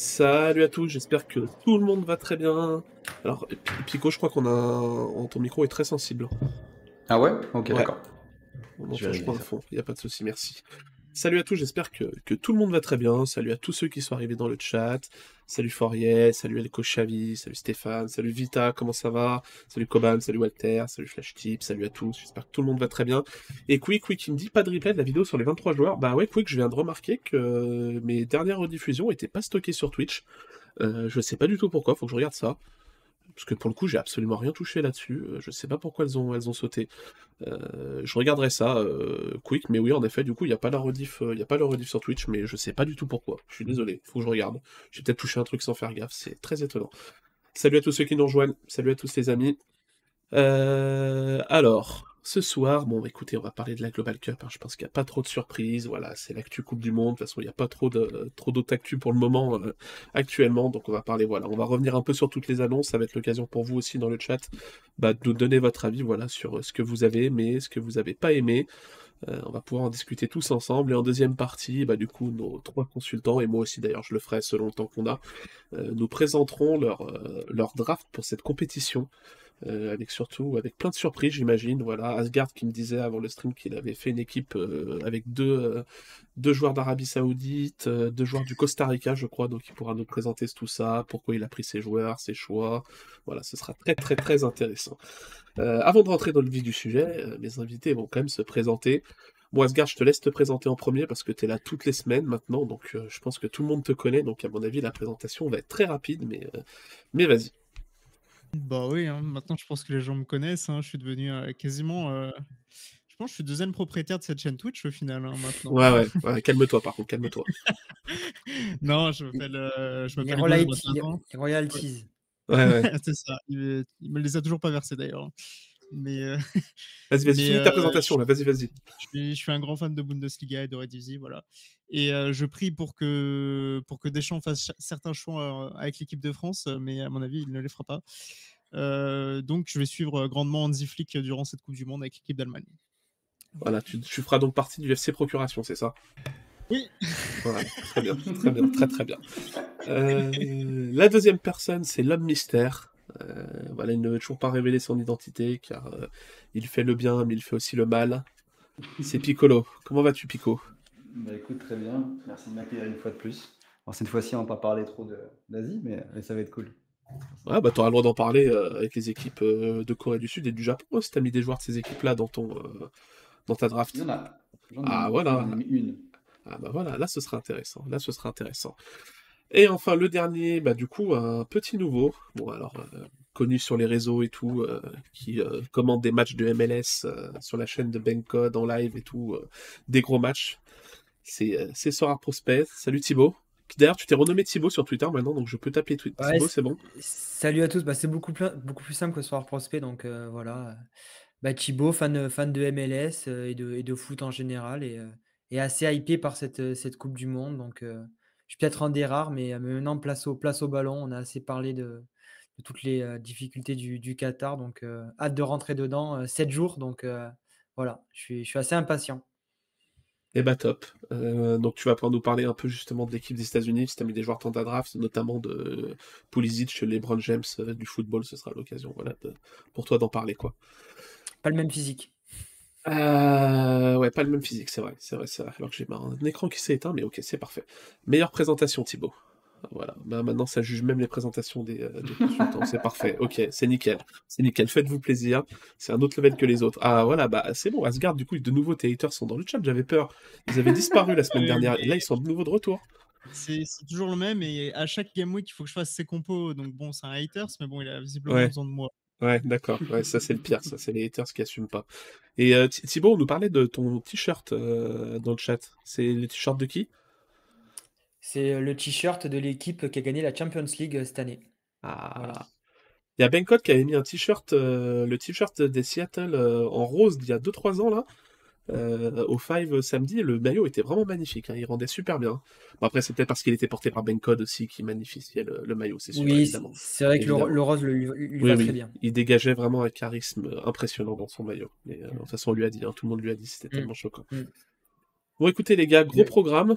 Salut à tous, j'espère que tout le monde va très bien. Alors, Pico, je crois qu'on a. Ton micro est très sensible. Ah ouais? Ok, d'accord. On entend, je crois, à fond. Il n'y a pas de souci, merci. Salut à tous, j'espère que, tout le monde va très bien. Salut à tous ceux qui sont arrivés dans le chat. Salut Forier, salut Elko Chavi, salut Stéphane, salut Vita, comment ça va? Salut Coban, salut Walter, salut Flash Tip, salut à tous, j'espère que tout le monde va très bien. Et Quick, Quick, il me dit pas de replay de la vidéo sur les 23 joueurs. Bah ouais, Quick, je viens de remarquer que mes dernières rediffusions étaient pas stockées sur Twitch. Euh, je sais pas du tout pourquoi, faut que je regarde ça parce que pour le coup, j'ai absolument rien touché là-dessus. Euh, je sais pas pourquoi elles ont, sauté. Euh, je regarderai ça euh, quick, mais oui, en effet, du coup, il n'y a pas la rediff, il a pas la rediff sur Twitch, mais je sais pas du tout pourquoi. Je suis désolé, faut que je regarde. J'ai peut-être touché un truc sans faire gaffe, c'est très étonnant. Salut à tous ceux qui nous rejoignent, salut à tous les amis. alors, ce soir, bon, écoutez, on va parler de la Global Cup. Hein. Je pense qu'il n'y a pas trop de surprises. Voilà, c'est l'actu Coupe du Monde. De toute façon, il n'y a pas trop de trop d'autres actu pour le moment euh, actuellement. Donc, on va parler. Voilà, on va revenir un peu sur toutes les annonces. Ça va être l'occasion pour vous aussi dans le chat bah, de nous donner votre avis. Voilà, sur ce que vous avez aimé, ce que vous n'avez pas aimé. Euh, on va pouvoir en discuter tous ensemble. Et en deuxième partie, bah, du coup, nos trois consultants, et moi aussi d'ailleurs, je le ferai selon le temps qu'on a, euh, nous présenteront leur, leur draft pour cette compétition. Euh, avec surtout avec plein de surprises, j'imagine. Voilà, Asgard qui me disait avant le stream qu'il avait fait une équipe euh, avec deux, euh, deux joueurs d'Arabie Saoudite, deux joueurs du Costa Rica, je crois, donc il pourra nous présenter tout ça, pourquoi il a pris ses joueurs, ses choix. Voilà, ce sera très très très intéressant. avant de rentrer dans le vif du sujet, mes invités vont quand même se présenter. Moi, Asgard, je te laisse te présenter en premier parce que tu es là toutes les semaines maintenant, donc je pense que tout le monde te connaît, donc à mon avis, la présentation va être très rapide, mais, mais vas-y. Bah oui, hein, maintenant je pense que les gens me connaissent. Hein, je suis devenu euh, quasiment. Euh, je pense que je suis deuxième propriétaire de cette chaîne Twitch au final hein, maintenant. Ouais, ouais, calme-toi par contre, calme-toi. non, je m'appelle. Euh, je les royalties. royalties. Ouais, ouais. C'est ça. Il, il, me les a toujours pas versés d'ailleurs. Mais. Euh, vas-y, vas-y, finis ta présentation là, vas-y, vas-y. Je suis, un grand fan de Bundesliga et de Redivisie, voilà. Et je prie pour que, pour que Deschamps fasse certains choix avec l'équipe de France, mais à mon avis, il ne les fera pas. donc, je vais suivre grandement Hansi Flick durant cette Coupe du Monde avec l'équipe d'Allemagne. Voilà, tu, feras donc partie du FC Procuration, c'est ça? Oui. Voilà, très bien, très bien, très très bien. la deuxième personne, c'est l'homme mystère. voilà, il ne veut toujours pas révéler son identité car il fait le bien, mais il fait aussi le mal. C'est Piccolo. Comment vas-tu, Pico bah écoute, très bien. Merci de m'accueillir une fois de plus. cette fois-ci, on va pas parler trop d'Asie, mais, ça va être cool. Ouais, bah t'auras le droit d'en parler euh, avec les équipes euh, de Corée du Sud et du Japon, hein, si t'as mis des joueurs de ces équipes-là dans ton euh, dans ta draft. Il y en a. ah voilà. Mis une. Ah bah voilà, là ce sera intéressant. Là ce sera intéressant. Et enfin le dernier, bah du coup un petit nouveau. Bon alors connu sur les réseaux et tout, qui commande des matchs de MLS sur la chaîne de Bencode en live et tout, des gros matchs. Euh, c'est Sora Prospect. Salut Thibaut. D'ailleurs, tu t'es renommé Thibaut sur Twitter maintenant, donc je peux t'appeler Thibaut, c'est bon. Salut à tous. Bah, c'est beaucoup plus, beaucoup plus simple que Sora Prospect, donc euh, voilà. Bah, Thibaut, fan, fan de MLS euh, et, de, et de foot en général, et, et assez hypé par cette, cette Coupe du Monde. Donc, je suis peut-être un des rares, mais maintenant, place au, place au ballon. On a assez parlé de, toutes les difficultés du, du, Qatar, donc hâte de rentrer dedans. 7 jours, donc voilà, je suis, je suis assez impatient. Eh bah top. Euh, donc tu vas pouvoir nous parler un peu justement de l'équipe des États-Unis, si tu as mis des joueurs tant draft, notamment de Pulisic, LeBron James euh, du football, ce sera l'occasion voilà, pour toi d'en parler. quoi. Pas le même physique. Euh, ouais, pas le même physique, c'est vrai, c'est vrai, c'est vrai. Alors que j'ai un écran qui s'est éteint, mais ok, c'est parfait. Meilleure présentation, Thibaut. Voilà, bah, maintenant ça juge même les présentations des, euh, consultants, c'est parfait, ok, c'est nickel, c'est nickel, faites-vous plaisir, c'est un autre level que les autres. Ah voilà, bah c'est bon, Asgard, du coup, de nouveau, tes haters sont dans le chat, j'avais peur, ils avaient disparu la semaine dernière, et là ils sont de nouveau de retour. C'est toujours le même, et à chaque Game Week, il faut que je fasse ses compos, donc bon, c'est un haters, mais bon, il a visiblement besoin de moi. Ouais, d'accord, ouais, ça c'est le pire, ça. C'est les haters qui assument pas. Et euh, Thibaut, on nous parlait de ton t-shirt euh, dans le chat, c'est le t-shirt de qui? C'est le t-shirt de l'équipe qui a gagné la Champions League euh, cette année. Ah. Il y a Bencott qui avait mis un t-shirt, euh, le t-shirt des Seattle euh, en rose il y a 2-3 ans là, au Five samedi. Le maillot était vraiment magnifique, hein, il rendait super bien. après, c'est peut-être parce qu'il était porté par Bencott aussi qui magnifiait le, maillot, c'est sûr. Oui, c'est vrai que le, rose lui, va très bien. Il dégageait vraiment un charisme impressionnant dans son maillot. Mais de toute façon, on lui a dit, hein, tout le monde lui a dit, c'était mm. tellement choquant. Mm. Bon, écoutez, les gars, gros programme.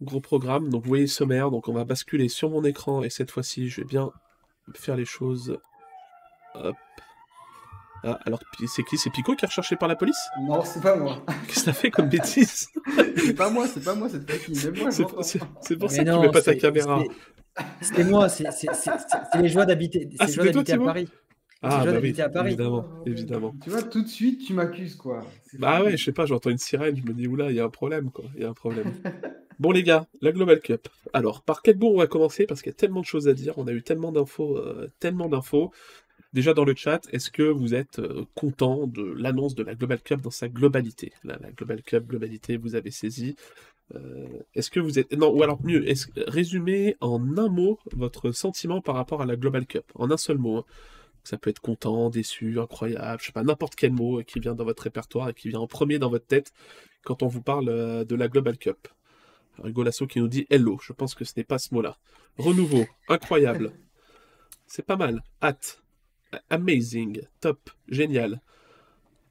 Gros programme. Donc, vous voyez le sommaire. Donc, on va basculer sur mon écran. Et cette fois-ci, je vais bien faire les choses. Hop. Ah, alors, c'est qui? C'est Pico qui est recherché par la police? Non, c'est pas moi. Qu'est-ce que t'as fait comme bêtise? C'est pas moi, c'est pas moi cette fois-ci. Même moi, je C'est m'entends. c'est- c'est pour Mais ça que tu non, mets pas ta c'est- caméra. c'est- C'est moi, c'est c'est- c'est- c'est- c'est les joies d'habiter Ah, c'est les c'était joies toi, d'habiter à Paris. Ah, bah oui, d'habiter à Paris. évidemment, évidemment. Tu vois, tout de suite, tu m'accuses, quoi. Bah ouais, je sais pas, j'entends une sirène, je me dis, oula, il y a un problème, quoi. Il y a un problème. Bon, les gars, la Global Cup. Alors, par quel bout on va commencer? Parce qu'il y a tellement de choses à dire, on a eu tellement d'infos, euh, tellement d'infos. Déjà dans le chat, est-ce que vous êtes euh, content de l'annonce de la Global Cup dans sa globalité? La, la Global Cup, globalité, vous avez saisi. Euh, est-ce que vous êtes... Non, ou alors mieux, résumez en un mot votre sentiment par rapport à la Global Cup. En un seul mot. hein. Ça peut être content, déçu, incroyable, je sais pas, n'importe quel mot qui vient dans votre répertoire et qui vient en premier dans votre tête quand on vous parle euh, de la Global Cup. Alors, Hugo Lasso qui nous dit Hello, je pense que ce n'est pas ce mot-là. Renouveau, incroyable. C'est pas mal. Hâte. Amazing. Top. Génial.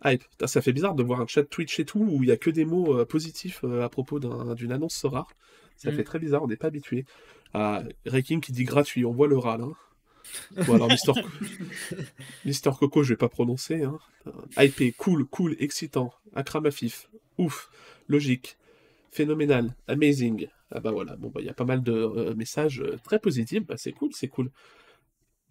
Hype. Ça fait bizarre de voir un chat Twitch et tout où il y a que des mots euh, positifs euh, à propos d'un- d'une annonce rare. Ça Mm. fait très bizarre, on n'est pas habitué. Ah, Reking qui dit gratuit, on voit le rat là. Bon alors Mister, Mister Coco, je vais pas prononcer. Hein. Euh, Hypé, cool, cool, excitant, Akramafif, ouf, logique, phénoménal, amazing. Ah bah voilà, bon bah il y a pas mal de euh, messages euh, très positifs, bah c'est cool, c'est cool.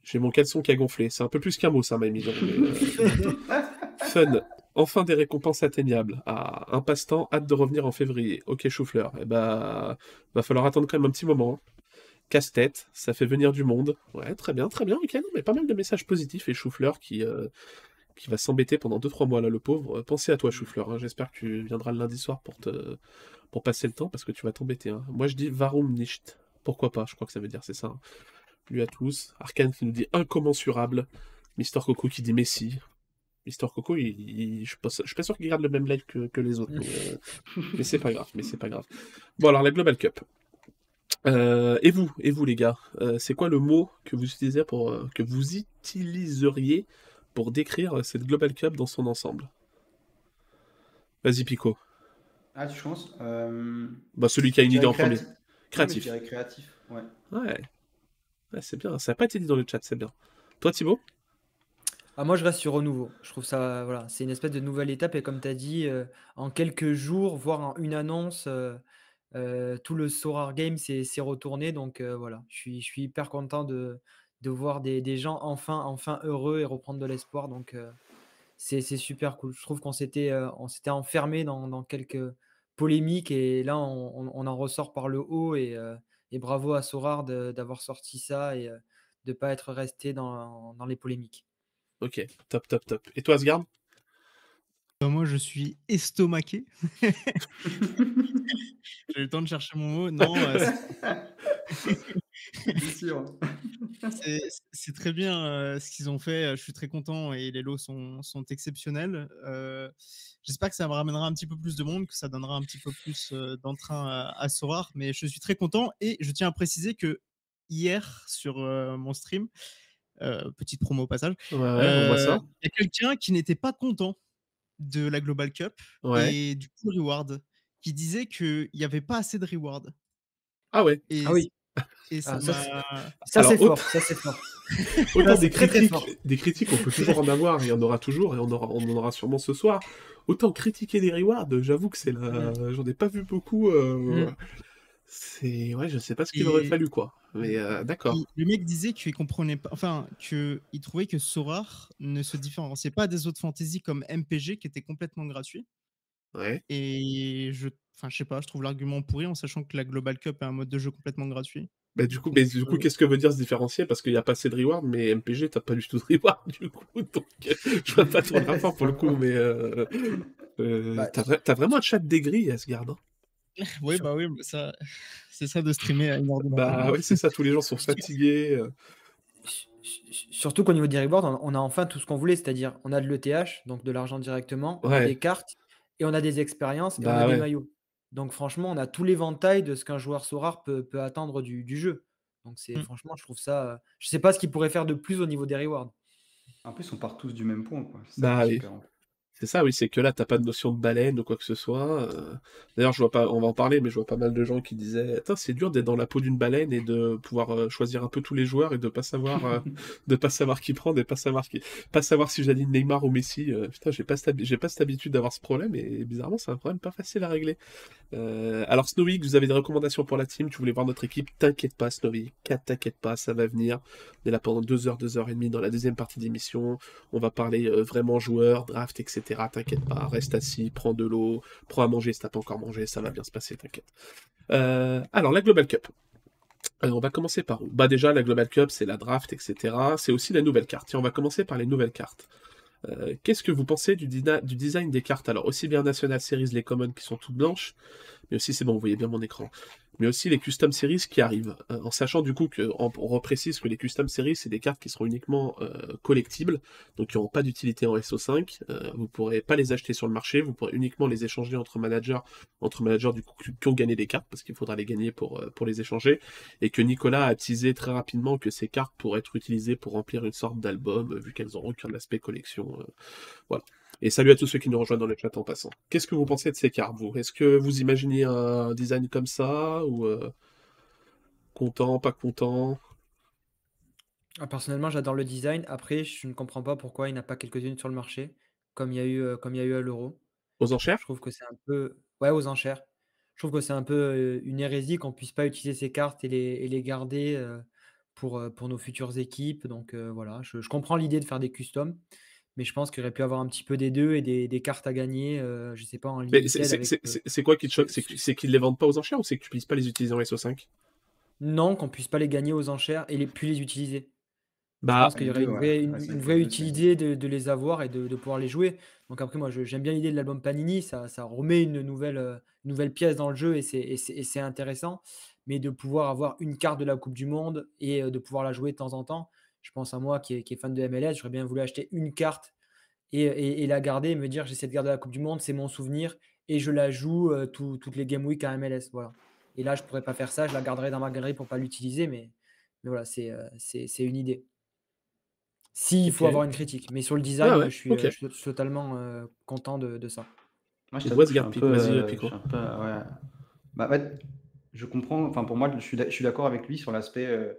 J'ai mon caleçon qui a gonflé, c'est un peu plus qu'un mot ça m'a mis. donc, euh, Fun, enfin des récompenses atteignables. Ah, un passe-temps, hâte de revenir en février. Ok chou-fleur, eh bah va falloir attendre quand même un petit moment. hein. Casse-tête, ça fait venir du monde. Ouais, très bien, très bien, ok, non, mais pas mal de messages positifs et chou-fleur qui, euh, qui va s'embêter pendant 2-3 mois là, le pauvre. Euh, Pensez à toi, chou-fleur. hein. J'espère que tu viendras le lundi soir pour te pour passer le temps parce que tu vas t'embêter. hein. Moi je dis Varum nicht. Pourquoi pas? Je crois que ça veut dire c'est ça. hein. Lui à tous. Arkane qui nous dit incommensurable. Mister Coco qui dit Messi. Mister Coco, il, il- je suis pas, je suis pas sûr qu'il garde le même live que, que les autres, mais, euh, mais c'est pas grave, mais c'est pas grave. Bon alors la Global Cup. Euh, et vous, et vous les gars, euh, c'est quoi le mot que vous utilisez pour euh, que vous utiliseriez pour décrire cette Global Cup dans son ensemble? Vas-y Pico. Ah, tu penses euh... Bah celui qui a une idée en premier. créatif. Créatif. ouais. Ouais. Ouais, c'est bien. Ça n'a pas été dit dans le chat, c'est bien. Toi Thibaut? Ah, moi, je reste sur renouveau. Je trouve ça, voilà, c'est une espèce de nouvelle étape. Et comme tu as dit, euh, en quelques jours, voire en une annonce, euh, tout le Sorar Game s'est retourné. Donc voilà, je suis, hyper content de, voir des, gens enfin, heureux et reprendre de l'espoir. Donc c'est super cool. Je trouve qu'on s'était enfermé dans, quelques polémiques et là, on, en ressort par le haut. Et, bravo à Sorar de- d'avoir sorti ça et de ne pas être resté dans, les polémiques. Ok, top, top, top. Et toi Asgard? Moi, je suis estomaqué. J'ai eu le temps de chercher mon mot. Non, euh, C'est très bien euh, ce qu'ils ont fait. Je suis très content et les lots sont, sont exceptionnels. Euh, J'espère que ça me ramènera un petit peu plus de monde, que ça donnera un petit peu plus euh, d'entrain à, à Sorar. Mais je suis très content et je tiens à préciser que hier, sur euh, mon stream, euh, petite promo au passage, Ouais, ouais, euh, il y a quelqu'un qui n'était pas content de la Global Cup Ouais. et du coup reward, qui disait qu'il n'y avait pas assez de reward. Ah ouais. Et, Ah oui. et ça Ah, c'est fort. Ça, c'est fort. Autant des très, critiques, fort. des critiques, on peut toujours en avoir, il y en aura toujours, et on, aura, on en aura sûrement ce soir. Autant critiquer des rewards, j'avoue que c'est la... J'en ai pas vu beaucoup. euh, Mm. C'est... Ouais, je sais pas ce qu'il Et- aurait fallu, quoi. Mais euh, d'accord. il- le mec disait qu'il comprenait pas, enfin, qu'il trouvait que Sorar ne se différenciait pas des autres fantasy comme MPG qui était complètement gratuit. Ouais. Et je, enfin, je sais pas, je trouve l'argument pourri en sachant que la Global Cup est un mode de jeu complètement gratuit. Bah, du coup, mais, du coup euh, qu'est-ce que veut dire se différencier? Parce qu'il n'y a pas assez de reward, mais MPG, t'as pas du tout de reward, du coup. Donc, euh, je vois pas ton rapport pour le coup, mais... Euh, euh, Bah, t'as vraiment un chat dégris à ce garde. hein. Oui, bah oui, ça, c'est ça de streamer à une heure de Bah ouais, c'est ça, tous les gens sont fatigués. euh. Surtout qu'au niveau des rewards, on a enfin tout ce qu'on voulait, c'est-à-dire on a de l'ETH, donc de l'argent directement, on a des cartes, et on a des expériences, et on Bah a ouais. des maillots. Donc franchement, on a tout l'éventail de ce qu'un joueur Sorar peut, peut attendre du, du jeu. Donc c'est Mm. franchement, je trouve ça. euh, Je sais pas ce qu'il pourrait faire de plus au niveau des rewards. En plus, on part tous du même point, quoi. C'est ça Bah oui. en fait. C'est ça, oui, c'est que là, t'as pas de notion de baleine ou quoi que ce soit. euh. D'ailleurs, je vois pas, on va en parler, mais je vois pas mal de gens qui disaient, c'est dur d'être dans la peau d'une baleine et de pouvoir euh, choisir un peu tous les joueurs et de pas savoir, euh, de pas savoir qui prendre et pas savoir qui, pas savoir si j'aligne Neymar ou Messi. euh, putain, j'ai pas j'ai pas cette habitude d'avoir ce problème et bizarrement, c'est un problème pas facile à régler. Alors, Snowy, vous avez des recommandations pour la team, tu voulais voir notre équipe, t'inquiète pas, Snowy, t'inquiète pas, ça va venir. On est là pendant deux heures, deux heures et demie dans la deuxième partie d'émission. On va parler vraiment joueurs, draft, etc. T'inquiète pas, reste assis, prends de l'eau, prends à manger si t'as pas encore mangé, ça va bien se passer, t'inquiète. Euh, alors, la Global Cup. Alors, on va commencer par où? Bah déjà, la Global Cup, c'est la draft, etc. C'est aussi la nouvelle carte. Tiens, on va commencer par les nouvelles cartes. Euh, Qu'est-ce que vous pensez du, du design des cartes? Alors, aussi bien National Series, les Commons qui sont toutes blanches, mais aussi, c'est bon, vous voyez bien mon écran, mais aussi les Custom Series qui arrivent. Euh, en sachant du coup que, on, on reprécise que les Custom Series, c'est des cartes qui seront uniquement euh, collectibles, donc qui n'auront pas d'utilité en SO5. Euh, vous ne pourrez pas les acheter sur le marché, vous pourrez uniquement les échanger entre managers, entre managers du coup qui ont gagné des cartes, parce qu'il faudra les gagner pour, pour les échanger, et que Nicolas a teasé très rapidement que ces cartes pourraient être utilisées pour remplir une sorte d'album, vu qu'elles auront qu'un aspect collection. voilà. Et salut à tous ceux qui nous rejoignent dans le chat en passant. Qu'est-ce que vous pensez de ces cartes, vous? Est-ce que vous imaginez un design comme ça, ou euh, content, pas content? Ah, personnellement, j'adore le design. Après, je ne comprends pas pourquoi il n'y en a pas quelques-unes sur le marché, comme il y a eu, euh, comme il y a eu à l'euro. Aux enchères? Je trouve que c'est un peu, ouais, aux enchères. Je trouve que c'est un peu euh, une hérésie qu'on puisse pas utiliser ces cartes et les, et les garder pour, pour nos futures équipes. Donc euh, voilà, je, je comprends l'idée de faire des customs, mais je pense qu'il aurait pu avoir un petit peu des deux et des, des cartes à gagner, euh, je sais pas, en c'est c'est- euh, c'est- quoi qui te choque? Ce- C'est qu'ils les vendent pas aux enchères ou c'est que tu puisses pas les utiliser en SO5 Non, qu'on puisse pas les gagner aux enchères et les, puis les utiliser. Je Bah, pense qu'il y aurait deux, une vraie, Ouais, une, une utilité de, de les avoir et de, de pouvoir les jouer. Donc après, moi, je- j'aime bien l'idée de l'album Panini. Ça, ça remet une nouvelle, euh, nouvelle pièce dans le jeu et c'est et c'est- et c'est intéressant. Mais de pouvoir avoir une carte de la Coupe du Monde et euh, de pouvoir la jouer de temps en temps. Je pense à moi qui est, qui est fan de MLS. J'aurais bien voulu acheter une carte et, et- et la garder et me dire j'ai cette carte de la Coupe du Monde, c'est mon souvenir et je la joue euh, tout- toutes les Game Week à MLS. Voilà. Et là, je pourrais pas faire ça. Je la garderai dans ma galerie pour pas l'utiliser. Mais, mais voilà, c'est euh, c'est c'est une idée. S'il faut Ok. avoir une critique. Mais sur le design, Ah moi, ouais, je, suis, ok. euh, je suis totalement euh, content de, de ça. Moi, je je suis Westgard, un Pico, peu, vas-y, euh, Pico. je suis un peu, ouais. Bah, en fait, je comprends, enfin, pour moi, je suis, d'a- je suis d'accord avec lui sur l'aspect, euh,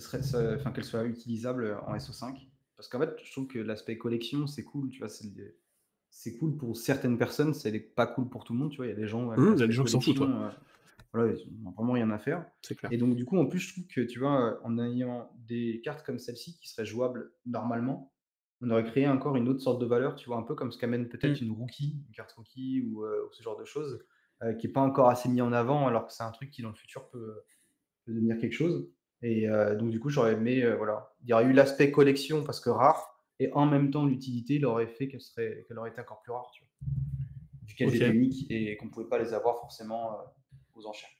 ce serait, ça- enfin, qu'elle soit utilisable en SO5. Parce qu'en fait, je trouve que l'aspect collection, c'est cool, tu vois, c'est cool pour certaines personnes, c'est pas cool pour tout le monde, tu vois, il y a des gens, avec Mmh, il y a l'aspect des gens qui s'en foutent, euh, voilà, ils n'ont vraiment rien à faire. c'est clair. Et donc, du coup, en plus, je trouve que, tu vois, en ayant des cartes comme celle-ci qui seraient jouables normalement, on aurait créé encore une autre sorte de valeur, tu vois, un peu comme ce qu'amène peut-être Mm. une rookie, une carte rookie ou, euh, ou ce genre de choses, euh, qui n'est pas encore assez mis en avant, alors que c'est un truc qui, dans le futur, peut, peut devenir quelque chose. Et euh, donc, du coup, j'aurais aimé, euh, voilà, il y aurait eu l'aspect collection parce que rare, et en même temps, l'utilité l'aurait fait qu'elle serait, qu'elle aurait été encore plus rare, tu vois, vu qu'elles Ok. étaient uniques et qu'on ne pouvait pas les avoir forcément euh, aux enchères.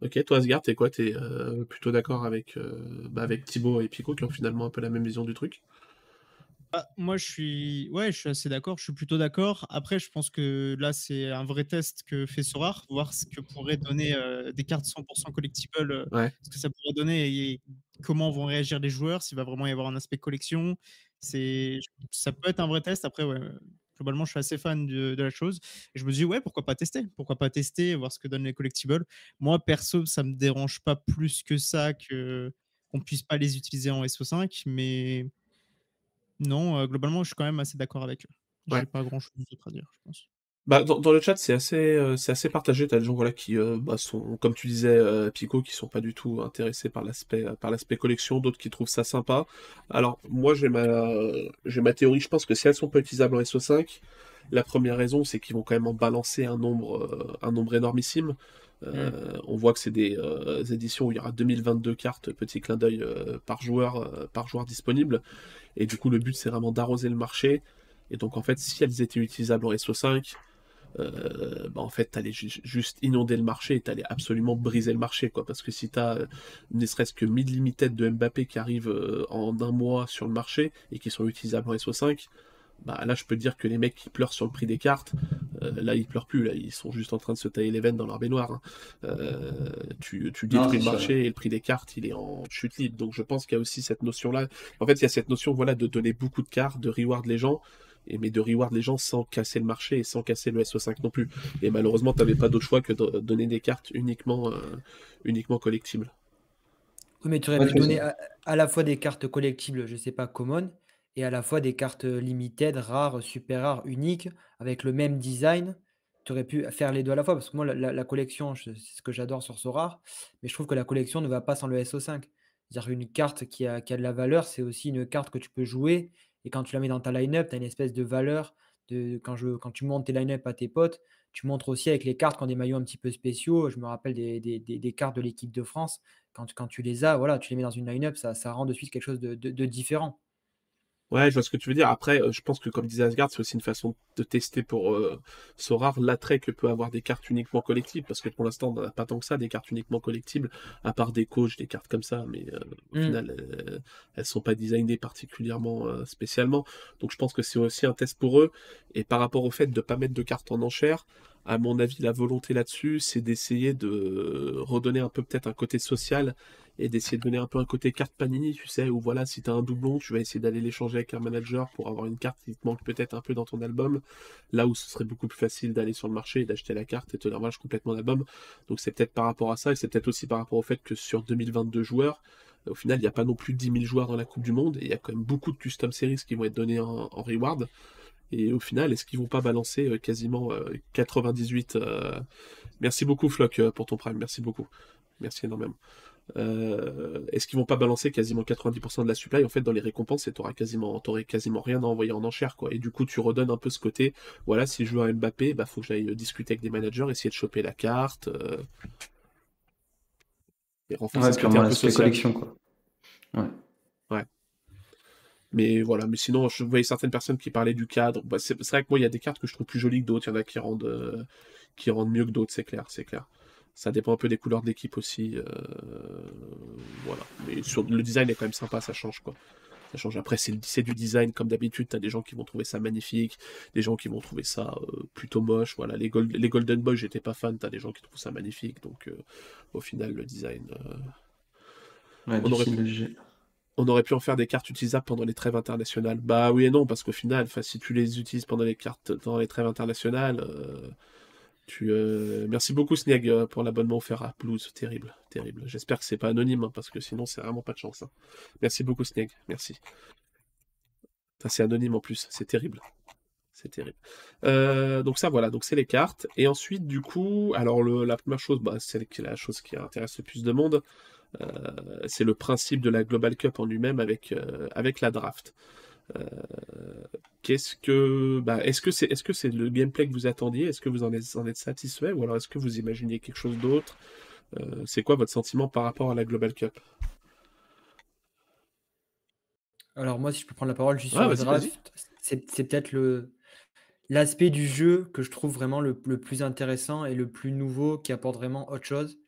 Ok, toi Asgard, t'es quoi? T'es plutôt d'accord avec, bah, avec Thibaut et Pico qui ont finalement un peu la même vision du truc? Ah, moi, je suis, ouais, je suis assez d'accord. Je suis plutôt d'accord. Après, je pense que là, c'est un vrai test que fait Sorar, voir ce que pourrait donner euh, des cartes 100% collectibles, euh, Ouais. ce que ça pourrait donner et comment vont réagir les joueurs, s'il va vraiment y avoir un aspect collection. C'est, ça peut être un vrai test. Après, ouais, globalement, je suis assez fan de, de la chose. Et je me dis, ouais, pourquoi pas tester Pourquoi pas tester, voir ce que donnent les collectibles Moi, perso, ça me dérange pas plus que ça que qu'on puisse pas les utiliser en SO5, mais non, globalement, je suis quand même assez d'accord avec eux. J'ai Ouais. pas grand chose d'autre à dire, je pense. Bah, dans, dans le chat, c'est assez, euh, c'est assez partagé. T'as des gens voilà, qui euh, bah, sont, comme tu disais, euh, Pico, qui sont pas du tout intéressés par l'aspect, par l'aspect collection, d'autres qui trouvent ça sympa. Alors, moi, j'ai ma, j'ai ma théorie. Je pense que si elles sont pas utilisables en SO5, la première raison, c'est qu'ils vont quand même en balancer un nombre, un nombre énormissime. Euh, On voit que c'est des euh, éditions où il y aura 2022 cartes, petit clin d'œil, euh, par joueur, par joueur disponible. Et du coup, le but, c'est vraiment d'arroser le marché. Et donc, en fait, si elles étaient utilisables en SO5, euh, bah en fait, t'allais ju- juste inonder le marché et t'allais absolument briser le marché, quoi. Parce que si t'as ne serait-ce que 1000 limited de Mbappé qui arrivent en un mois sur le marché et qui sont utilisables en SO5, bah là, je peux te dire que les mecs qui pleurent sur le prix des cartes, euh, là, ils pleurent plus, là, ils sont juste en train de se tailler les veines dans leur baignoire. hein. Euh, tu, détruis le marché et le prix des cartes, il est en chute libre. Donc, je pense qu'il y a aussi cette notion-là. En fait, il y a cette notion, voilà, de donner beaucoup de cartes, de reward les gens et, mais de reward les gens sans casser le marché et sans casser le SO5 non plus. Et malheureusement, tu n'avais pas d'autre choix que de donner des cartes uniquement, euh, uniquement collectibles. Oui, mais tu aurais pu donner à, la fois des cartes collectibles, je sais pas, common, et à la fois des cartes limited, rares, super rares, uniques, avec le même design. Tu aurais pu faire les deux à la fois, parce que moi, la, collection, c'est ce que j'adore sur rare, mais je trouve que la collection ne va pas sans le SO5. C'est-à-dire une carte qui a, qui a de la valeur, c'est aussi une carte que tu peux jouer, et quand tu la mets dans ta line-up, tu as une espèce de valeur. De, quand, je, quand tu montes tes line-up à tes potes, tu montres aussi avec les cartes qui ont des maillots un petit peu spéciaux. Je me rappelle des, des, des, cartes de l'équipe de France. Quand, quand, tu les as, voilà, tu les mets dans une line-up, ça, ça rend de suite quelque chose de, de différent. Ouais, je vois ce que tu veux dire. Après, euh, je pense que comme disait Asgard, c'est aussi une façon de tester pour euh, Sorar l'attrait que peut avoir des cartes uniquement collectives, parce que pour l'instant, on n'en a pas tant que ça, des cartes uniquement collectives, à part des coachs, des cartes comme ça, mais euh, au mm. final, elles, elles sont pas designées particulièrement spécialement. Donc je pense que c'est aussi un test pour eux. Et par rapport au fait de ne pas mettre de cartes en enchère, à mon avis, la volonté là-dessus, c'est d'essayer de redonner un peu peut-être un côté social et d'essayer de donner un peu un côté carte Panini, tu sais, où voilà, si tu as un doublon, tu vas essayer d'aller l'échanger avec un manager pour avoir une carte qui te manque peut-être un peu dans ton album, là où ce serait beaucoup plus facile d'aller sur le marché et d'acheter la carte et te la complètement d'album. Donc c'est peut-être par rapport à ça, et c'est peut-être aussi par rapport au fait que sur 2022 joueurs, au final, il n'y a pas non plus 10 000 joueurs dans la Coupe du Monde, et il y a quand même beaucoup de custom series qui vont être donnés en, reward. Et au final, est-ce qu'ils vont pas balancer euh, quasiment 98 euh, euh, Merci beaucoup, Flock, pour ton prime. Merci beaucoup. Merci énormément. Euh, est-ce qu'ils vont pas balancer quasiment 90% de la supply? En fait dans les récompenses et t'auras quasiment quasiment rien à envoyer en enchère quoi et du coup tu redonnes un peu ce côté voilà si je veux un Mbappé bah faut que j'aille discuter avec des managers essayer de choper la carte euh, et renforcer ouais, un peu collection quoi ouais mais voilà mais sinon je voyais certaines personnes qui parlaient du cadre bah, c'est vrai que moi il y a des cartes que je trouve plus jolies que d'autres il y en a qui rendent euh, qui rendent mieux que d'autres c'est clair c'est clair ça dépend un peu des couleurs d'équipe aussi. Euh, voilà. Mais sur, le design est quand même sympa, ça change quoi. Ça change. Après, c'est du design comme d'habitude. T'as des gens qui vont trouver ça magnifique, des gens qui vont trouver ça euh, plutôt moche. Voilà, les, les Golden Boys, j'étais pas fan. T'as des gens qui trouvent ça magnifique. Donc, au final, le design. on, aurait pu, on, aurait pu, en faire des cartes utilisables pendant les trêves internationales. Bah oui et non, parce qu'au final, si tu les utilises pendant les cartes, pendant les trêves internationales euh, merci beaucoup, Snag, euh, pour l'abonnement offert à Blues. Terrible, terrible. J'espère que c'est pas anonyme, hein, parce que sinon, c'est vraiment pas de chance. Hein. Merci beaucoup, Snag. Merci. c'est anonyme en plus. C'est terrible. C'est terrible. Euh, donc ça, voilà. Donc c'est les cartes. Et ensuite, du coup, alors la première chose, bah, c'est la chose qui intéresse le plus de monde. C'est le principe de la Global Cup en lui-même avec, avec la draft. Euh, qu'est-ce que, bah, est-ce que c'est, est-ce que c'est le gameplay que vous attendiez? Est-ce que vous en êtes, en êtes satisfait? Ou alors est-ce que vous imaginez quelque chose d'autre? Euh, C'est quoi votre sentiment par rapport à la Global Cup? Alors moi, si je peux prendre la parole juste sur le draft, c'est, peut-être le l'aspect du jeu que je trouve vraiment le, plus intéressant et le plus nouveau qui apporte vraiment autre chose.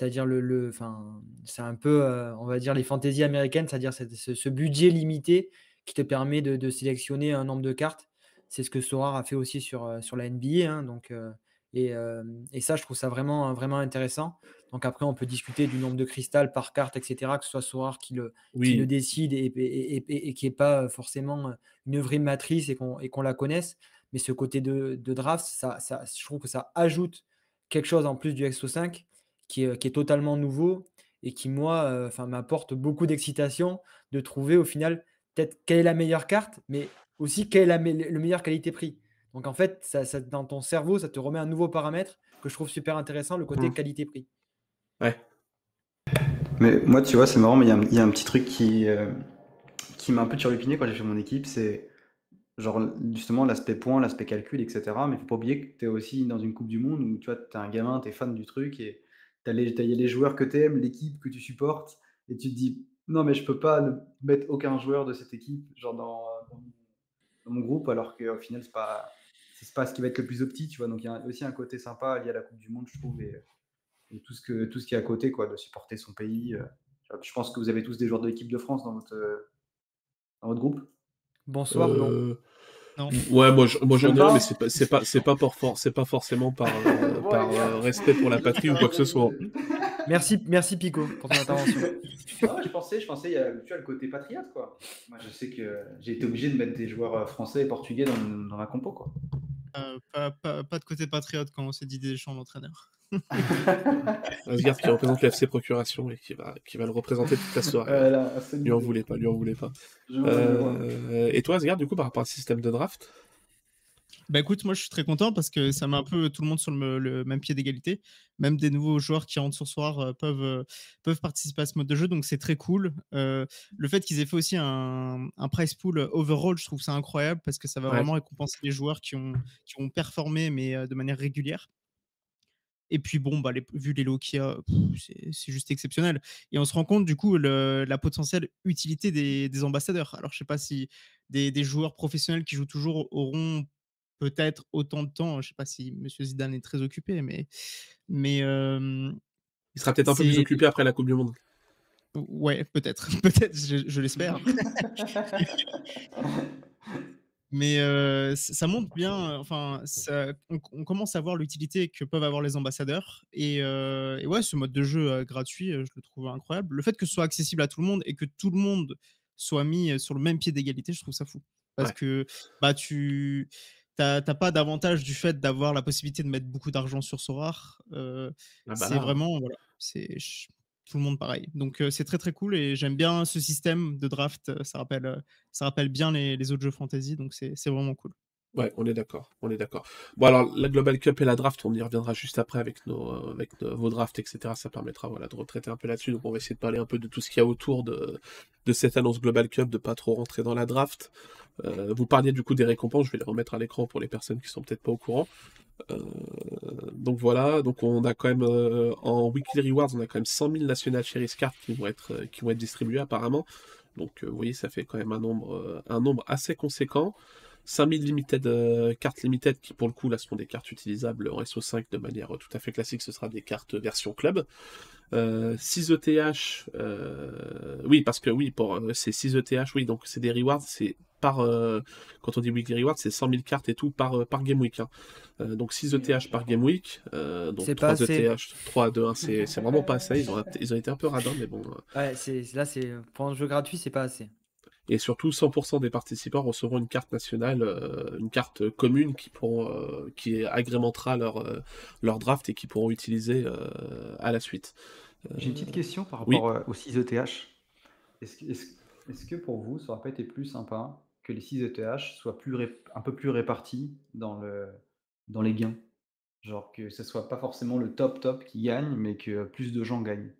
C'est-à-dire le, le enfin, c'est un peu, euh, on va dire les fantaisies américaines, c'est-à-dire ce, budget limité qui te permet de, sélectionner un nombre de cartes. C'est ce que Sora a fait aussi sur, euh, sur la NBA. Hein, donc, euh, et, euh, et, ça, je trouve ça vraiment, vraiment intéressant. Donc après, on peut discuter du nombre de cristal par carte, etc., que ce soit Sora qui le, qui le décide et, et, et qui n'est pas forcément une vraie matrice et qu'on la connaisse. Mais ce côté de, de draft, ça, ça, je trouve que ça ajoute quelque chose en plus du XO5 qui est, qui est totalement nouveau et qui, moi, enfin m'apporte beaucoup d'excitation de trouver au final peut-être quelle est la meilleure carte, mais aussi quelle est la le meilleur qualité-prix. Donc en fait, ça, dans ton cerveau, ça te remet un nouveau paramètre que je trouve super intéressant, le côté mmh. qualité-prix. Ouais. Mais moi, tu vois, c'est marrant, mais il y, a un petit truc qui, euh, qui m'a un peu turlupiné quand j'ai fait mon équipe, c'est genre justement l'aspect point, l'aspect calcul, etc. Mais il faut pas oublier que tu es aussi dans une Coupe du Monde où tu vois, es un gamin, tu es fan du truc et tu as, les joueurs que tu aimes, l'équipe que tu supportes, et tu te dis, non, mais je peux pas mettre aucun joueur de cette équipe genre dans, mon groupe, alors qu'au final, c'est pas, pas ce qui va être le plus opti, tu vois. Donc, il y a aussi un côté sympa lié à la Coupe du Monde, je trouve, et, tout, ce que, tout ce qui est à côté, quoi, de supporter son pays. Euh. Je pense que vous avez tous des joueurs de l'équipe de France dans votre, dans votre groupe? Bonsoir, non. Euh, non. Ouais, moi, moi j'en ai un, mais c'est pas, c'est pas, c'est pas, pas forcément par, euh, par respect pour la patrie ou quoi que ce soit. Merci, merci Pico pour ton intervention. Ah, je pensais, je pensais, il y a, tu vois, le côté patriote, quoi. Moi, je sais que j'ai été obligé de mettre des joueurs euh, français et portugais dans, dans ma compo, quoi. Euh, pas, pas- pas de côté patriote quand on s'est dit des champs d'entraîneur. Asgard qui représente l'FC Procuration et qui va, qui va le représenter toute la soirée. C'est Lui en voulait pas, lui en voulait pas. Euh, et toi, Asgard, du coup, par rapport à ce système de draft Bah écoute, moi je suis très content parce que ça met un peu tout le monde sur le, le même pied d'égalité. Même des nouveaux joueurs qui rentrent sur soir euh, peuvent, euh, peuvent participer à ce mode de jeu, donc c'est très cool. Euh, le fait qu'ils aient fait aussi un, un price pool overall, je trouve ça incroyable parce que ça va Ouais. vraiment récompenser les joueurs qui ont, qui ont performé, mais de manière régulière. Et puis bon, bah, les, vu les lots qu'il y a, c'est c'est juste exceptionnel. Et on se rend compte du coup le- la potentielle utilité des, des ambassadeurs. Alors je sais pas si des, des joueurs professionnels qui jouent toujours auront peut-être autant de temps. Je sais pas si Monsieur Zidane est très occupé, mais mais euh, Il sera peut-être un peu plus occupé après la Coupe du Monde. ouais, peut-être, peut-être, je, je l'espère. Mais euh, ça montre bien, enfin, ça- on, on commence à voir l'utilité que peuvent avoir les ambassadeurs. Et, euh, et ouais, ce mode de jeu gratuit, je le trouve incroyable. Le fait que ce soit accessible à tout le monde et que tout le monde soit mis sur le même pied d'égalité, je trouve ça fou. Parce Ouais. que bah, tu n'as pas d'avantage du fait d'avoir la possibilité de mettre beaucoup d'argent sur Sorare. Euh, Ah bah c'est là, vraiment, voilà, c'est tout le monde pareil. Donc euh, c'est très très cool et j'aime bien ce système de draft. euh, Ça rappelle, ça rappelle bien les, les autres jeux fantasy, donc c'est c'est vraiment cool. Ouais, on est d'accord, on est d'accord. Bon alors la Global Cup et la draft, on y reviendra juste après avec nos, euh, avec nos- vos drafts, etc. Ça permettra voilà de retraiter un peu là-dessus. Donc on va essayer de parler un peu de tout ce qu'il y a autour de, de cette annonce Global Cup, de pas trop rentrer dans la draft. Euh, vous parliez du coup des récompenses, je vais les remettre à l'écran pour les personnes qui sont peut-être pas au courant. Euh, donc voilà, donc on a quand même en weekly rewards, on a quand même 100 000 national Cherries cards qui vont être qui vont être distribués apparemment. Donc vous voyez, ça fait quand même un nombre un nombre assez conséquent. 5000 limited euh, cartes limited qui pour le coup là seront des cartes utilisables en SO5 de manière euh, tout à fait classique, ce sera des cartes version club. Euh, 6 ETH, euh, oui parce que oui pour euh, c'est 6 ETH, oui donc c'est des rewards, c'est par euh, quand on dit weekly reward, c'est 100 000 cartes et tout par, euh, par game week. hein. Euh, donc 6 ETH par game week, euh, donc C'est 3 pas assez. ETH, 3 à 2, 1, c'est c'est vraiment pas assez. Ils ont, ils ont été un peu radins, mais bon. euh, Ouais, c'est là, c'est pour un jeu gratuit, c'est pas assez. Et surtout, 100% des participants recevront une carte nationale, euh, une carte commune qui, pourront, euh, qui agrémentera leur, euh, leur draft et qui pourront utiliser à la suite. J'ai une petite question par rapport aux 6 ETH. Est-ce que, pour vous, ça aurait pas été plus sympa que les 6 ETH soient plus un peu plus répartis dans, le, dans les gains? Genre que ce soit pas forcément le top top qui gagne, mais que plus de gens gagnent.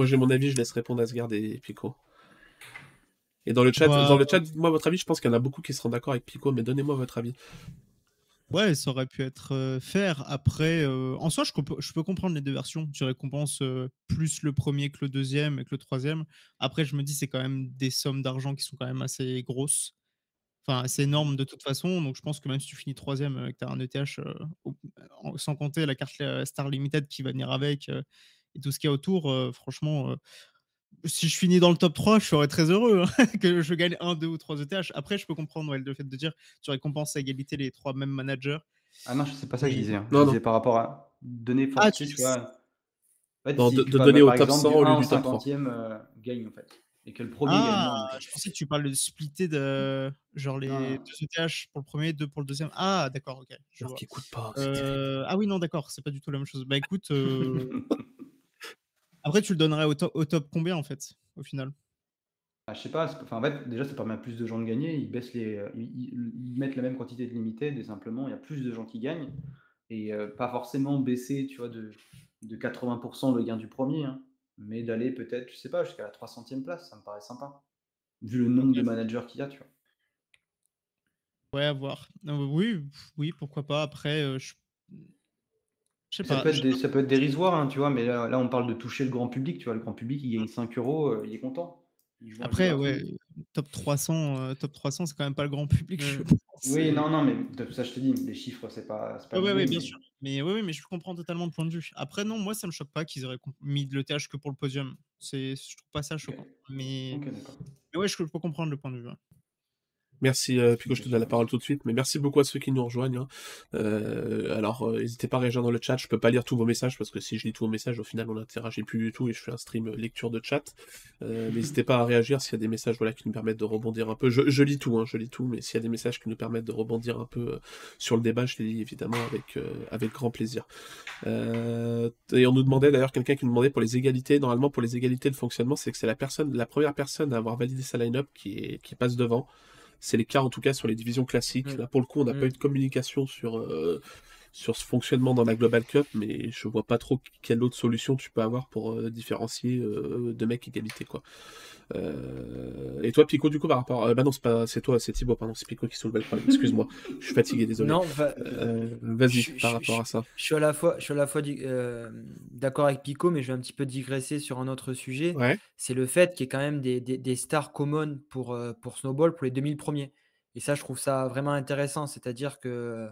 Moi, j'ai mon avis, je laisse répondre Asgard et Pico. Et dans le chat, Bah, dans le chat dites-moi votre avis. Je pense qu'il y en a beaucoup qui seront d'accord avec Pico, mais donnez-moi votre avis. Ouais, ça aurait pu être euh, faire. Après, euh, en soi, je, je peux comprendre les deux versions. Tu récompenses euh, plus le premier que le deuxième et que le troisième. Après, je me dis, c'est quand même des sommes d'argent qui sont quand même assez grosses. Enfin, c'est énorme de toute façon. Donc, je pense que même si tu finis troisième euh, et que tu as un ETH, euh, sans compter la carte euh, Star Limited qui va venir avec euh, et tout ce qu'il y a autour, euh, franchement, euh, si je finis dans le top 3, je serais très heureux hein, que je gagne un, deux ou trois ETH. Après, je peux comprendre ouais, le fait de dire tu récompenses à égalité les trois mêmes managers. Ah non, c'est pas ça que je disais. hein. Non, je non. disais par rapport à donner Ah, forcé, tu- tu vois. En fait, Non, si de- donner au top exemple, 100 au lieu 1 du top 3. 50e euh, gagne en fait. Et que le premier gagne. Ah, je pensais que tu parles de splitter de genre les Non, non. deux ETH pour le premier, deux pour le deuxième. Ah, d'accord, ok. Je Alors vois. qui écoute pas. Euh, ah oui, non, d'accord, c'est pas du tout la même chose. Bah écoute, euh, après tu le donnerais au, to- au top combien en fait, au final? Ah, je sais pas, enfin, en fait, déjà, ça permet à plus de gens de gagner. Ils baissent les, euh, ils, mettent la même quantité de limited et simplement, il y a plus de gens qui gagnent. Et euh, pas forcément baisser, tu vois, de, de 80% le gain du premier, hein, mais d'aller peut-être, je sais pas, jusqu'à la 300e place. Ça me paraît sympa. Vu le nombre de managers qu'il y a, tu vois. Ouais, à voir. Euh, oui, oui, pourquoi pas. Après, euh, je je sais Ça pas. peut être, je- des- ça peut être dérisoire, hein, tu vois, mais là, là, on parle de toucher le grand public, tu vois. Le grand public, il gagne 5 euros, euh, il est content. Il Après, ouais, top 300, euh, top 300, c'est quand même pas le grand public, je Mm. pense. Oui, non, non, mais ça, je te dis, les chiffres, c'est pas, pas Ouais, ouais, bien mais- sûr. Mais oui, mais je comprends totalement le point de vue. Après, non, moi, ça me choque pas qu'ils aient récom- mis de l'ETH que pour le podium. C'est, je trouve pas ça choquant. Mais, Ok, d'accord. mais ouais, je, je peux comprendre le point de vue. Merci, euh, Pico, je te donne la parole tout de suite, mais merci beaucoup à ceux qui nous rejoignent. hein. Euh, alors, euh, n'hésitez pas à réagir dans le chat, je peux pas lire tous vos messages, parce que si je lis tous vos messages, au final, on n'interagit plus du tout, et je fais un stream lecture de chat. N'hésitez pas à réagir s'il y a des messages voilà, qui nous permettent de rebondir un peu. Je, je lis tout, hein, je lis tout, mais s'il y a des messages qui nous permettent de rebondir un peu sur le débat, je les lis évidemment avec, avec grand plaisir. Et on nous demandait d'ailleurs, quelqu'un qui nous demandait pour les égalités, normalement pour les égalités de fonctionnement, c'est que c'est la personne, la première personne à avoir validé sa line-up qui, est, qui passe devant. C'est les cas en tout cas sur les divisions classiques. Mm. Là pour le coup, on n'a Mm. pas eu de communication sur, euh, sur ce fonctionnement dans la Global Cup, mais je vois pas trop quelle autre solution tu peux avoir pour euh, différencier euh, deux mecs égalité quoi. Euh, et toi Pico du coup par rapport, bah non c'est pas, c'est toi, c'est Thibaut pardon, c'est Pico qui soulevait le problème. Excuse-moi, je suis fatigué, désolé. Non, va- Vas-y par je- rapport à ça. Je suis à la fois, je suis à la fois d'accord avec Pico, mais je vais un petit peu digresser sur un autre sujet. Ouais. C'est le fait qu'il y ait quand même des, des- des stars communs pour, pour Snowball pour les 2000 premiers. Et ça, je trouve ça vraiment intéressant. C'est-à-dire que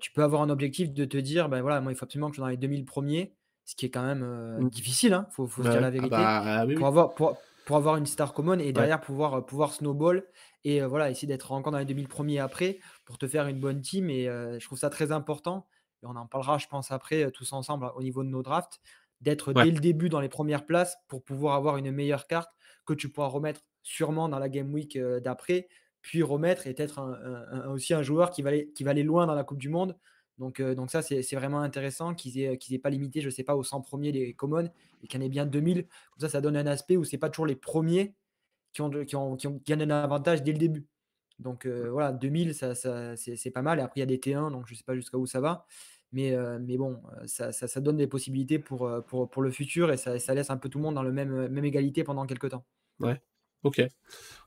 tu peux avoir un objectif de te dire, ben voilà, moi, il faut absolument que je sois dans les 2000 premiers, ce qui est quand même euh, Mm. difficile, hein, faut, faut se dire Ouais. la Ah vérité bah oui, oui. pour avoir, pour, pour avoir une star common et derrière pouvoir, pouvoir snowball et euh, voilà, essayer d'être encore dans les 2000 premiers après pour te faire une bonne team. Et euh, je trouve ça très important. Et on en parlera, je pense, après, tous ensemble au niveau de nos drafts, d'être Ouais. dès le début dans les premières places pour pouvoir avoir une meilleure carte que tu pourras remettre sûrement dans la game week d'après, puis remettre et être un- un- un- aussi un joueur qui va, aller, qui va aller loin dans la Coupe du Monde. Donc, euh, donc ça, c'est vraiment intéressant qu'ils aient, pas limité, je ne sais pas, aux 100 premiers les commons et qu'il y en ait bien 2000. Comme ça, ça donne un aspect où c'est pas toujours les premiers qui ont, qui ont, qui ont, qui ont un avantage dès le début. Donc euh, voilà, 2000, ça, ça, c'est pas mal. Et après, il y a des T1, donc je sais pas jusqu'à où ça va. Mais, euh, mais bon, ça, ça, ça donne des possibilités pour, pour, pour le futur et ça, ça laisse un peu tout le monde dans le même, même égalité pendant quelques temps. Ok,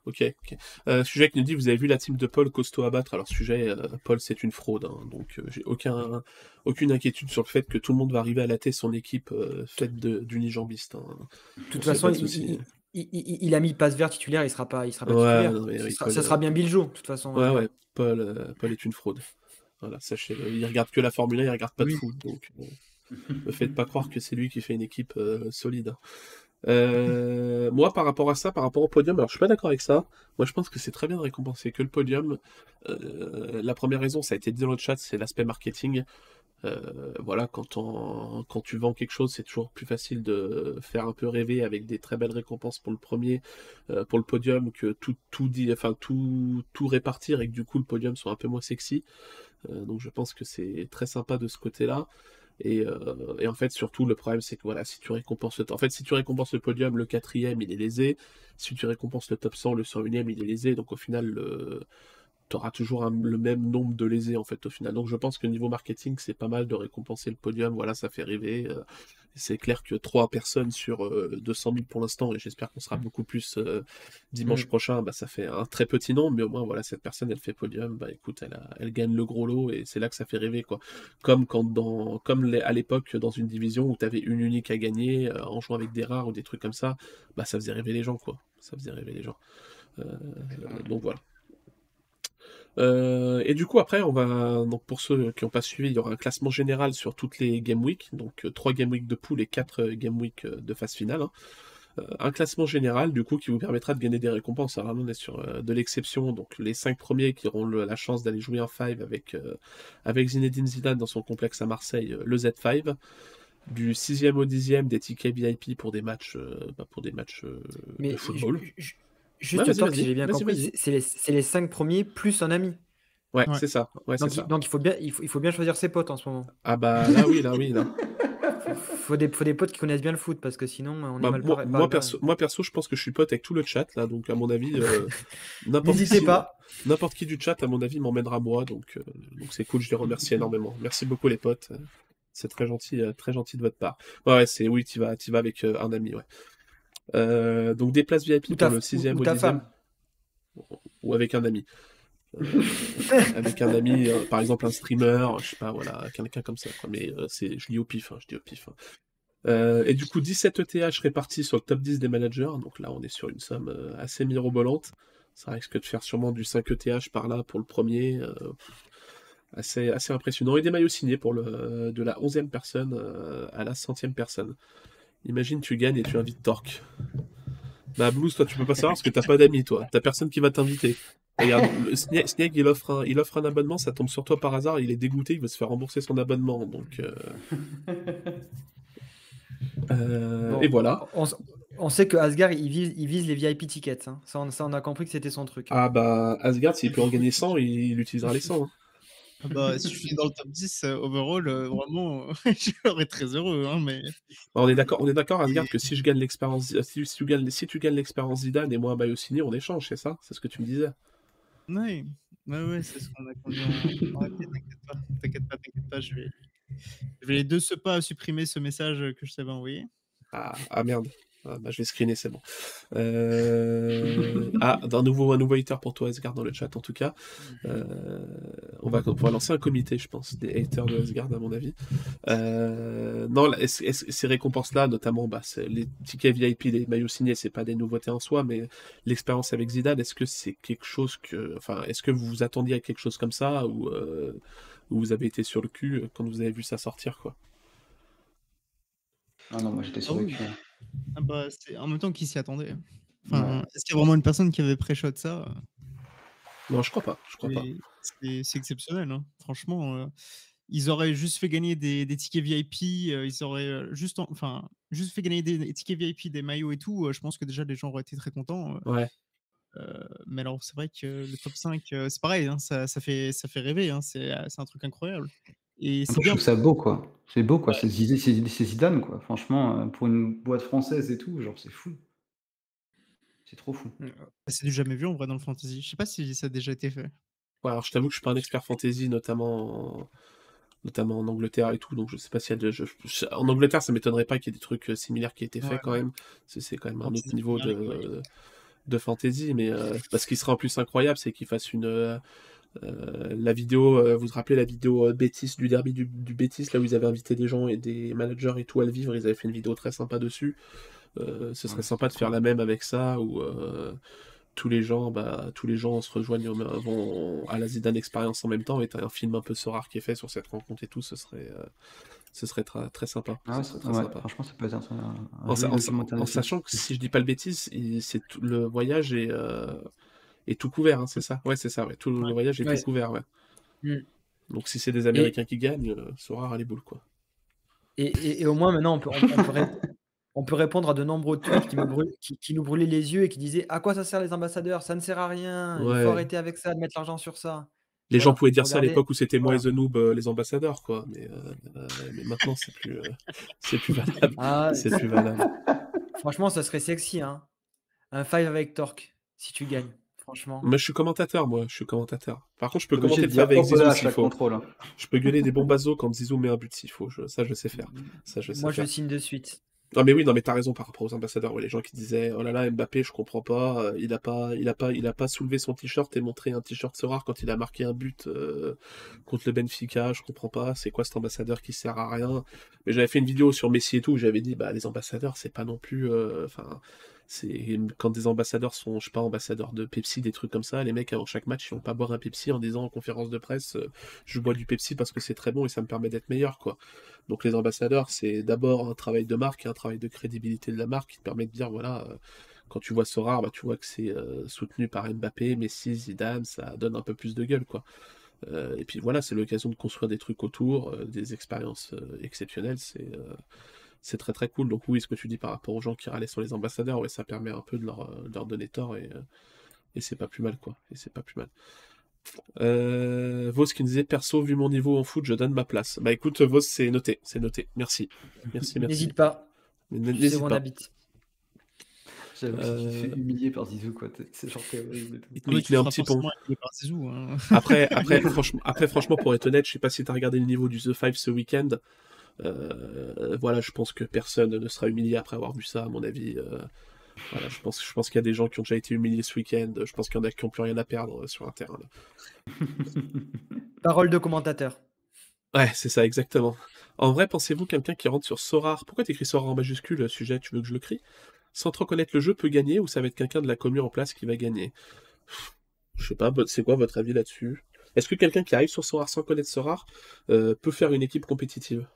ok. Euh, sujet qui nous dit, vous avez vu la team de Paul costaud à battre? Alors sujet, euh, Paul c'est une fraude, hein, donc euh, j'ai aucun, aucune inquiétude sur le fait que tout le monde va arriver à latter son équipe faite de- d'unijambistes. hein. De toute façon, de il, souci. il- il- il- il a mis passe vert titulaire, il sera pas, il sera pas Ouais, titulaire. non, mais oui, sera- Paul, ça sera bien Biljo, de toute façon. Ouais, hein. ouais, Paul, Paul est une fraude. Voilà, sachez-le. Il regarde que la Formule 1, il regarde pas de Oui. foot, donc ne faites pas croire que c'est lui qui fait une équipe solide. Euh, moi, par rapport à ça, par rapport au podium, alors je suis pas d'accord avec ça. Moi, je pense que c'est très bien de récompenser que le podium. Euh, la première raison, ça a été dit dans le chat, c'est l'aspect marketing. Euh, voilà, quand, on- tu vends quelque chose, c'est toujours plus facile de faire un peu rêver avec des très belles récompenses pour le premier, pour le podium, que tout, tout enfin tout, tout répartir et que du coup le podium soit un peu moins sexy. Donc je pense que c'est très sympa de ce côté-là. Et, euh, et en fait, surtout, le problème, c'est que voilà, si tu récompenses le... En fait, si tu récompenses le podium, le quatrième, il est lésé. Si tu récompenses le top 100, le 101ème, il est lésé. Donc au final, le... tu auras toujours un- le même nombre de lésés, en fait, au final. Donc je pense que niveau marketing, c'est pas mal de récompenser le podium. Voilà, ça fait rêver. Euh, c'est clair que trois personnes sur euh, 200 000 pour l'instant, et j'espère qu'on sera beaucoup plus euh, dimanche Mm. prochain, bah, ça fait un très petit nombre, mais au moins, voilà, cette personne, elle fait podium, bah écoute, elle, a- elle gagne le gros lot, et c'est là que ça fait rêver, quoi. Comme quand dans, comme les- à l'époque, dans une division où tu avais une unique à gagner, euh, en jouant avec des rares ou des trucs comme ça, bah ça faisait rêver les gens, quoi. Ça faisait rêver les gens. Euh, donc voilà. Euh, et du coup, après, on va, donc pour ceux qui n'ont pas suivi, il y aura un classement général sur toutes les Game Week, donc euh, 3 Game Week de pool et 4 Game Week euh, de phase finale. hein. Euh, un classement général, du coup, qui vous permettra de gagner des récompenses. Alors là, on est sur euh, de l'exception, donc les 5 premiers qui auront le- la chance d'aller jouer en 5 avec, euh, avec Zinedine Zidane dans son complexe à Marseille, euh, le Z5. Du 6e au 10e, des tickets VIP pour des matchs, euh, bah, pour des matchs euh, Mais de football. Juste Ouais, Torque, si j'ai bien vas-y, compris, vas-y. c'est- les, c'est les cinq premiers plus un ami. Ouais, Ouais. c'est ça. Ouais, c'est Donc, ça. il, donc il, faut bien, il, faut, il faut bien choisir ses potes en ce moment. Ah bah là oui, là oui, là. Il faut des, faut des potes qui connaissent bien le foot parce que sinon on est Bah, mal moi, barré- moi, perso, moi perso, je pense que je suis pote avec tout le chat là, donc à mon avis, euh, n'importe N'hésitez qui, pas. n'importe qui du chat, à mon avis, m'emmènera moi, donc euh, donc c'est cool, je les remercie énormément. Merci beaucoup les potes, c'est très gentil, euh, très gentil de votre part. Ouais, ouais, c'est oui, tu vas, tu vas avec euh, un ami, ouais. Euh, donc des places VIP Ou pour le ou- 6 ou au ta 10 femme. ou avec un ami. Euh, avec un ami, euh, par exemple un streamer, je sais pas, voilà, quelqu'un comme ça. Quoi. Mais c'est, je dis au pif, hein, je dis au pif. hein. Et du coup, 17 ETH répartis sur le top 10 des managers. Donc là, on est sur une somme assez mirobolante. Ça risque de faire sûrement du 5 ETH par là pour le premier. assez, assez impressionnant. Et des maillots signés pour le, de la 11e personne à la centième personne. Imagine, tu gagnes et tu invites Torque. Bah, Blues, toi, tu peux pas savoir parce que t'as pas d'amis, toi. T'as personne qui va t'inviter. Regarde, Snieg, il, offre un, il offre un abonnement, ça tombe sur toi par hasard, il est dégoûté, il veut se faire rembourser son abonnement. Donc, euh, euh, Bon, et voilà. on, sait que Asgard, il vise, il vise les VIP tickets. hein. Ça, on, ça, on a compris que c'était son truc. Ah bah, Asgard, s'il peut en gagner 100, il, il utilisera les 100. hein. Ah Bah, si je suis dans le top 10 euh, overall, euh, vraiment, je serais très heureux. Hein, mais... On est d'accord, on est d'accord, Asgard, que si je gagne l'expérience, si, si tu gagnes, si tu gagnes l'expérience Zidane et moi Bayosini, on échange, c'est ça? C'est ce que tu me disais Ouais, ouais, ouais, c'est ce qu'on a conduit en... T'inquiète pas, t'inquiète pas, t'inquiète pas. Je vais, je vais de ce pas supprimer ce message que je t'avais envoyé. Ah, ah, merde. Ah, bah, je vais screener, c'est bon. Euh, Ah, un nouveau, un nouveau hater pour toi, Asgard, dans le chat, en tout cas. Euh, On, va, on pourra lancer un comité, je pense, des haters de Asgard, à mon avis. Euh, Non, là, ces récompenses-là, notamment bah, les tickets VIP, les maillots signés, c'est pas des nouveautés en soi, mais l'expérience avec Zidane, est-ce que c'est quelque chose que. Enfin, est-ce que vous vous attendiez à quelque chose comme ça, ou euh, ou vous avez été sur le cul quand vous avez vu ça sortir, quoi? Ah non, moi j'étais sur Ah le cul. Ah bah, c'est en même temps qui s'y attendait. Enfin, est-ce qu'il y a vraiment une personne qui avait pré-shot ça? Non, je crois pas, je crois pas. C'est- exceptionnel, hein. franchement. euh, ils auraient juste fait gagner des, des tickets VIP, euh, ils auraient euh, juste, en- enfin, juste fait gagner des, tickets VIP, des maillots et tout. euh, je pense que déjà les gens auraient été très contents. Ouais. mais alors, c'est vrai que le top 5, euh, c'est pareil, hein, ça, ça, fait, ça fait rêver, hein, c'est c'est un truc incroyable. Et c'est je bien. trouve ça beau, quoi. C'est beau, quoi. C'est Zidane, c'est- c'est Zidane, quoi. Franchement, euh, pour une boîte française et tout, genre, c'est fou. C'est trop fou. C'est du jamais vu en vrai dans le fantasy. Je sais pas si ça a déjà été fait. Ouais, alors je t'avoue que je suis pas un expert fantasy, notamment en, notamment en Angleterre et tout, donc je sais pas s'il y a de... je- je- En Angleterre, ça m'étonnerait pas qu'il y ait des trucs euh, similaires qui aient été faits Ouais, quand même. C'est c'est quand même un autre Fantasy niveau de, ouais. fantasy, mais euh, bah, ce qui serait en plus incroyable, c'est qu'il fasse une... euh, la vidéo, euh, vous vous rappelez la vidéo euh, Bétis, du derby du, du Bétis, là où ils avaient invité des gens et des managers et tout à le vivre, ils avaient fait une vidéo très sympa dessus. Euh, ce serait Ouais, sympa de faire la même avec ça, où tous les gens, bah, tous les gens se rejoignent, au- vont à la Zidane Experience en même temps, et un film un peu rare qui est fait sur cette rencontre et tout, ce serait, ce serait très sympa. Ah ça- très ouais, sympa. franchement, ça peut être un, En, sa- sachant que si je dis pas le bêtise, c'est le voyage est, est tout couvert, hein, c'est ça? Ouais, c'est ça, ouais. Tout le voyage est Ouais. tout couvert, ouais. Mm. Donc si c'est des Américains qui gagnent, euh, Sora a les boules, quoi. Et, et- et au moins, maintenant, on peut, on, on peut ré- on peut répondre à de nombreux tweets qui, nous brûlaient les yeux et qui disaient À quoi ça sert les ambassadeurs? Ça ne sert à rien. Il Ouais. faut arrêter avec ça, de mettre l'argent sur ça. Les gens pouvaient dire ça à l'époque où c'était moi Voilà. et The Noob, euh, les ambassadeurs, quoi. Mais, euh, euh, mais maintenant, c'est plus, euh, c'est plus valable. Ah, C'est plus valable. franchement, ça serait sexy. Hein. Un five avec Torque, si tu gagnes. Franchement. Moi, je suis commentateur, moi. Je suis commentateur. Par contre, je peux commenter le avec Zizou s'il faut. contrôle. hein. Je peux gueuler des bombazos quand Zizou met un but s'il faut. Je- Ça, je sais faire. Ça, je sais Moi, faire. je signe de suite. Non mais oui, non mais t'as raison par rapport aux ambassadeurs. Ouais, les gens qui disaient oh là là Mbappé, je comprends pas, euh, il a pas, il a pas, il a pas soulevé son t-shirt et montré un t-shirt ce rare quand il a marqué un but euh, contre le Benfica. Je comprends pas. C'est quoi cet ambassadeur qui sert à rien? Mais j'avais fait une vidéo sur Messi et tout. où J'avais dit bah les ambassadeurs c'est pas non plus, euh, enfin c'est quand des ambassadeurs sont, je sais pas, ambassadeurs de Pepsi, des trucs comme ça. Les mecs avant chaque match ils vont pas boire un Pepsi en disant en conférence de presse euh, je bois du Pepsi parce que c'est très bon et ça me permet d'être meilleur quoi. Donc les ambassadeurs, c'est d'abord un travail de marque et un travail de crédibilité de la marque qui te permet de dire, voilà, euh, quand tu vois Sora, bah, tu vois que c'est euh, soutenu par Mbappé, Messi, Zidane, ça donne un peu plus de gueule, quoi. Et puis voilà, c'est l'occasion de construire des trucs autour, des expériences exceptionnelles, c'est c'est très très cool. Donc oui, ce que tu dis par rapport aux gens qui râlaient sur les ambassadeurs, ouais, ça permet un peu de leur, euh, de leur donner tort et, euh, et c'est pas plus mal, quoi. Et c'est pas plus mal. Euh, Vos qui nous disait perso, vu mon niveau en foot, je donne ma place. Bah écoute, Vos, c'est noté, c'est noté. Merci. Merci, merci. N'hésite pas. N'hésite on pas. habite. J'avoue que tu te Euh, fais humilier par Zizou, quoi. C'est genre horrible. Il te met, un petit pont. Zizou, hein. Après, après, franchement, après, franchement, pour être honnête, je sais pas si tu as regardé le niveau du The Five ce week-end. Euh, voilà, je pense que personne ne sera humilié après avoir vu ça, à mon avis. Euh, voilà, je pense, je pense qu'il y a des gens qui ont déjà été humiliés ce week-end. Je pense qu'il y en a qui n'ont plus rien à perdre euh, sur un terrain. là. Parole de commentateur. Ouais, c'est ça, exactement. En vrai, pensez-vous quelqu'un qui rentre sur Sorar Pourquoi t'écris Sorar en majuscule, sujet Tu veux que je le crie? Sans trop connaître le jeu, peut gagner ou ça va être quelqu'un de la commune en place qui va gagner? Je sais pas, c'est quoi votre avis là-dessus? Est-ce que quelqu'un qui arrive sur Sorar sans connaître Sorar euh, peut faire une équipe compétitive?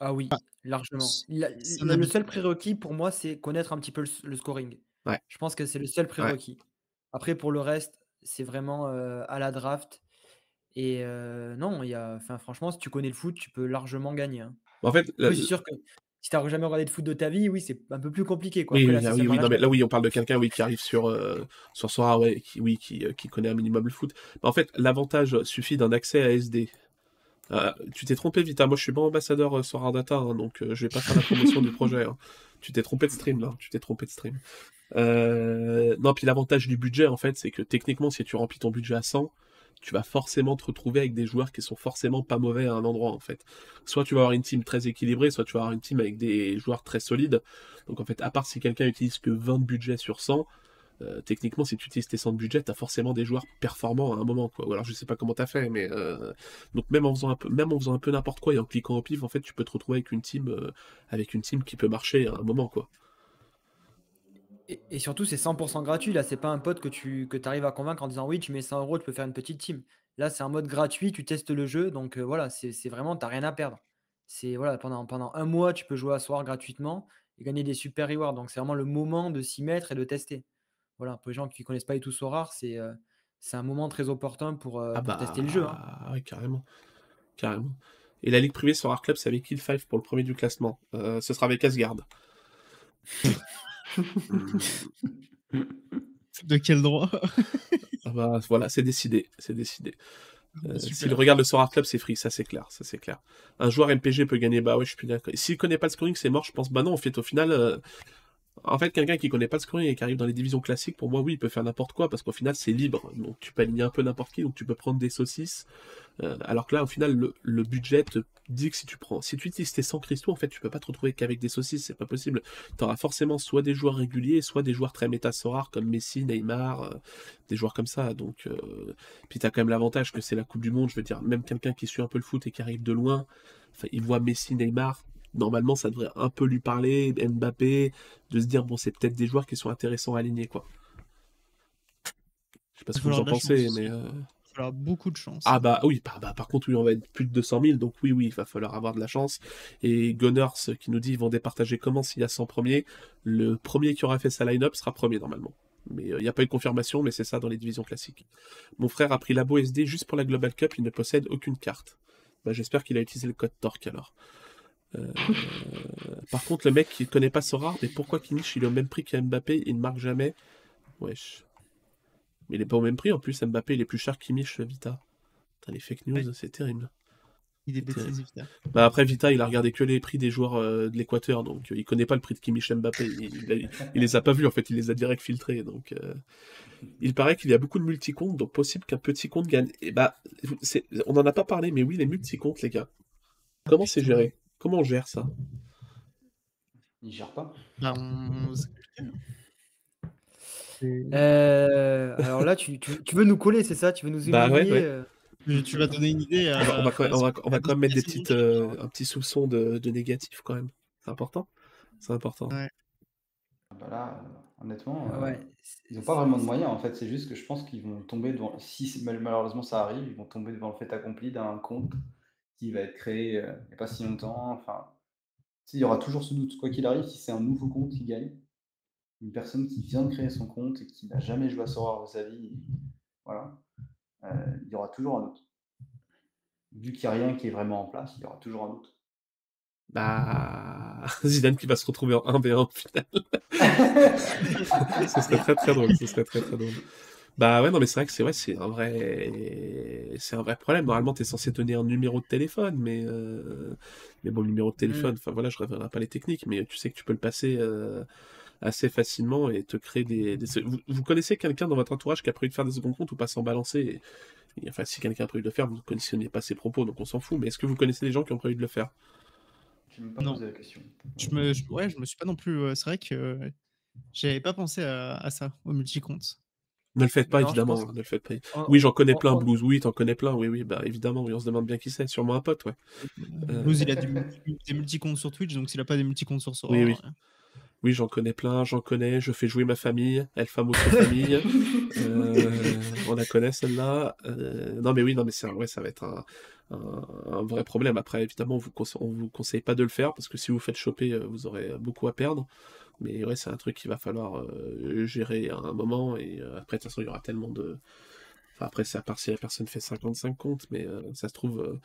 Ah oui, Ah, largement. La- le, seul prérequis pour moi, c'est connaître un petit peu le, scoring. Ouais. Je pense que c'est le seul prérequis. Après, pour le reste, c'est vraiment à la draft. Et non, il y a, enfin, franchement, si tu connais le foot, tu peux largement gagner. Hein. En fait, c'est sûr que si tu n'as jamais regardé de foot de ta vie, oui, c'est un peu plus compliqué. Quoi. Oui, là, oui, oui, non, mais là, oui, on parle de quelqu'un oui, qui arrive sur, euh, sur Sora, ouais, qui, oui, qui, qui, connaît un minimum le foot. en fait, l'avantage suffit d'un accès à SD. Euh, tu t'es trompé, Vita. Moi, je suis pas ambassadeur Sora Data, hein, donc je vais pas faire la promotion du projet. Hein. Tu t'es trompé de stream, là. Tu t'es trompé de stream. non, puis l'avantage du budget, en fait, c'est que techniquement, si tu remplis ton budget à 100, tu vas forcément te retrouver avec des joueurs qui sont forcément pas mauvais à un endroit en fait. Soit tu vas avoir une team très équilibrée, soit tu vas avoir une team avec des joueurs très solides. Donc en fait, à part si quelqu'un utilise que 20 de budget sur 100, euh, techniquement, si tu utilises tes 100 de budget, tu as forcément des joueurs performants à un moment. Quoi. Ou alors je sais pas comment tu as fait, mais euh, donc même en faisant un peu, même en faisant un peu n'importe quoi et en cliquant au pif, en fait, tu peux te retrouver avec une team, euh, avec une team qui peut marcher à un moment. quoi. Et, surtout, c'est 100% gratuit. Là, c'est pas un pote que tu que arrives à convaincre en disant oui, tu mets 100 euros, tu peux faire une petite team. Là, c'est un mode gratuit, tu testes le jeu. Donc voilà, c'est vraiment, tu rien à perdre. C'est voilà, pendant, pendant un mois, tu peux jouer à soir gratuitement et gagner des super rewards. Donc c'est vraiment le moment de s'y mettre et de tester. Voilà, pour les gens qui ne connaissent pas du tout Sorar, c'est c'est un moment très opportun pour, ah tester le jeu. Hein. Ah oui, carrément. Carrément. Et la ligue privée Sorar Club, c'est avec Kill 5 pour le premier du classement. ce sera avec Asgard. De quel droit? Ah bah, Voilà, c'est décidé. C'est décidé. Euh, S'il regarde le Sorar Club, c'est free, ça c'est clair, ça c'est clair. Un joueur MPG peut gagner, bah ouais, je suis plus d'accord. S'il connaît pas le scoring, c'est mort, je pense, bah non, en fait, au final, euh, en fait, quelqu'un qui connaît pas le scoring et qui arrive dans les divisions classiques, pour moi, oui, il peut faire n'importe quoi, parce qu'au final, c'est libre. Donc, tu peux aligner un peu n'importe qui, donc tu peux prendre des saucisses. Euh, alors que là, au final, le, budget te dit que si tu prends, si tu utilises tes 100 cristaux, en fait, tu peux pas te retrouver qu'avec des saucisses, c'est pas possible. Tu auras forcément soit des joueurs réguliers, soit des joueurs très méta rares comme Messi, Neymar, euh, des joueurs comme ça. Donc, euh... puis as quand même l'avantage que c'est la Coupe du Monde. Je veux dire, même quelqu'un qui suit un peu le foot et qui arrive de loin, il voit Messi, Neymar, normalement, ça devrait un peu lui parler, Mbappé, de se dire, bon, c'est peut-être des joueurs qui sont intéressants à aligner, quoi. Je sais pas ce que vous en pensez, mais. Euh, il va falloir beaucoup de chance. Ah bah oui, bah, bah, par contre, oui, on va être plus de 200 000, donc oui, oui, il va falloir avoir de la chance. Et Gunners qui nous dit ils vont départager comment s'il y a 100 premiers? Le premier qui aura fait sa line-up sera premier normalement. Mais euh, il n'y a pas eu de confirmation, mais c'est ça dans les divisions classiques. Mon frère a pris la SD juste pour la Global Cup, il ne possède aucune carte. Bah, J'espère qu'il a utilisé le code TORC alors. Euh, par contre, le mec qui connaît pas Sora, mais pourquoi Kimmich il est au même prix qu'Mbappé Il ne marque jamais. Wesh. Mais il est pas au même prix en plus. Mbappé il est plus cher qu'Kimmich Vita. les fake news, c'est terrible. Il est. Bah après, Vita, il a regardé que les prix des joueurs euh, de l'Équateur, donc euh, il connaît pas le prix de Kimmich Mbappé. Il, les a pas vus, en fait, il les a direct filtrés. Donc, il paraît qu'il y a beaucoup de multi-comptes, donc possible qu'un petit compte gagne. Et bah, on en a pas parlé, mais oui, les multi-comptes, les gars. Comment c'est géré? Comment on gère ça? Il gère pas. Bah, euh, alors là, tu, veux nous coller, c'est ça? Tu veux nous bah, euh Tu vas donner une idée. on, va, quand même, mettre des petites, euh, un petit soupçon de, négatif quand même. C'est important. C'est important. Voilà, bah honnêtement, ils n'ont pas vraiment de moyens en fait. C'est juste que je pense qu'ils vont tomber devant. Si malheureusement ça arrive, ils vont tomber devant le fait accompli d'un compte qui va être créé euh, il n'y a pas si longtemps. Enfin, il y aura toujours ce doute. Quoi qu'il arrive, si c'est un nouveau compte qui gagne, une personne qui vient de créer son compte et qui n'a jamais joué à Sora de sa vie, voilà, euh, il y aura toujours un doute. Vu qu'il n'y a rien qui est vraiment en place, il y aura toujours un doute. Bah, Zidane qui va se retrouver en 1v1 au final. ce serait très très drôle. Ce serait très très drôle. Bah ouais, non, mais c'est vrai que c'est vrai, c'est un vrai, c'est un vrai problème. Normalement, tu es censé donner un numéro de téléphone, mais euh, mais bon, le numéro de téléphone, mmh. enfin voilà, je révélerai pas les techniques, mais tu sais que tu peux le passer euh, assez facilement et te créer des. Vous, connaissez quelqu'un dans votre entourage qui a prévu de faire des secondes comptes ou pas sans balancer Enfin, si quelqu'un a prévu de le faire, vous ne connaissez pas ses propos, donc on s'en fout. Mais est-ce que vous connaissez des gens qui ont prévu de le faire? Je me pas non. la question. Je me, ouais, je me suis pas non plus. Euh, c'est vrai que j'avais pas pensé à, à ça, au multi-compte. Ne le faites pas, évidemment. Ne le faites pas. oui, j'en connais plein, Blues. Oui, t'en connais plein. Oui, oui, bah évidemment. Oui, on se demande bien qui c'est. Sûrement un pote, ouais. Euh, Blues, il a des, multi-comptes sur Twitch, donc s'il a pas des multi-comptes sur Sora. Oui, oui. Oui, j'en connais plein, j'en connais. Je fais jouer ma famille. Elle femme autre famille. Euh, on la connaît celle-là. Euh, non, mais oui, non, mais c'est ouais, ça va être un, un, vrai problème. Après, évidemment, on vous, on vous conseille pas de le faire parce que si vous faites choper, vous aurez beaucoup à perdre. Mais ouais, c'est un truc qu'il va falloir euh, gérer à un moment. Et euh, après, de toute façon, il y aura tellement de, Enfin, après, c'est à part si la personne fait 55 comptes, mais ça se trouve,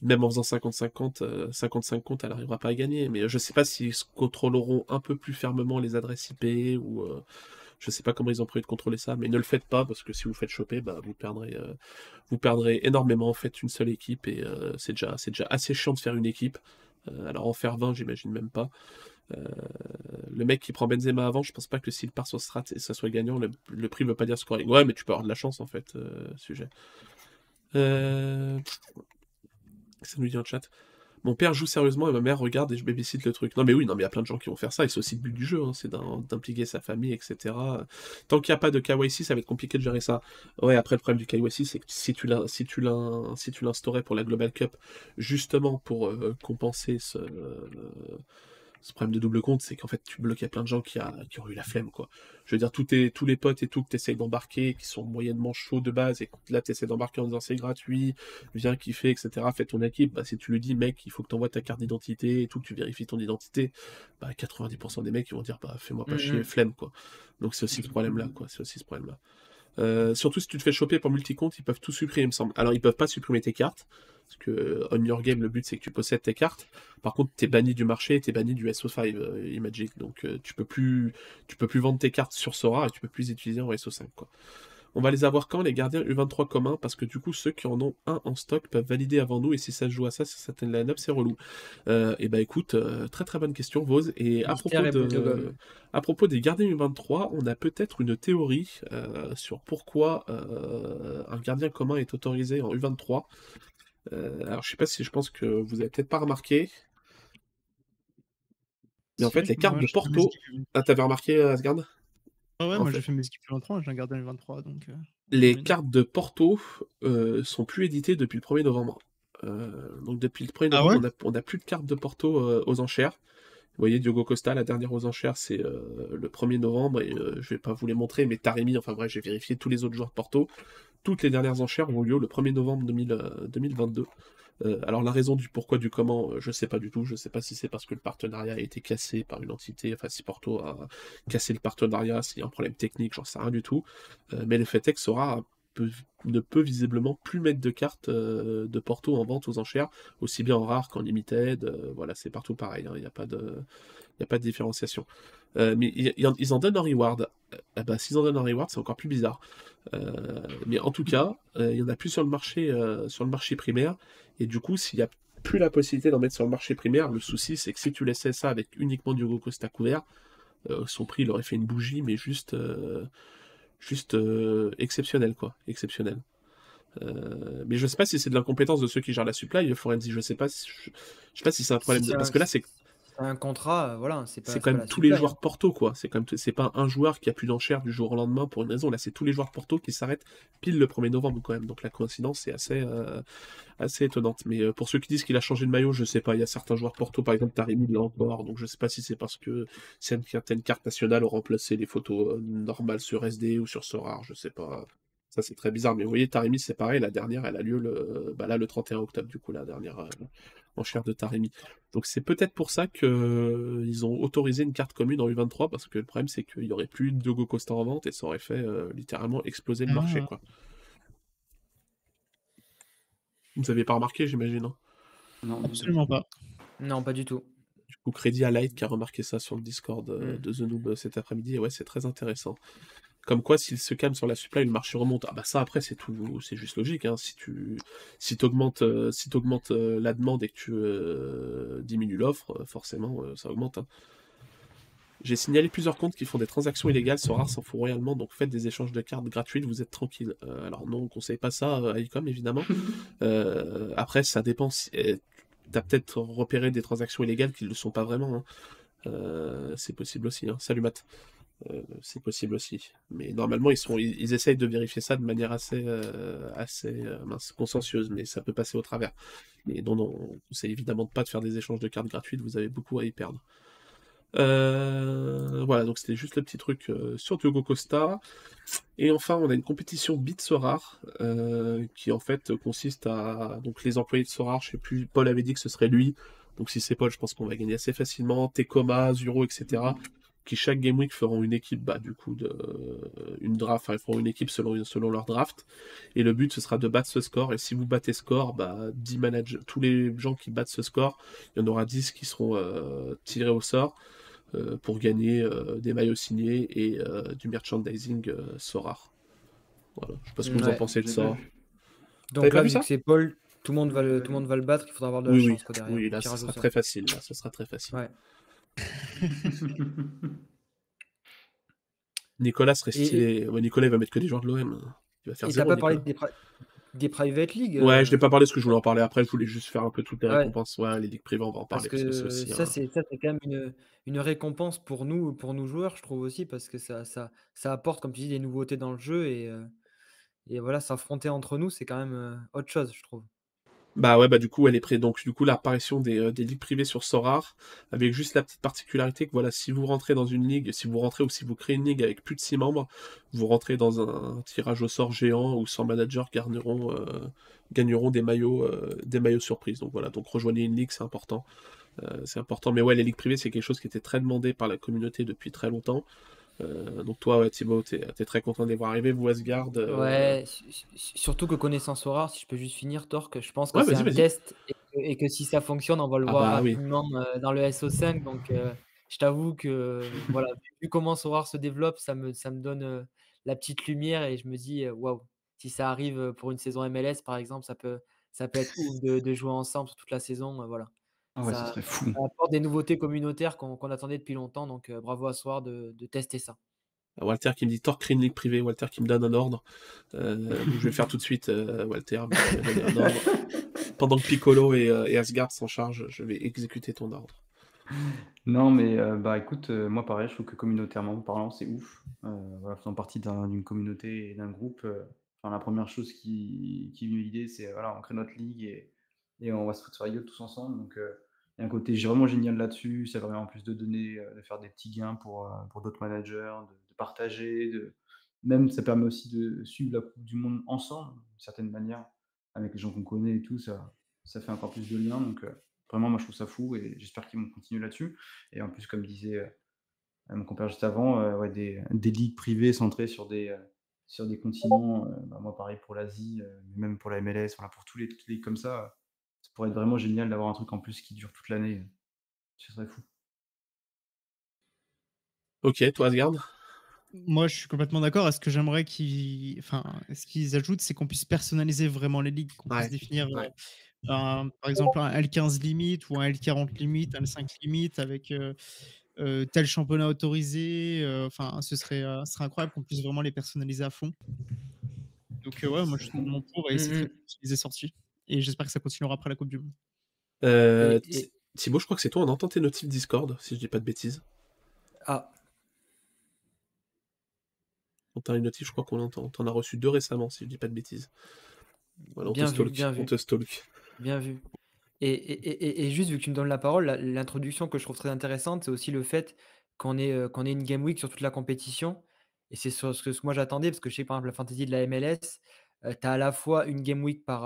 même en faisant 50-50, 55 comptes, elle n'arrivera pas à gagner. Mais je sais pas s'ils contrôleront un peu plus fermement les adresses IP ou. Je sais pas comment ils ont prévu de contrôler ça, mais ne le faites pas parce que si vous faites choper, bah, vous perdrez, euh, vous perdrez énormément. Faites une seule équipe et euh, c'est déjà, c'est déjà assez chiant de faire une équipe. Euh, alors en faire 20, j'imagine même pas. Le mec qui prend Benzema avant, je pense pas que s'il part sur strat et ça soit gagnant, le, prix veut pas dire scoring. Ouais, mais tu peux avoir de la chance en fait, sujet. Ça nous dit en chat? Mon père joue sérieusement et ma mère regarde et je babysit le truc. Non mais oui, non mais il y a plein de gens qui vont faire ça et c'est aussi le but du jeu, hein, c'est d'impliquer sa famille, etc. Tant qu'il n'y a pas de KYC, ça va être compliqué de gérer ça. Ouais, après le problème du KYC, c'est que si tu l'instaurais pour la Global Cup, justement pour euh, compenser ce, ce problème de double compte, c'est qu'en fait, tu bloquais plein de gens qui, a, qui ont eu la flemme, quoi. Je veux dire, tous, tes, tous les potes et tout que tu essayes d'embarquer, qui sont moyennement chauds de base, et là, tu essaies d'embarquer en disant c'est gratuit, viens kiffer, etc., fais ton équipe, bah, si tu lui dis, mec, il faut que tu envoies ta carte d'identité et tout, que tu vérifies ton identité, bah, 90% des mecs, ils vont dire, bah, fais-moi pas chier, flemme, quoi. Donc, c'est aussi ce problème-là, quoi. C'est aussi ce problème-là. Euh, surtout si tu te fais choper pour multi-compte, ils peuvent tout supprimer, il me semble. Alors, ils peuvent pas supprimer tes cartes, parce que on your game, le but c'est que tu possèdes tes cartes. Par contre, tu es banni du marché, tu es banni du SO5 euh, Imagic. Donc euh, tu peux plus tu peux plus vendre tes cartes sur Sora et tu peux plus les utiliser en SO5 quoi. On va les avoir quand les gardiens U23 communs? Parce que du coup ceux qui en ont un en stock peuvent valider avant nous et si ça se joue à ça, sur certaines line-up, c'est relou. Euh, et bah écoute, très très bonne question Vose. Et à propos, de, à propos des gardiens U23, on a peut-être une théorie sur pourquoi un gardien commun est autorisé en U23. Euh, alors, je sais pas si je pense que vous avez peut-être pas remarqué. Mais en fait, les cartes de Porto. Ah, t'avais remarqué, euh, Asgard? Ah ouais, moi j'ai fait mes équipes 23, j'ai gardé les 23. Donc, euh, les cartes de Porto sont plus éditées depuis le 1er novembre. donc depuis le 1er ah novembre, on, a, plus de cartes de Porto aux enchères. Vous voyez, Diogo Costa, la dernière aux enchères, c'est le 1er novembre, et je vais pas vous les montrer, mais Taremi, enfin bref, j'ai vérifié tous les autres joueurs de Porto toutes les dernières enchères ont lieu le 1er novembre 2022. Euh, euh, alors la raison du pourquoi, du comment, euh, je ne sais pas du tout. Je ne sais pas si c'est parce que le partenariat a été cassé par une entité, enfin si Porto a cassé le partenariat, s'il y a un problème technique, j'en sais rien du tout. mais le fait est que Sora ne peut visiblement plus mettre de cartes de Porto en vente aux enchères, aussi bien en rare qu'en limited. voilà, c'est partout pareil. Hein. Il n'y a pas de différenciation. Euh, mais ils en donnent un reward. Eh ben, s'ils en donnent un reward, c'est encore plus bizarre. Euh, mais en tout cas, euh, il n'y en a plus sur le marché, sur le marché primaire. Et du coup, s'il n'y a plus la possibilité d'en mettre sur le marché primaire, le souci, c'est que si tu laissais ça avec uniquement du Costa couvert, son prix, il aurait fait une bougie, mais juste, juste exceptionnel, quoi. Exceptionnel. mais je sais pas si c'est de l'incompétence de ceux qui gèrent la supply, Florenzi, je sais pas si, je, sais pas si c'est un problème parce que là c'est un contrat, euh, voilà, c'est quand même tous les joueurs hein. Porto, quoi. C'est quand même, c'est pas un joueur qui a plus d'enchères du jour au lendemain pour une raison. Là, c'est tous les joueurs Porto qui s'arrêtent pile le 1er novembre, quand même. Donc la coïncidence est assez, euh, assez étonnante. Mais euh, pour ceux qui disent qu'il a changé de maillot, je sais pas. Il y a certains joueurs Porto, par exemple, Taremi l'a encore. Donc je sais pas si c'est parce que certaines cartes nationales ont remplacé les photos normales sur SD ou sur Sorar, je sais pas. Ça, c'est très bizarre. Mais vous voyez, Taremi, c'est pareil. La dernière, elle a lieu le, bah là, le 31 octobre, du coup, la dernière, en chair de Taremi. Donc c'est peut-être pour ça qu'ils euh, ont autorisé une carte commune en U23, parce que le problème c'est qu'il n'y aurait plus de Go Costa en vente et ça aurait fait euh, littéralement exploser le ah. marché. Quoi. Vous n'avez pas remarqué, j'imagine hein? Non, absolument pas. Non, pas du tout. Du coup, crédit à Light qui a remarqué ça sur le Discord euh, mm. de The Noob cet après-midi, et ouais, c'est très intéressant. Comme quoi, s'il se calme sur la supply, le marché remonte. Ah bah ça, après, c'est tout, c'est juste logique. Hein. Si tu, si augmentes, euh, si augmentes euh, la demande et que tu euh, diminues l'offre, forcément, ça augmente. Hein. J'ai signalé plusieurs comptes qui font des transactions illégales sur rare sans fou royalement, donc faites des échanges de cartes gratuites, vous êtes tranquille. alors non, on conseille pas ça à Ecom, évidemment. après, ça dépend. Si, eh, T'as peut-être repéré des transactions illégales qui ne le sont pas vraiment. Hein. c'est possible aussi. Salut Matt. Euh, c'est possible aussi. Mais normalement, ils, sont, ils, essayent de vérifier ça de manière assez, euh, assez euh, consciencieuse, mais ça peut passer au travers. Mais non, non, c'est évidemment pas de faire des échanges de cartes gratuites, vous avez beaucoup à y perdre. voilà, donc c'était juste le petit truc sur Diogo Costa. Et enfin, on a une compétition Beat Sorar, qui en fait consiste à. Donc les employés de Sorar, je sais plus, Paul avait dit que ce serait lui. Donc si c'est Paul, je pense qu'on va gagner assez facilement. Tecoma, Zuro, etc qui chaque game week feront une équipe, bah, du coup, de, une draft, enfin, ils feront une équipe selon, selon leur draft. Et le but, ce sera de battre ce score. Et si vous battez score, bah, 10 managers, tous les gens qui battent ce score, il y en aura 10 qui seront euh, tirés au sort euh, pour gagner euh, des maillots signés et du merchandising Sora. Voilà. Je sais pas ce que vous en pensez de ça. Donc là, vu que c'est Paul, tout le monde va le, tout le monde va le battre, il faudra avoir de la chance oui. derrière. Oui, là, ça sera très facile. Là, ça sera très facile. Ouais. Nicolas serait stylé. Nicolas, il va mettre que des joueurs de l'OM. Il va faire et pas parlé des, des, private leagues Ouais, euh je n'ai pas parlé de ce que je voulais en parler après. Je voulais juste faire un peu toutes les récompenses. Ouais, les ligues privées, on va en parler. Parce que, ça, c'est quand même une, une, récompense pour nous, pour nous joueurs, je trouve aussi, parce que ça, ça, ça apporte, comme tu dis, des nouveautés dans le jeu. Et, euh, et voilà, s'affronter entre nous, c'est quand même euh, autre chose, je trouve. Bah ouais, bah du coup, elle est prête. Donc, du coup, l'apparition des, euh, des ligues privées sur Sorar, avec juste la petite particularité que voilà, si vous rentrez dans une ligue, si vous rentrez ou si vous créez une ligue avec plus de 6 membres, vous rentrez dans un, tirage au sort géant où 100 managers gagneront, euh, gagneront des maillots, euh, des maillots surprises. Donc voilà, donc rejoignez une ligue, c'est important. c'est important. Mais ouais, les ligues privées, c'est quelque chose qui était très demandé par la communauté depuis très longtemps. Euh, donc toi, ouais, Thibaut, tu es, très content de les voir arriver, vous, Asgard. Euh, ouais, surtout que connaissance rare, si je peux juste finir, Torque, je pense que c'est un test et que, si ça fonctionne, on va le ah voir bah rapidement euh, dans le SO5. Donc je t'avoue que voilà, vu comment Sora se développe, ça me, ça me donne la petite lumière et je me dis, waouh, si ça arrive pour une saison MLS, par exemple, ça peut, ça peut être ouf de, de jouer ensemble toute la saison. voilà. Ah ouais, ça, serait fou. Ça apporte des nouveautés communautaires qu'on attendait depuis longtemps, donc bravo à Soir de, de, tester ça. Walter qui me dit Torque Green League privé, Walter qui me donne un ordre. Euh, je vais le faire tout de suite, euh, Walter. Pendant que Piccolo et, et Asgard s'en chargent, je vais exécuter ton ordre. Non, mais bah écoute, moi pareil, je trouve que communautairement parlant, c'est ouf. voilà, faisant partie d'une communauté et d'un groupe, enfin, la première chose qui, qui vient l'idée, c'est voilà, on crée notre ligue et, et on va se foutre sur la gueule tous ensemble. Donc, il y a un côté vraiment génial là-dessus. Ça permet en plus de donner, de faire des petits gains pour, pour d'autres managers, de, partager. De... Même, ça permet aussi de suivre la Coupe du Monde ensemble, d'une certaine manière, avec les gens qu'on connaît et tout. Ça, ça fait encore plus de liens. Donc, vraiment, moi, je trouve ça fou et j'espère qu'ils vont continuer là-dessus. Et en plus, comme disait mon compère juste avant, des, des, ligues privées centrées sur des, sur des continents. Bah, moi, pareil pour l'Asie, même pour la MLS, pour tous les, toutes les ligues comme ça pourrait être vraiment génial d'avoir un truc en plus qui dure toute l'année. Ce serait fou. Ok, toi, Asgard? Moi, je suis complètement d'accord. Est-ce que j'aimerais qu'ils, enfin, ce qu'ils ajoutent, c'est qu'on puisse personnaliser vraiment les ligues, qu'on puisse définir, euh, par exemple, un L15 limite ou un L40 limite, un L5 limite avec euh, euh, tel championnat autorisé. Enfin, ce serait, ce serait incroyable qu'on puisse vraiment les personnaliser à fond. Donc, ouais, moi, je suis mon pour et c'est très sorti. Et j'espère que ça continuera après la Coupe du Monde. Euh, Thibaut, je crois que c'est toi, on entend tes notifs Discord, si je dis pas de bêtises. Ah. On t'a une notif, je crois qu'on entend. T'en as reçu deux récemment, si je dis pas de bêtises. Voilà, on bien te vu, bien vu. Bien vu. Et, juste vu que tu me donnes la parole, l'introduction que je trouve très intéressante, c'est aussi le fait qu'on ait, euh, qu'on ait une Game Week sur toute la compétition. Et c'est ce que moi j'attendais, parce que je sais par exemple la fantasy de la MLS, tu as à la fois une game week par,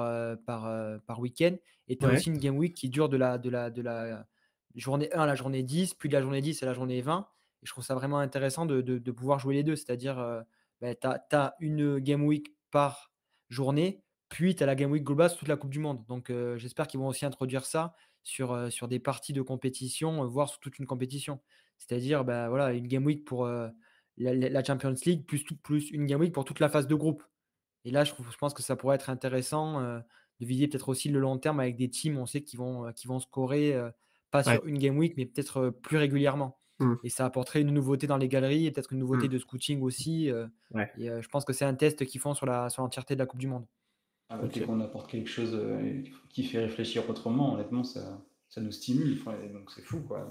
par, par week-end et tu as aussi une game week qui dure de la, de, la, de la journée 1 à la journée 10, puis de la journée 10 à la journée 20. Et je trouve ça vraiment intéressant de, de, pouvoir jouer les deux. C'est-à-dire, bah, tu as, une game week par journée, puis tu as la game week globale sur toute la Coupe du Monde. Donc j'espère qu'ils vont aussi introduire ça sur, sur des parties de compétition, voire sur toute une compétition. C'est-à-dire, bah, voilà, une game week pour la, la, Champions League, plus, plus une game week pour toute la phase de groupe. Et là, je, pense que ça pourrait être intéressant de viser peut-être aussi le long terme avec des teams, on sait, qui vont, qui vont scorer, pas sur une game week, mais peut-être plus régulièrement. Mmh. Et ça apporterait une nouveauté dans les galeries et peut-être une nouveauté mmh. de scouting aussi. Et je pense que c'est un test qu'ils font sur l'entièreté sur de la Coupe du Monde. Ah, qu'on apporte quelque chose qui fait réfléchir autrement, honnêtement, ça, ça nous stimule. donc c'est fou, quoi.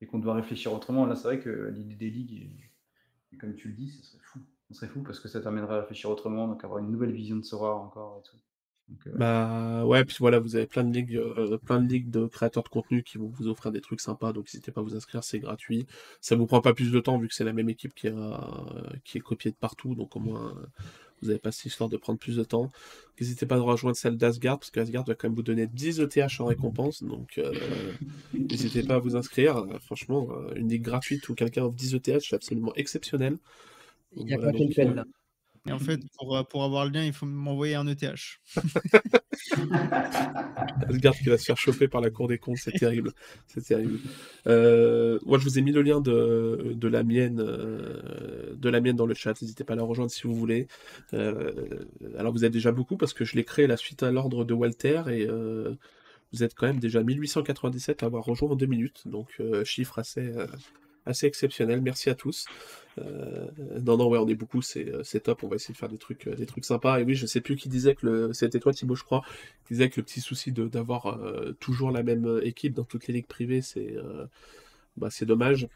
et qu'on doit réfléchir autrement. Là, c'est vrai que l'idée des ligues, comme tu le dis, ce serait fou. Ce serait fou parce que ça t'amènerait à réfléchir autrement, donc avoir une nouvelle vision de Sora encore et tout. Euh, bah ouais, puis voilà, vous avez plein de ligues, euh, plein de ligues de créateurs de contenu qui vont vous offrir des trucs sympas, donc n'hésitez pas à vous inscrire, c'est gratuit. Ça vous prend pas plus de temps vu que c'est la même équipe qui, a, qui est copiée de partout, donc au moins vous n'avez pas cette histoire de prendre plus de temps. N'hésitez pas à rejoindre celle d'Asgard, parce qu'Asgard va quand même vous donner 10 ETH en récompense, donc euh, n'hésitez pas à vous inscrire. Franchement, une ligue gratuite où quelqu'un offre 10 ETH, c'est absolument exceptionnel. Il n'y a Voilà, pas euh, là? Et en fait, pour, euh, pour avoir le lien, il faut m'envoyer un ETH. Asgard qui va se faire choper par la Cour des comptes, c'est terrible. C'est terrible. Euh, moi, je vous ai mis le lien de, de, la mienne, euh, de la mienne dans le chat. N'hésitez pas à la rejoindre si vous voulez. Euh, alors, vous êtes déjà beaucoup parce que je l'ai créé la suite à l'ordre de Walter et euh, vous êtes quand même déjà 1897 à avoir rejoint en deux minutes. Donc, euh, chiffre assez, euh, assez exceptionnel. Merci à tous. Euh, non, non, ouais, on est beaucoup, c'est euh, c'est top. On va essayer de faire des trucs, euh, des trucs sympas. Et oui, je sais plus qui disait que c'était toi, Thibaut, je crois, qui disait que le petit souci d'avoir toujours la même équipe dans toutes les ligues privées, c'est bah, c'est dommage.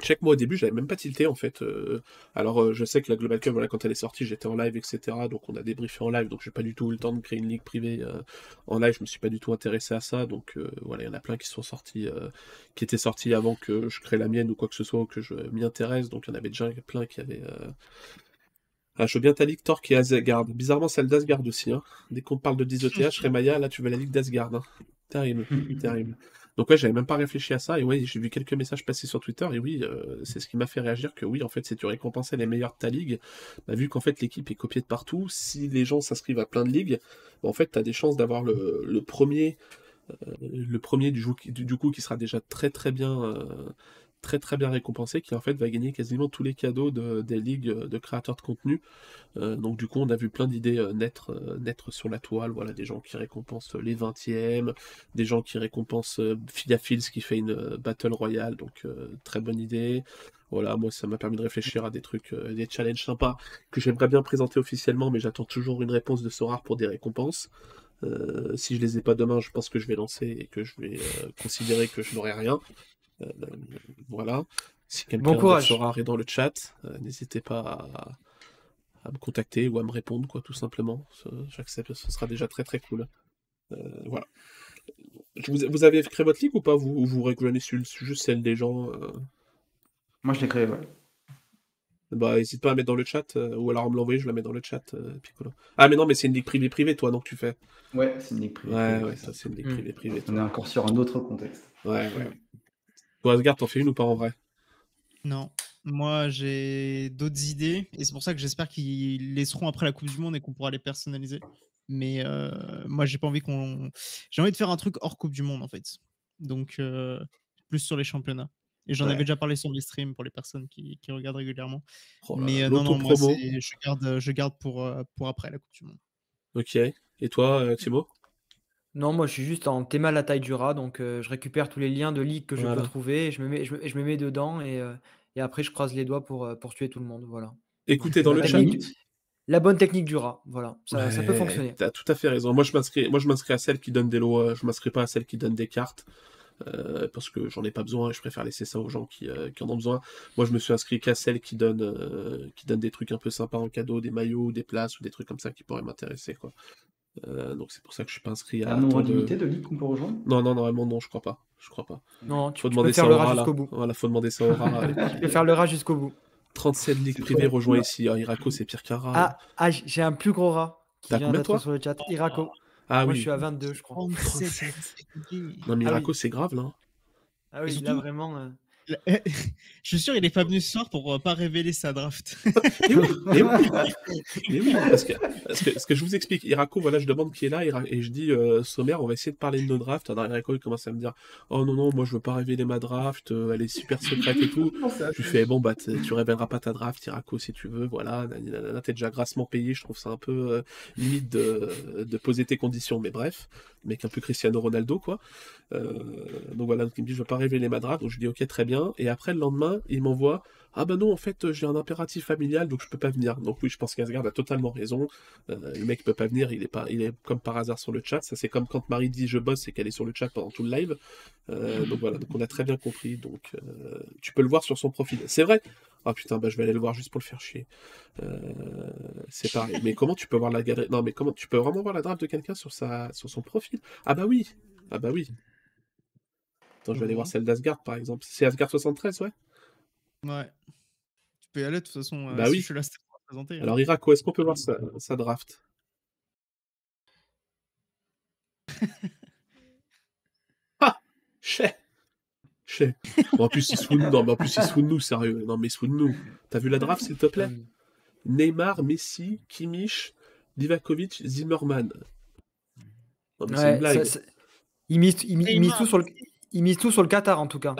Je sais que moi au début j'avais même pas tilté en fait. Euh, alors euh, je sais que la Global Cup, voilà, quand elle est sortie, j'étais en live, etc. Donc on a débriefé en live, donc j'ai pas du tout eu le temps de créer une ligue privée euh, en live. Je me suis pas du tout intéressé à ça, donc voilà, il y en a plein qui sont sortis, qui étaient sortis avant que je crée la mienne ou quoi que ce soit, ou que je m'y intéresse. Donc il y en avait déjà plein qui avaient. Ah, je veux bien ta ligue Torque et Asgard. Bizarrement celle d'Asgard aussi. Hein. Dès qu'on parle de 10 ETH, Remaya, là tu veux la ligue d'Asgard. Hein. Terrible, terrible. Donc ouais, j'avais même pas réfléchi à ça, et ouais, j'ai vu quelques messages passer sur Twitter, et oui, euh, c'est ce qui m'a fait réagir que oui, en fait, si tu récompensais les meilleurs de ta ligue, bah, vu qu'en fait l'équipe est copiée de partout, si les gens s'inscrivent à plein de ligues, bah, en fait, tu des chances d'avoir le, premier, euh, le premier du, du coup qui sera déjà très très bien, euh, très très bien récompensé, qui en fait va gagner quasiment tous les cadeaux de- des ligues de créateurs de contenu. Euh, donc du coup, on a vu plein d'idées euh, naître, euh, sur la toile, voilà, des gens qui récompensent les 20e, des gens qui récompensent euh, Philia Fields qui fait une euh, Battle Royale, donc euh, très bonne idée. Voilà, moi ça m'a permis de réfléchir à des trucs, euh, des challenges sympas que j'aimerais bien présenter officiellement, mais j'attends toujours une réponse de Sorar pour des récompenses. Euh, si je les ai pas demain, je pense que je vais lancer et que je vais euh, considérer que je n'aurai rien. Euh, voilà. Si quelqu'un de courage. Sorar est dans le chat, euh, n'hésitez pas à, à me contacter ou à me répondre, quoi, tout simplement. Ce- J'accepte, ce sera déjà très très cool. Euh, voilà. Vous, vous avez créé votre ligue ou pas? Vous, ou vous rejoignez sur- juste celle des gens euh, Moi, je l'ai créé, ouais. Bah, n'hésite pas à mettre dans le chat, euh, ou alors à me l'envoyer, je la mets dans le chat, euh, Piccolo. Ah, mais non, mais c'est une ligue privée privée, toi, donc tu fais. Ouais, c'est une ligue privée. Ouais, ouais, ça, c'est une ligue Hmm. privée privée. On est encore sur un autre contexte. Ouais, ouais. Toi, Asgard, t'en fais une ou pas en vrai? Non. Moi, j'ai d'autres idées et c'est pour ça que j'espère qu'ils laisseront après la Coupe du Monde et qu'on pourra les personnaliser. Mais euh, moi, j'ai pas envie qu'on. J'ai envie de faire un truc hors Coupe du Monde en fait. Donc, euh, plus sur les championnats. Et j'en Ouais. avais déjà parlé sur les streams pour les personnes qui, qui regardent régulièrement. Oh là Mais euh, non, non, moi, l'auto-promo. c'est- je garde, je garde pour, pour après la Coupe du Monde. Ok. Et toi, Thibaut? Non, moi je suis juste en théma la taille du rat, donc euh, je récupère tous les liens de ligue que je Voilà. peux trouver, et je me mets, je me, je me mets dedans et, euh, et après je croise les doigts pour, euh, pour tuer tout le monde. Voilà. Écoutez dans la le chat. technique du- La bonne technique du rat, voilà. Ça, ça peut Ouais, fonctionner. T'as tout à fait raison. Moi, je m'inscris, moi, je m'inscris à celle qui donne des lots. euh, Je m'inscris pas à celle qui donne des cartes. euh, parce que j'en ai pas besoin et je préfère laisser ça aux gens qui, euh, qui en ont besoin. Moi, je me suis inscrit qu'à celle qui donne, euh, qui donne des trucs un peu sympas en cadeau, des maillots, des places ou des trucs comme ça qui pourraient m'intéresser, quoi. Euh, donc c'est pour ça que je suis pas inscrit à a un nombre de- limité de ligues qu'on peut rejoindre? Non, non, normalement non, je crois pas. Je crois pas. Non, tu, Faut tu demander peux ça faire au le rat, jusqu'au bout. Voilà, faut demander ça au rat. Tu peux faire le rat jusqu'au bout. 37 ligues privées rejoint ici. Ah, Irako, c'est pire qu'un rat. Ah, ah, j'ai un plus gros rat qui T'as vient combien, d'être toi? sur le chat. Irako. Ah Moi oui. je suis à 22, je crois. 37 Non, mais Ah Irako, oui. c'est grave, là. Ah oui, là vraiment. Je suis sûr, il est pas venu ce soir pour euh, pas révéler sa draft. Mais oui, mais oui, mais oui, parce que, parce que, parce que je vous explique, Irako, voilà, je demande qui est là, et je dis, euh, Sommer, on va essayer de parler de nos drafts. Alors Irako, il commence à me dire, oh non, non, moi je veux pas révéler ma draft, euh, elle est super secrète et tout. Je lui fais, bon, bah, tu révéleras pas ta draft, Irako, si tu veux, voilà, t'es déjà grassement payé, je trouve ça un peu euh, limite de, de poser tes conditions, mais bref, mec un peu Cristiano Ronaldo, quoi. Euh, donc voilà, donc il me dit, je veux pas révéler ma draft, donc je lui dis, ok, très bien, et après, le lendemain, il m'envoie, ah bah non, en fait, j'ai un impératif familial, donc je peux pas venir. Donc oui, je pense qu'Asgard a totalement raison. Euh, le mec peut pas venir, il est pas, il est comme par hasard sur le chat. Ça c'est comme quand Marie dit je bosse et qu'elle est sur le chat pendant tout le live. Euh, donc voilà, donc on a très bien compris. Donc euh, tu peux le voir sur son profil. C'est vrai. Ah putain, bah je vais aller le voir juste pour le faire chier. Euh, c'est pareil. Mais comment tu peux voir la galerie? Non, mais comment tu peux vraiment voir la draft de quelqu'un sur sa, sur son profil? Ah bah oui. Ah bah oui. Attends, je vais aller voir Mhm. celle d'Asgard par exemple. C'est Asgard 73, ouais? Ouais. Tu peux y aller de toute façon. euh, Bah si oui. Je suis là, c'était pour présenter. hein. Alors, Irako, est-ce qu'on peut voir sa, sa draft? Ah Chez Chez En plus, il se fout de nous. Non, mais en plus, il se fout de nous, sérieux. Non, mais il se fout de nous. T'as vu la draft, s'il te plaît? Neymar, Messi, Kimmich, Divakovic, Zimmerman. Non, mais c'est une blague. ça- ça- Ils misent, ils, mi- ils misent Neymar. tout sur le, ils misent tout sur le Qatar en tout cas.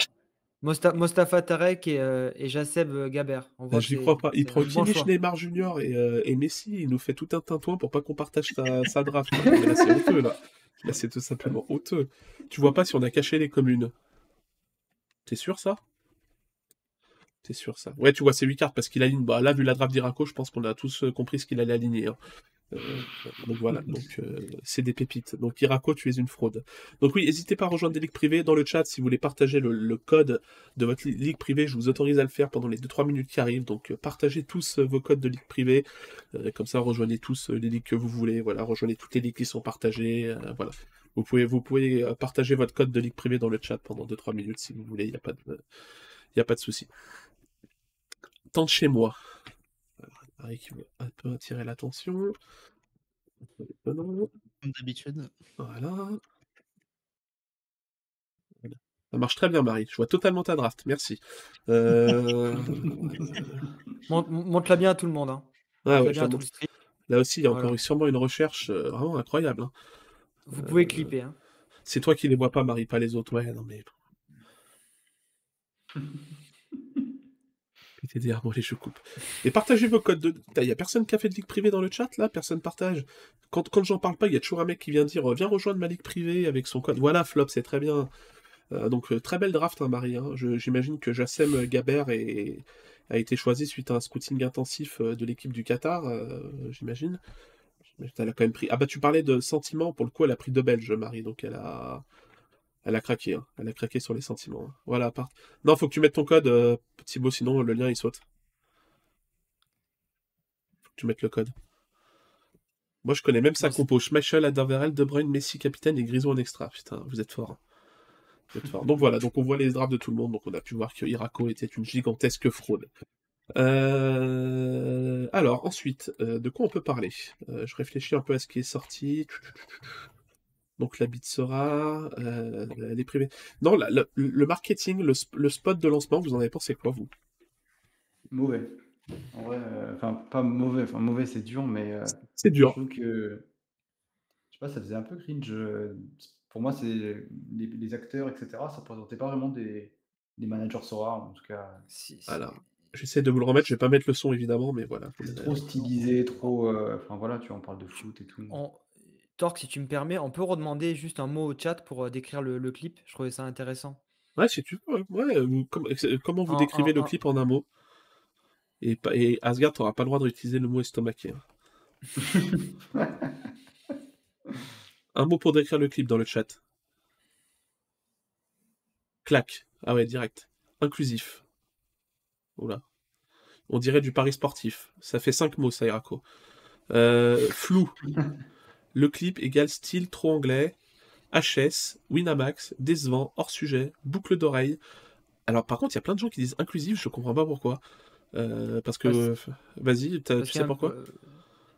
Mosta- Mostafa Tarek et, euh, et Jaceb Gaber. On Ah, voit J'y que crois pas. Il prend Kimmich. Neymar Junior et, euh, et Messi. Il nous fait tout un tintouin pour pas qu'on partage sa, sa draft. Mais là, c'est honteux, là. Là, c'est tout simplement honteux. Tu vois pas si on a caché les communes. T'es sûr, ça? T'es sûr, ça? Ouais, tu vois, c'est 8 cartes parce qu'il aligne. Bah, là, vu la draft d'Iraco, je pense qu'on a tous euh, compris ce qu'il allait aligner. hein. Euh, donc voilà, euh, c'est des pépites. Donc Iraco, tu es une fraude. Donc oui, n'hésitez pas à rejoindre des ligues privées dans le chat si vous voulez partager le, code de votre li- ligue privée. Je vous autorise à le faire pendant les 2-3 minutes qui arrivent. Donc euh, partagez tous vos codes de ligue privée. Comme ça, rejoignez tous les ligues que vous voulez. Voilà, rejoignez toutes les ligues qui sont partagées. voilà. Vous pouvez, partager votre code de ligue privée dans le chat pendant 2-3 minutes si vous voulez. Il n'y a pas de, y a pas de souci. Tant de chez moi. Qui veut un peu attirer l'attention. Comme d'habitude. Voilà. Ça marche très bien, Marie. Je vois totalement ta draft. Merci. Euh... Montre- Montre-la bien à tout le monde. Hein. ah Montre-la ouais, bien à je tout la le stream. Là aussi, il y a encore Voilà. eu sûrement une recherche euh, vraiment incroyable. hein. Vous pouvez Euh, clipper. Hein. C'est toi qui les vois pas, Marie, pas les autres. Ouais, non mais. Et partagez vos codes de. Il y a personne qui a fait de ligue privée dans le chat là? Personne partage? Quand, quand j'en parle pas, il y a toujours un mec qui vient dire euh, Viens rejoindre ma ligue privée avec son code. Voilà, Flop, c'est très bien. Euh, donc, euh, très belle draft, hein, Marie. hein. J'imagine que Jassem Gaber est- a été choisi suite à un scouting intensif euh, de l'équipe du Qatar, euh, j'imagine. Elle a quand même pris. Ah bah tu parlais de sentiments, pour le coup elle a pris deux Belges, Marie, donc elle a. Elle a craqué, hein. elle a craqué sur les sentiments. hein. Voilà, part. Non, faut que tu mettes ton code, euh, Thibaut, sinon le lien il saute. Faut que tu mettes le code. Moi je connais même sa compo. Schmeichel, Aderweireld, De Bruyne, Messi capitaine et Grisou en extra. Putain, vous êtes fort. hein. Vous êtes fort. Donc voilà, donc on voit les drafts de tout le monde, donc on a pu voir que Irako était une gigantesque fraude. Euh, Alors, ensuite, euh, de quoi on peut parler? Euh, Je réfléchis un peu à ce qui est sorti. Donc, la bite sera. Euh, les privés. Non, la- la- le marketing, le, sp- le spot de lancement, vous en avez pensé quoi, vous? Mauvais. En vrai, euh, enfin, pas mauvais, enfin, mauvais, c'est dur, mais euh, C'est je dur. trouve que, je sais pas, ça faisait un peu cringe. euh, Pour moi, c'est les, les acteurs, etc., ça présentait pas vraiment des, des managers Sora, en tout cas. Si- si- Alors, j'essaie de vous le remettre. Je vais pas mettre le son, évidemment, mais voilà. C'est trop stylisé, trop. euh, Enfin, voilà, tu vois, on parle de foot et tout. On... Torque, si tu me permets, on peut redemander juste un mot au chat pour euh, décrire le, le clip? Je trouvais ça intéressant. Ouais, si tu veux. Ouais, com- euh, comment vous En- décrivez en- le en- clip en un mot? Et, et Asgard, t'auras pas le droit d'utiliser le mot estomaqué. hein. Un mot pour décrire le clip dans le chat. Clac. Ah ouais, direct. Inclusif. Oula. On dirait du pari sportif. Ça fait cinq mots, ça, Irako. Euh, flou. Le clip égale style trop anglais. HS, Winamax, décevant, hors sujet, boucle d'oreille. Alors par contre, il y a plein de gens qui disent inclusif, je comprends pas pourquoi. Euh, parce que... Parce- Vas-y, tu sais pourquoi peu-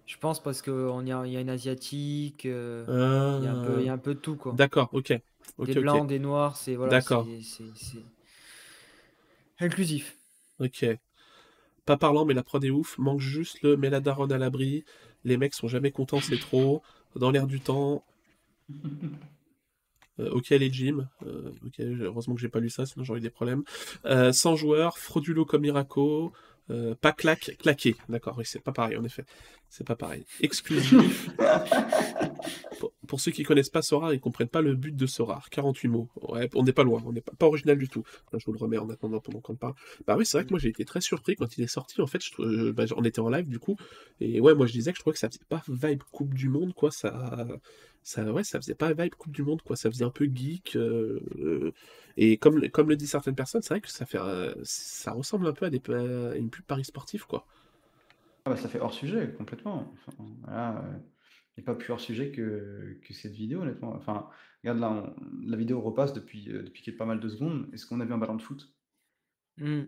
Je pense parce qu'il y a, il y a une asiatique, euh, Ah, il y a un peu, il y a un peu de tout quoi. D'accord, ok. Ok, des blancs, des noirs, c'est voilà, D'accord. inclusif. Ok. Pas parlant, mais la prod est ouf. Manque juste le met la daronne à l'abri. Les mecs sont jamais contents, c'est trop. Dans l'air du temps. Euh, ok, les gym. Euh, ok, heureusement que j'ai pas lu ça, sinon j'aurais eu des problèmes. Euh, 100 joueurs, fraudulo comme Miraco. Euh, pas claque, claqué. D'accord, oui, c'est pas pareil, en effet. C'est pas pareil. Exclusif. pour, ceux qui connaissent pas Sora, ils comprennent pas le but de Sora. 48 mots. On n'est pas loin, on n'est pas, original du tout. Je vous le remets en attendant pendant qu'on parle. Bah oui, c'est vrai que moi j'ai été très surpris quand il est sorti. En fait, euh, bah, on était en live du coup. Et ouais, moi je disais que je trouvais que ça faisait pas vibe Coupe du Monde, quoi. Ça, ça, ouais, ça faisait pas vibe Coupe du Monde, quoi. Ça faisait un peu geek. euh, et comme, comme le disent certaines personnes, c'est vrai que ça fait, ça ressemble un peu à, une pub Paris sportif, quoi. Ah bah, ça fait hors sujet, complètement. Voilà, euh, il n'y a pas plus hors sujet que, que cette vidéo, honnêtement. Enfin, regarde là, on- la vidéo repasse depuis, euh, depuis a pas mal de secondes. Est-ce qu'on a vu un ballon de foot? Hmm.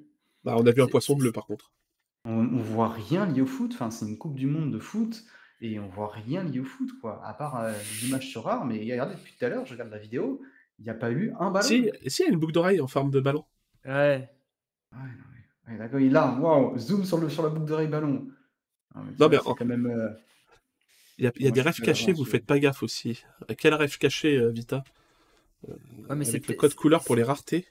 Bah, on a vu un poisson bleu, par contre. On, on voit rien lié au foot. Enfin, c'est une Coupe du Monde de foot et on voit rien lié au foot, quoi. À part euh, des images sur rare. Mais regardez, depuis tout à l'heure, je regarde la vidéo, il n'y a pas eu un ballon. Si, si, il y a une boucle d'oreille en forme de ballon. Ouais. Ouais, d'accord, il là, waouh, zoom sur, le, sur la boucle d'oreille ballon. Non, mais Non, ça, mais c'est en- quand même. euh, Il y a, il y a Moi, des rêves cachés, vous je- faites pas gaffe aussi. Euh, Quel rêve caché, euh, Vita? Ouais, mais c'est Avec le code couleur pour les raretés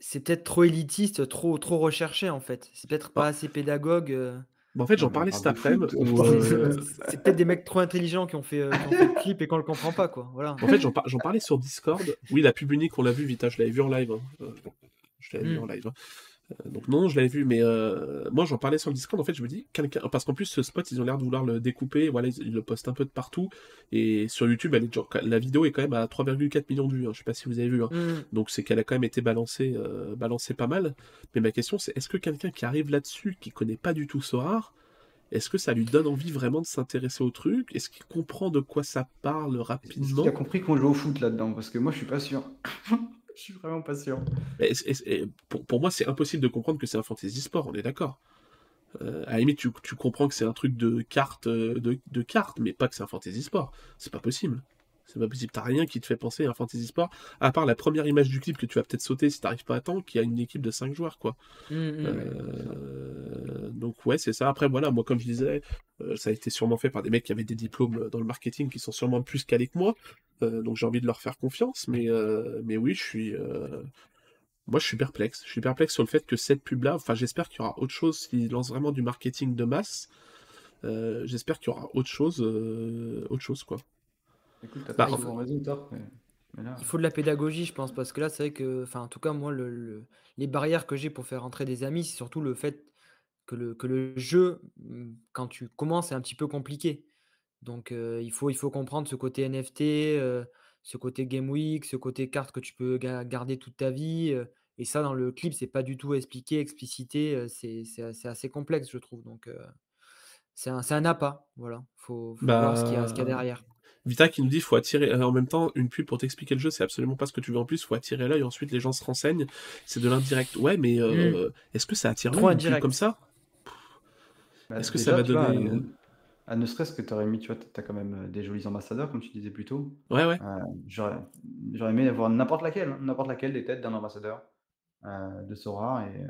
C'est peut-être trop élitiste, trop, trop recherché en fait. C'est peut-être pas Ah. assez pédagogue. euh. Bah, En fait, j'en on parlais cet après-midi. euh, C'est peut-être des mecs trop intelligents qui ont fait, euh, qui ont fait le clip et qu'on le comprend pas quoi. Voilà. En fait, j'en par- j'en parlais sur Discord. Oui, la pub unique, on l'a vu, Vita, je l'avais vu en live. hein. Euh, Je l'avais vu Mm. en live. hein. Euh, Donc non, je l'avais vu, mais euh, moi j'en parlais sur le Discord. En fait, je me dis quelqu'un, parce qu'en plus ce spot, ils ont l'air de vouloir le découper. Voilà, ils, ils le postent un peu de partout. Et sur YouTube, elle est déjà- la vidéo est quand même à 3,4 millions de vues. hein. Je sais pas si vous avez vu. hein. Mm. Donc c'est qu'elle a quand même été balancée, euh, balancée pas mal. Mais ma question c'est est-ce que quelqu'un qui arrive là-dessus, qui connaît pas du tout Sorare, est-ce que ça lui donne envie vraiment de s'intéresser au truc? Est-ce qu'il comprend de quoi ça parle Est-ce rapidement qu'il a compris qu'on joue au foot là-dedans? Parce que moi, je suis pas sûr. je suis vraiment et pour, moi, c'est impossible de comprendre que c'est un fantasy sport, on est d'accord. Euh, tu, comprends que c'est un truc de cartes, euh, de cartes, mais pas que c'est un fantasy sport. C'est pas possible. C'est pas possible. T'as rien qui te fait penser à un fantasy sport, à part la première image du clip que tu vas peut-être sauter si t'arrives pas à temps, qui a une équipe de 5 joueurs, quoi. Mm, mm. Euh, donc ouais, c'est ça. Après, voilà, moi, comme je disais, euh, ça a été sûrement fait par des mecs qui avaient des diplômes dans le marketing qui sont sûrement plus calés que moi. Euh, donc j'ai envie de leur faire confiance. Mais, euh, mais oui, je suis... euh, Moi, je suis perplexe. Je suis perplexe sur le fait que cette pub-là, enfin, j'espère qu'il y aura autre chose s'ils lancent vraiment du marketing de masse. Euh, j'espère qu'il y aura autre chose, euh, autre chose, quoi. Écoute, t'as Bah, pas en souvent raison, Torp, mais, mais là. Il faut de la pédagogie, je pense, parce que là, c'est vrai que, enfin, en tout cas, moi, le, le- les barrières que j'ai pour faire entrer des amis, c'est surtout le fait que le, que le jeu, mm, quand tu commences, est un petit peu compliqué. Donc, euh, il faut, il faut comprendre ce côté NFT, euh, ce côté Game Week, ce côté carte que tu peux ga- garder toute ta vie. euh, et ça, dans le clip, c'est pas du tout expliqué, explicité. euh, c'est assez, assez complexe, je trouve. Donc, euh, c'est un, un appât. Voilà. Faut, faut voir ce qu'il y a, ce qu'il y a Bah, derrière. Vita qui nous dit faut attirer euh, en même temps une pub pour t'expliquer le jeu c'est absolument pas ce que tu veux en plus faut attirer l'œil ensuite les gens se renseignent c'est de l'indirect ouais mais euh, est-ce que ça attire Mm. Trop l'œil une pub indirect. comme ça? Bah, Est-ce que déjà, ça va tu vois, donner- à ne, à ne serait-ce que tu aurais mis, tu vois, tu as quand même euh, des jolis ambassadeurs, comme tu disais plus tôt. ouais ouais Euh, J'aurais j'aurais aimé avoir n'importe laquelle, hein, n'importe laquelle des têtes d'un ambassadeur euh, de Sora et,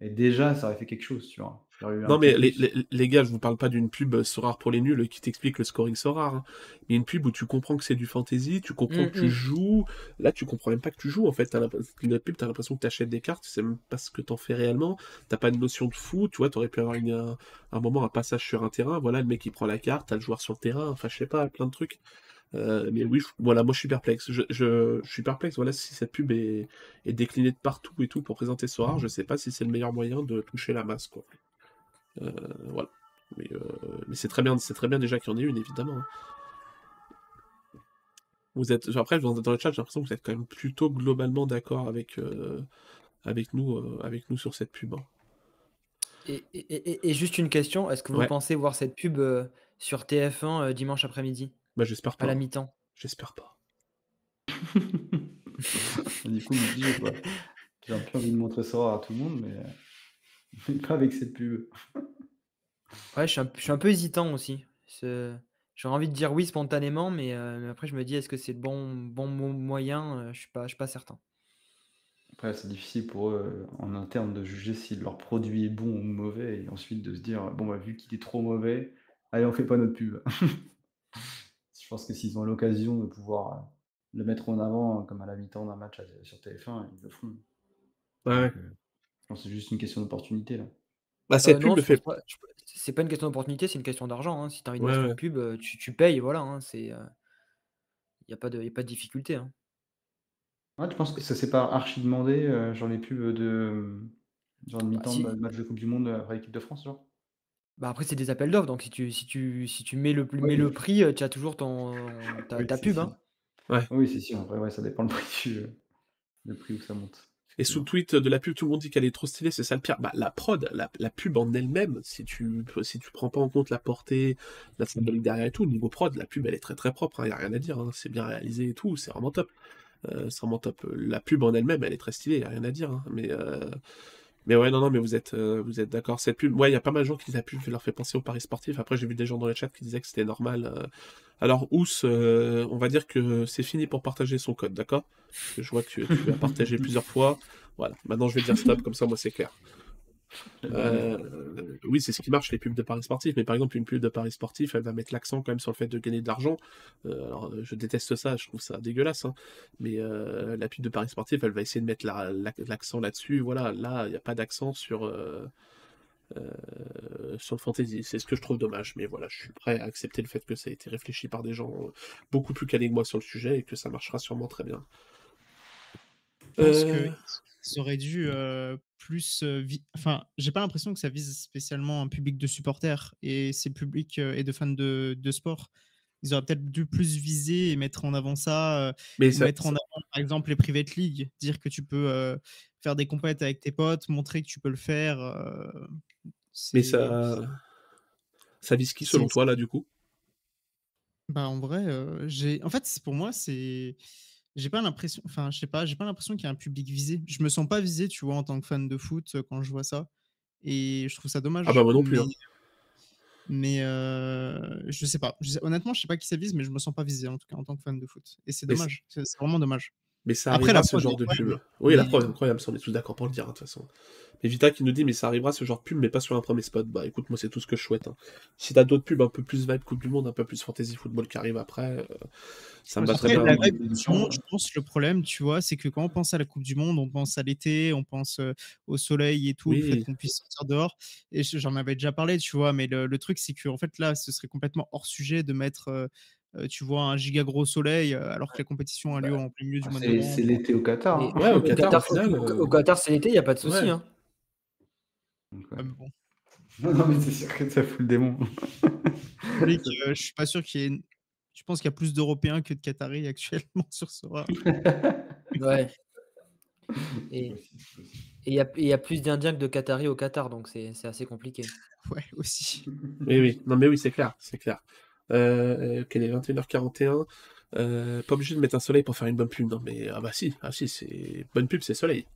et déjà ça aurait fait quelque chose, tu vois. Non mais les, plus. les, les gars je vous parle pas d'une pub euh, Sorare pour les nuls qui t'explique le scoring Sorare hein. mais une pub où tu comprends que c'est du fantasy tu comprends Mm, que tu joues. Là tu comprends même pas que tu joues en fait. T'as l'impression- la pub t'as l'impression que t'achètes des cartes tu sais même pas ce que t'en fais réellement. T'as pas de notion de fou tu vois. T'aurais pu avoir une, un, un moment un passage sur un terrain. Voilà le mec qui prend la carte t'as le joueur sur le terrain. Enfin je sais pas plein de trucs Euh, mais oui, je- voilà, moi je suis perplexe. Je, je, je suis perplexe. Voilà, si cette pub est, est déclinée de partout et tout pour présenter Sora, je sais pas si c'est le meilleur moyen de toucher la masse, quoi. Euh, voilà. Mais, euh, mais c'est très bien, c'est très bien déjà qu'il y en ait une, évidemment. hein. Vous êtes, après, dans dans le chat, j'ai l'impression que vous êtes quand même plutôt globalement d'accord avec, euh, avec nous, euh, avec nous sur cette pub. hein. Et, et- et- et juste une question, est-ce que vous Ouais. pensez voir cette pub euh, sur TF1 euh, dimanche après-midi, Bah, j'espère à pas. la mi-temps J'espère pas. du coup, quoi. J'ai un peu envie de montrer Sora à tout le monde, mais, mais pas avec cette pub. Ouais, je suis, un, je suis un peu hésitant aussi. J'aurais envie de dire oui spontanément, mais, euh, mais après je me dis est-ce que c'est le bon, bon mo- moyen? Euh, Je suis pas, je suis pas certain. Après, c'est difficile pour eux euh, en interne de juger si leur produit est bon ou mauvais et ensuite de se dire bon, bah, vu qu'il est trop mauvais, allez, on fait pas notre pub. Je pense que s'ils ont l'occasion de pouvoir euh, le mettre en avant, euh, comme à la mi-temps d'un match sur TF1, ils le feront. Ouais. Donc, euh, je pense que c'est juste une question d'opportunité là. Bah, cette Euh, pub non, le je fait. pense pas- je- c'est pas une question d'opportunité, c'est une question d'argent. hein. Si tu as envie de Ouais, mettre ouais. une pub, tu, tu payes, voilà. hein, c'est, il n'y a, pas de- y a pas de difficulté. hein. Ouais, tu penses que ça s'est pas archi demandé, euh, genre les pubs de genre de mi-temps si. de match de Coupe du Monde après l'équipe de France, genre? Bah après, c'est des appels d'offres, donc si tu, si tu, si tu mets, le, Oui. mets le prix, tu as toujours ton, ta, Oui, ta c'est pub. sûr. hein. Oui, c'est sûr. Après, ouais, ça dépend le prix, du- le prix où ça monte. Et sous le tweet de la pub, tout le monde dit qu'elle est trop stylée, c'est ça le pire? Bah, la prod, la, la pub en elle-même, si tu si tu prends pas en compte la portée, la symbolique derrière et tout, niveau prod, la pub elle est très très propre, il y a rien à dire, hein, c'est bien réalisé et tout, c'est vraiment top. Euh, c'est vraiment top. La pub en elle-même, elle est très stylée, y a rien à dire. hein, mais, euh, Mais ouais, non, non, mais vous êtes, euh, vous êtes d'accord. Cette pub, ouais, il y a pas mal de gens qui la pub leur fait penser au paris sportif. Après, j'ai vu des gens dans le chat qui disaient que c'était normal. euh. Alors, Ous, euh, on va dire que c'est fini pour partager son code, d'accord? Je vois que tu, tu l'as partagé plusieurs fois. Voilà, maintenant je vais dire stop, comme ça, moi, c'est clair. Euh, oui, c'est ce qui marche, les pubs de paris sportifs. Mais par exemple, une pub de paris sportif, elle va mettre l'accent quand même sur le fait de gagner de l'argent. Euh, alors, euh, je déteste ça, je trouve ça dégueulasse. hein. Mais euh, la pub de paris sportif, elle va essayer de mettre la- la- l'accent là-dessus. Voilà, là, il n'y a pas d'accent sur, euh, euh, sur le fantasy. C'est ce que je trouve dommage. Mais voilà, je suis prêt à accepter le fait que ça a été réfléchi par des gens beaucoup plus calés que moi sur le sujet et que ça marchera sûrement très bien. Euh, que ça aurait dû euh, plus. euh, Enfin, j'ai pas l'impression que ça vise spécialement un public de supporters et ces publics euh, et de fans de, de sport. Ils auraient peut-être dû plus viser et mettre en avant ça, mais ou ça, mettre en avant par exemple les private league, dire que tu peux faire des compètes avec tes potes, montrer que tu peux le faire. mais ça, ça vise qui selon toi là du coup? Bah en vrai, j'ai. En fait, pour moi, c'est. J'ai pas l'impression. Enfin, je sais pas. J'ai pas l'impression qu'il y a un public visé. Je me sens pas visé, tu vois, en tant que fan de foot euh, quand je vois ça. Et je trouve ça dommage. Ah bah moi non plus. Mais, hein. mais, euh, je sais pas. Je sais- Honnêtement, je sais pas qui ça vise, mais je me sens pas visé en tout cas en tant que fan de foot. Et c'est dommage. C'est vraiment dommage. Mais ça Après, arrivera la ce genre de pub. Oui, la prod est incroyable, ça, on est tous d'accord pour le dire, hein, de toute façon. Mais Vita qui nous dit, mais ça arrivera ce genre de pub, mais pas sur un premier spot. Bah écoute, moi c'est tout ce que je souhaite. hein. Si t'as d'autres pubs un peu plus vibe Coupe du Monde, un peu plus fantasy football qui arrivent après, euh, ça me va très bien. la je pense que le problème, tu vois, c'est que quand on pense à la Coupe du Monde, on pense à l'été, on pense euh, au soleil et tout, le fait Oui. qu'on puisse sortir dehors. Et je- j'en avais déjà parlé, tu vois, mais le, le truc, c'est qu'en fait, là, ce serait complètement hors sujet de mettre, euh, tu vois, un giga gros soleil euh, alors que la compétition a lieu en plein milieu du mois de C'est novembre. c'est l'été au Qatar. Hein. Ouais, au au Qatar, Qatar, au final, au- euh, au Qatar, c'est l'été, il n'y a pas de souci. Ouais. hein. Ouais, mais bon. Non, non, mais c'est sûr que ça fout le démon. Mec, euh, je suis pas sûr qu'il y ait. Je pense qu'il y a plus d'Européens que de Qataris actuellement sur ce rat. Ouais. Et il y, y a plus d'Indiens que de Qataris au Qatar, donc c'est c'est assez compliqué. Ouais, aussi. Oui, oui, non, mais oui, c'est clair, c'est clair. Euh, quel est 21h41 euh, Pas obligé de mettre un soleil pour faire une bonne pub, non, mais ah bah si, ah si, c'est bonne pub, c'est soleil.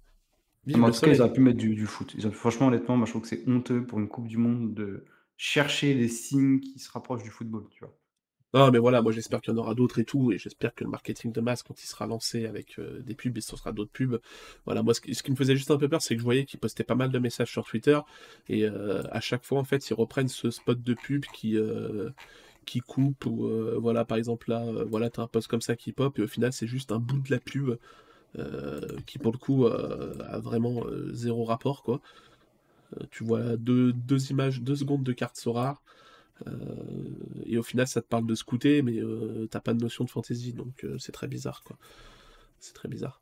Vive en tout cas, ils auraient pu mettre du, du foot. Ils auraient- franchement, honnêtement, moi, je trouve que c'est honteux pour une Coupe du Monde de chercher les signes qui se rapprochent du football, tu vois. Non, mais voilà, moi j'espère qu'il y en aura d'autres et tout, et j'espère que le marketing de masse, quand il sera lancé avec euh, des pubs, et ce sera d'autres pubs. Voilà, moi ce qui, ce qui me faisait juste un peu peur, c'est que je voyais qu'ils postaient pas mal de messages sur Twitter, et euh, à chaque fois, en fait, ils reprennent ce spot de pub qui, euh, qui coupe, ou euh, voilà, par exemple là, euh, voilà, t'as un post comme ça qui pop, et au final, c'est juste un bout de la pub euh, qui, pour le coup, a vraiment zéro rapport, quoi. Tu vois deux, deux images, deux secondes de cartes. Euh, et au final, ça te parle de scouter, mais t'as pas de notion de fantasy, donc c'est très bizarre, quoi. C'est très bizarre.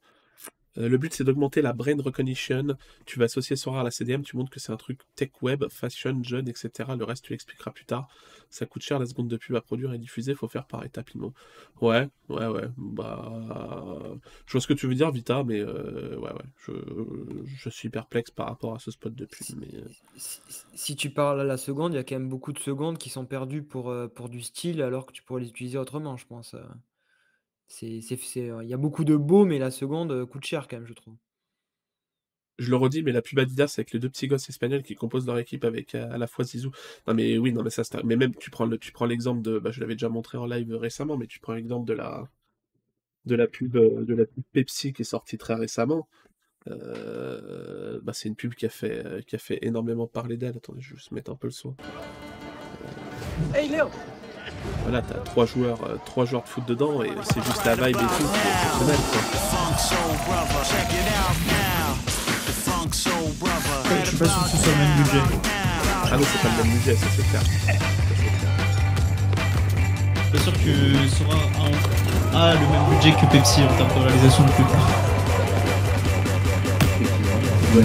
Euh, le but, c'est d'augmenter la brain recognition. Tu vas associer Sora à la CDM, tu montres que c'est un truc tech web, fashion, jeune, etc. Le reste, tu l'expliqueras plus tard. Ça coûte cher la seconde de pub à produire et diffuser, faut faire par étapes. Ouais, ouais, ouais. Bah, je vois ce que tu veux dire, Vita, mais euh, ouais, ouais. Je, je suis perplexe par rapport à ce spot de pub, mais euh, Si, tu parles à la seconde, il y a quand même beaucoup de secondes qui sont perdues pour, pour du style, alors que tu pourrais les utiliser autrement, je pense. Euh. C'est, c'est, c'est, euh, il y a beaucoup de beau, mais la seconde euh, coûte cher quand même, je trouve. Je le redis, mais la pub Adidas avec les deux petits gosses espagnols qui composent leur équipe avec euh, à la fois Zizou. Non mais oui, non mais ça c'est un- mais même tu prends le tu prends l'exemple de bah, je l'avais déjà montré en live récemment, mais tu prends l'exemple de la de la pub euh, de la pub Pepsi qui est sortie très récemment. Euh, bah, c'est une pub qui a fait euh, qui a fait énormément parler d'elle. Attendez, je vais juste mettre un peu le son. Hey Léo Voilà, t'as trois joueurs euh, trois joueurs de foot dedans et c'est juste la vibe et tout qui est exceptionnel quoi. Funk Soul Brother, check it out now. The Funk Soul Brother. Je suis pas sûr que ce soit le même budget. Ah non, c'est pas le même budget, ça c'est clair. Je suis sûr que Sora a, le même budget que Pepsi en termes de réalisation de pub. Ouais.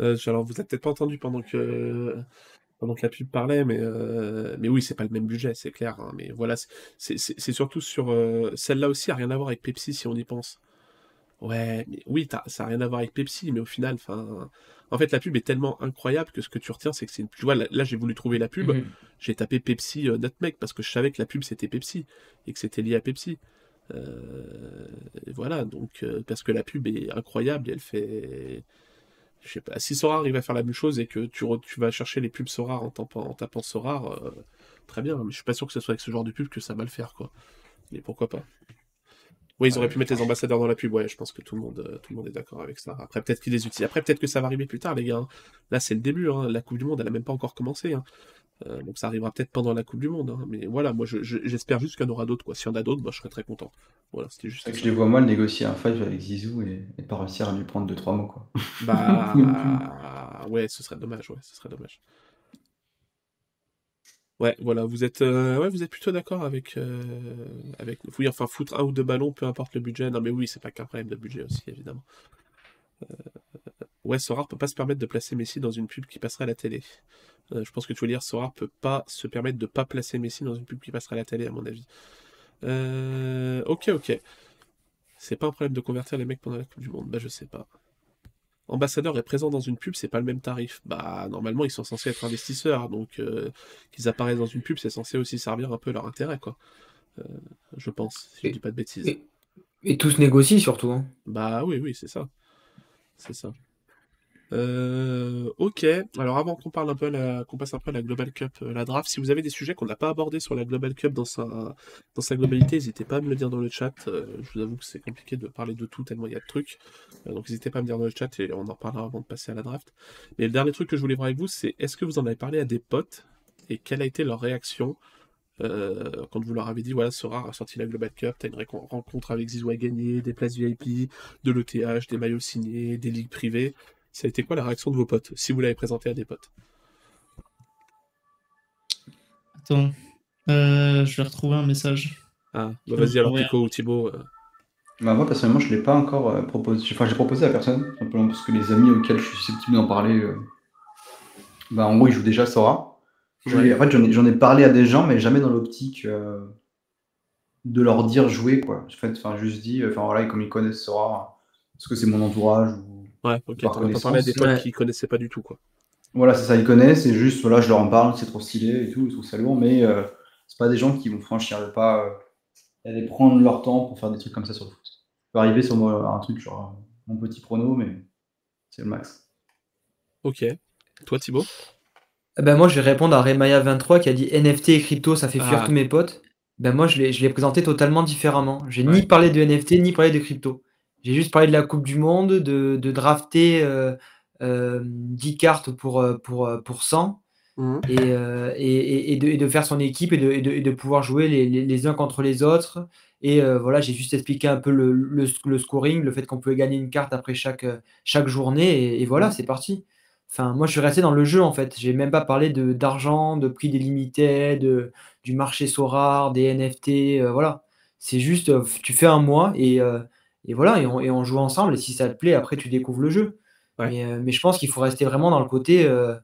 Euh, alors, vous avez peut-être pas entendu pendant que pendant que la pub parlait, mais euh, mais oui, c'est pas le même budget, c'est clair. hein, mais voilà, c'est surtout sur euh, celle-là aussi a rien à voir avec Pepsi si on y pense. Ouais, mais oui, ça a rien à voir avec Pepsi, mais au final, enfin, En fait, la pub est tellement incroyable que ce que tu retiens, c'est que c'est une. Tu vois, là, là, j'ai voulu trouver la pub. Mhm. J'ai tapé Pepsi euh, Nutmeg parce que je savais que la pub c'était Pepsi et que c'était lié à Pepsi. Euh, voilà, donc euh, parce que la pub est incroyable, et elle fait. Je sais pas, si Sora arrive à faire la même chose et que tu, re- tu vas chercher les pubs Sora en tapant, en tapant Sora, euh, très bien, mais je suis pas sûr que ce soit avec ce genre de pub que ça va le faire, quoi. Mais pourquoi pas Oui, ils auraient pu mettre les ambassadeurs dans la pub, ouais, je pense que tout le monde, euh, tout le monde est d'accord avec ça. Après, peut-être qu'ils les utilisent. Après, peut-être que ça va arriver plus tard, les gars. hein. Là, c'est le début, hein. la Coupe du Monde, elle a même pas encore commencé. hein. Euh, donc ça arrivera peut-être pendant la Coupe du Monde. hein. Mais voilà, moi, je- je- j'espère juste qu'il y en aura d'autres. S'il y en a d'autres, moi, je serais très content. Voilà, c'était juste que je les vois mal négocier un fight avec Zizou et, et pas réussir à lui prendre deux trois mots quoi. Bah ouais, ce serait dommage, ouais, ce serait dommage. Ouais, voilà, vous êtes, euh, ouais, vous êtes plutôt d'accord avec, euh, avec, oui, enfin, foutre un ou deux ballons, peu importe le budget. Non, mais oui, c'est pas qu'un problème de budget aussi, évidemment. Euh, ouais, Sora peut pas se permettre de placer Messi dans une pub qui passerait à la télé. Euh, je pense que tu veux dire, Sora peut pas se permettre de pas placer Messi dans une pub qui passerait à la télé, à mon avis. Ok, ok. C'est pas un problème de convertir les mecs pendant la Coupe du Monde. Bah, je sais pas. Ambassadeur est présent dans une pub, c'est pas le même tarif. Bah, normalement, ils sont censés être investisseurs, donc euh, qu'ils apparaissent dans une pub, c'est censé aussi servir un peu leur intérêt, quoi. Euh, je pense, si je Et- dis pas de bêtises. Et, et tout se négocie surtout. hein. Bah oui, oui, c'est ça. C'est ça. Euh, ok, alors avant qu'on parle un peu, qu'on passe un peu à la Global Cup, euh, la draft, si vous avez des sujets qu'on n'a pas abordés sur la Global Cup dans sa, dans sa globalité, n'hésitez pas à me le dire dans le chat. Euh, je vous avoue que c'est compliqué de parler de tout tellement il y a de trucs. Donc n'hésitez pas à me dire dans le chat et on en parlera avant de passer à la draft. Mais le dernier truc que je voulais voir avec vous, c'est est-ce que vous en avez parlé à des potes et quelle a été leur réaction quand vous leur avez dit voilà, Sora a sorti la Global Cup, t'as une rencontre avec Zizou à gagner, des places VIP, de l'ETH, des maillots signés, des ligues privées. Ça a été quoi la réaction de vos potes, si vous l'avez présenté à des potes? Attends, euh, je vais retrouver un message. Ah, bah vas-y alors. Pico ou Thibaut. euh, Bah, moi personnellement je l'ai pas encore euh, proposé. Enfin j'ai proposé à personne, simplement parce que les amis auxquels je suis susceptible d'en parler, euh, bah en gros ils jouent déjà Sora. Ouais. En fait j'en ai, parlé à des gens, mais jamais dans l'optique euh, de leur dire jouer quoi. En fait, enfin juste dit, enfin voilà, comme ils connaissent Sora, parce que c'est mon entourage ou Ouais, ok, Par t'en as pas parlé à des potes ouais. qui connaissaient pas du tout, quoi. Voilà, c'est ça, ils connaissent, c'est juste, voilà, je leur en parle, c'est trop stylé et tout, ils trouvent ça lourd, mais euh, c'est pas des gens qui vont franchir le pas, euh, et aller prendre leur temps pour faire des trucs comme ça sur le foot. Ça peut arriver sur moi, un truc genre euh, mon petit prono, mais c'est le max. Ok. Toi Thibaut? Eh Ben moi, je vais répondre à Remaya23 qui a dit NFT et crypto, ça fait fuir Ah. tous mes potes. Ben moi, je l'ai je l'ai présenté totalement différemment. J'ai Ouais. ni parlé de NFT, ni parlé de crypto. J'ai juste parlé de la Coupe du Monde, de, de drafter euh, euh, 10 cartes pour, euh, pour, euh, pour 100 Mhm. et, euh, et, et- de, et de faire son équipe et de, et de, pouvoir jouer les, les, les uns contre les autres. Et euh, voilà, j'ai juste expliqué un peu le, le, le scoring, le fait qu'on pouvait gagner une carte après chaque, euh, chaque journée. Et, voilà, c'est parti. Enfin, moi, je suis resté dans le jeu en fait. J'ai même pas parlé d'argent, de prix des limités, de, du marché Sorare, des NFT. euh, voilà. C'est juste, euh, tu fais un mois et, euh, et voilà, et on, et on joue ensemble. Et si ça te plaît, après, tu découvres le jeu. Ouais. Mais, euh, mais je pense qu'il faut rester vraiment dans le côté euh,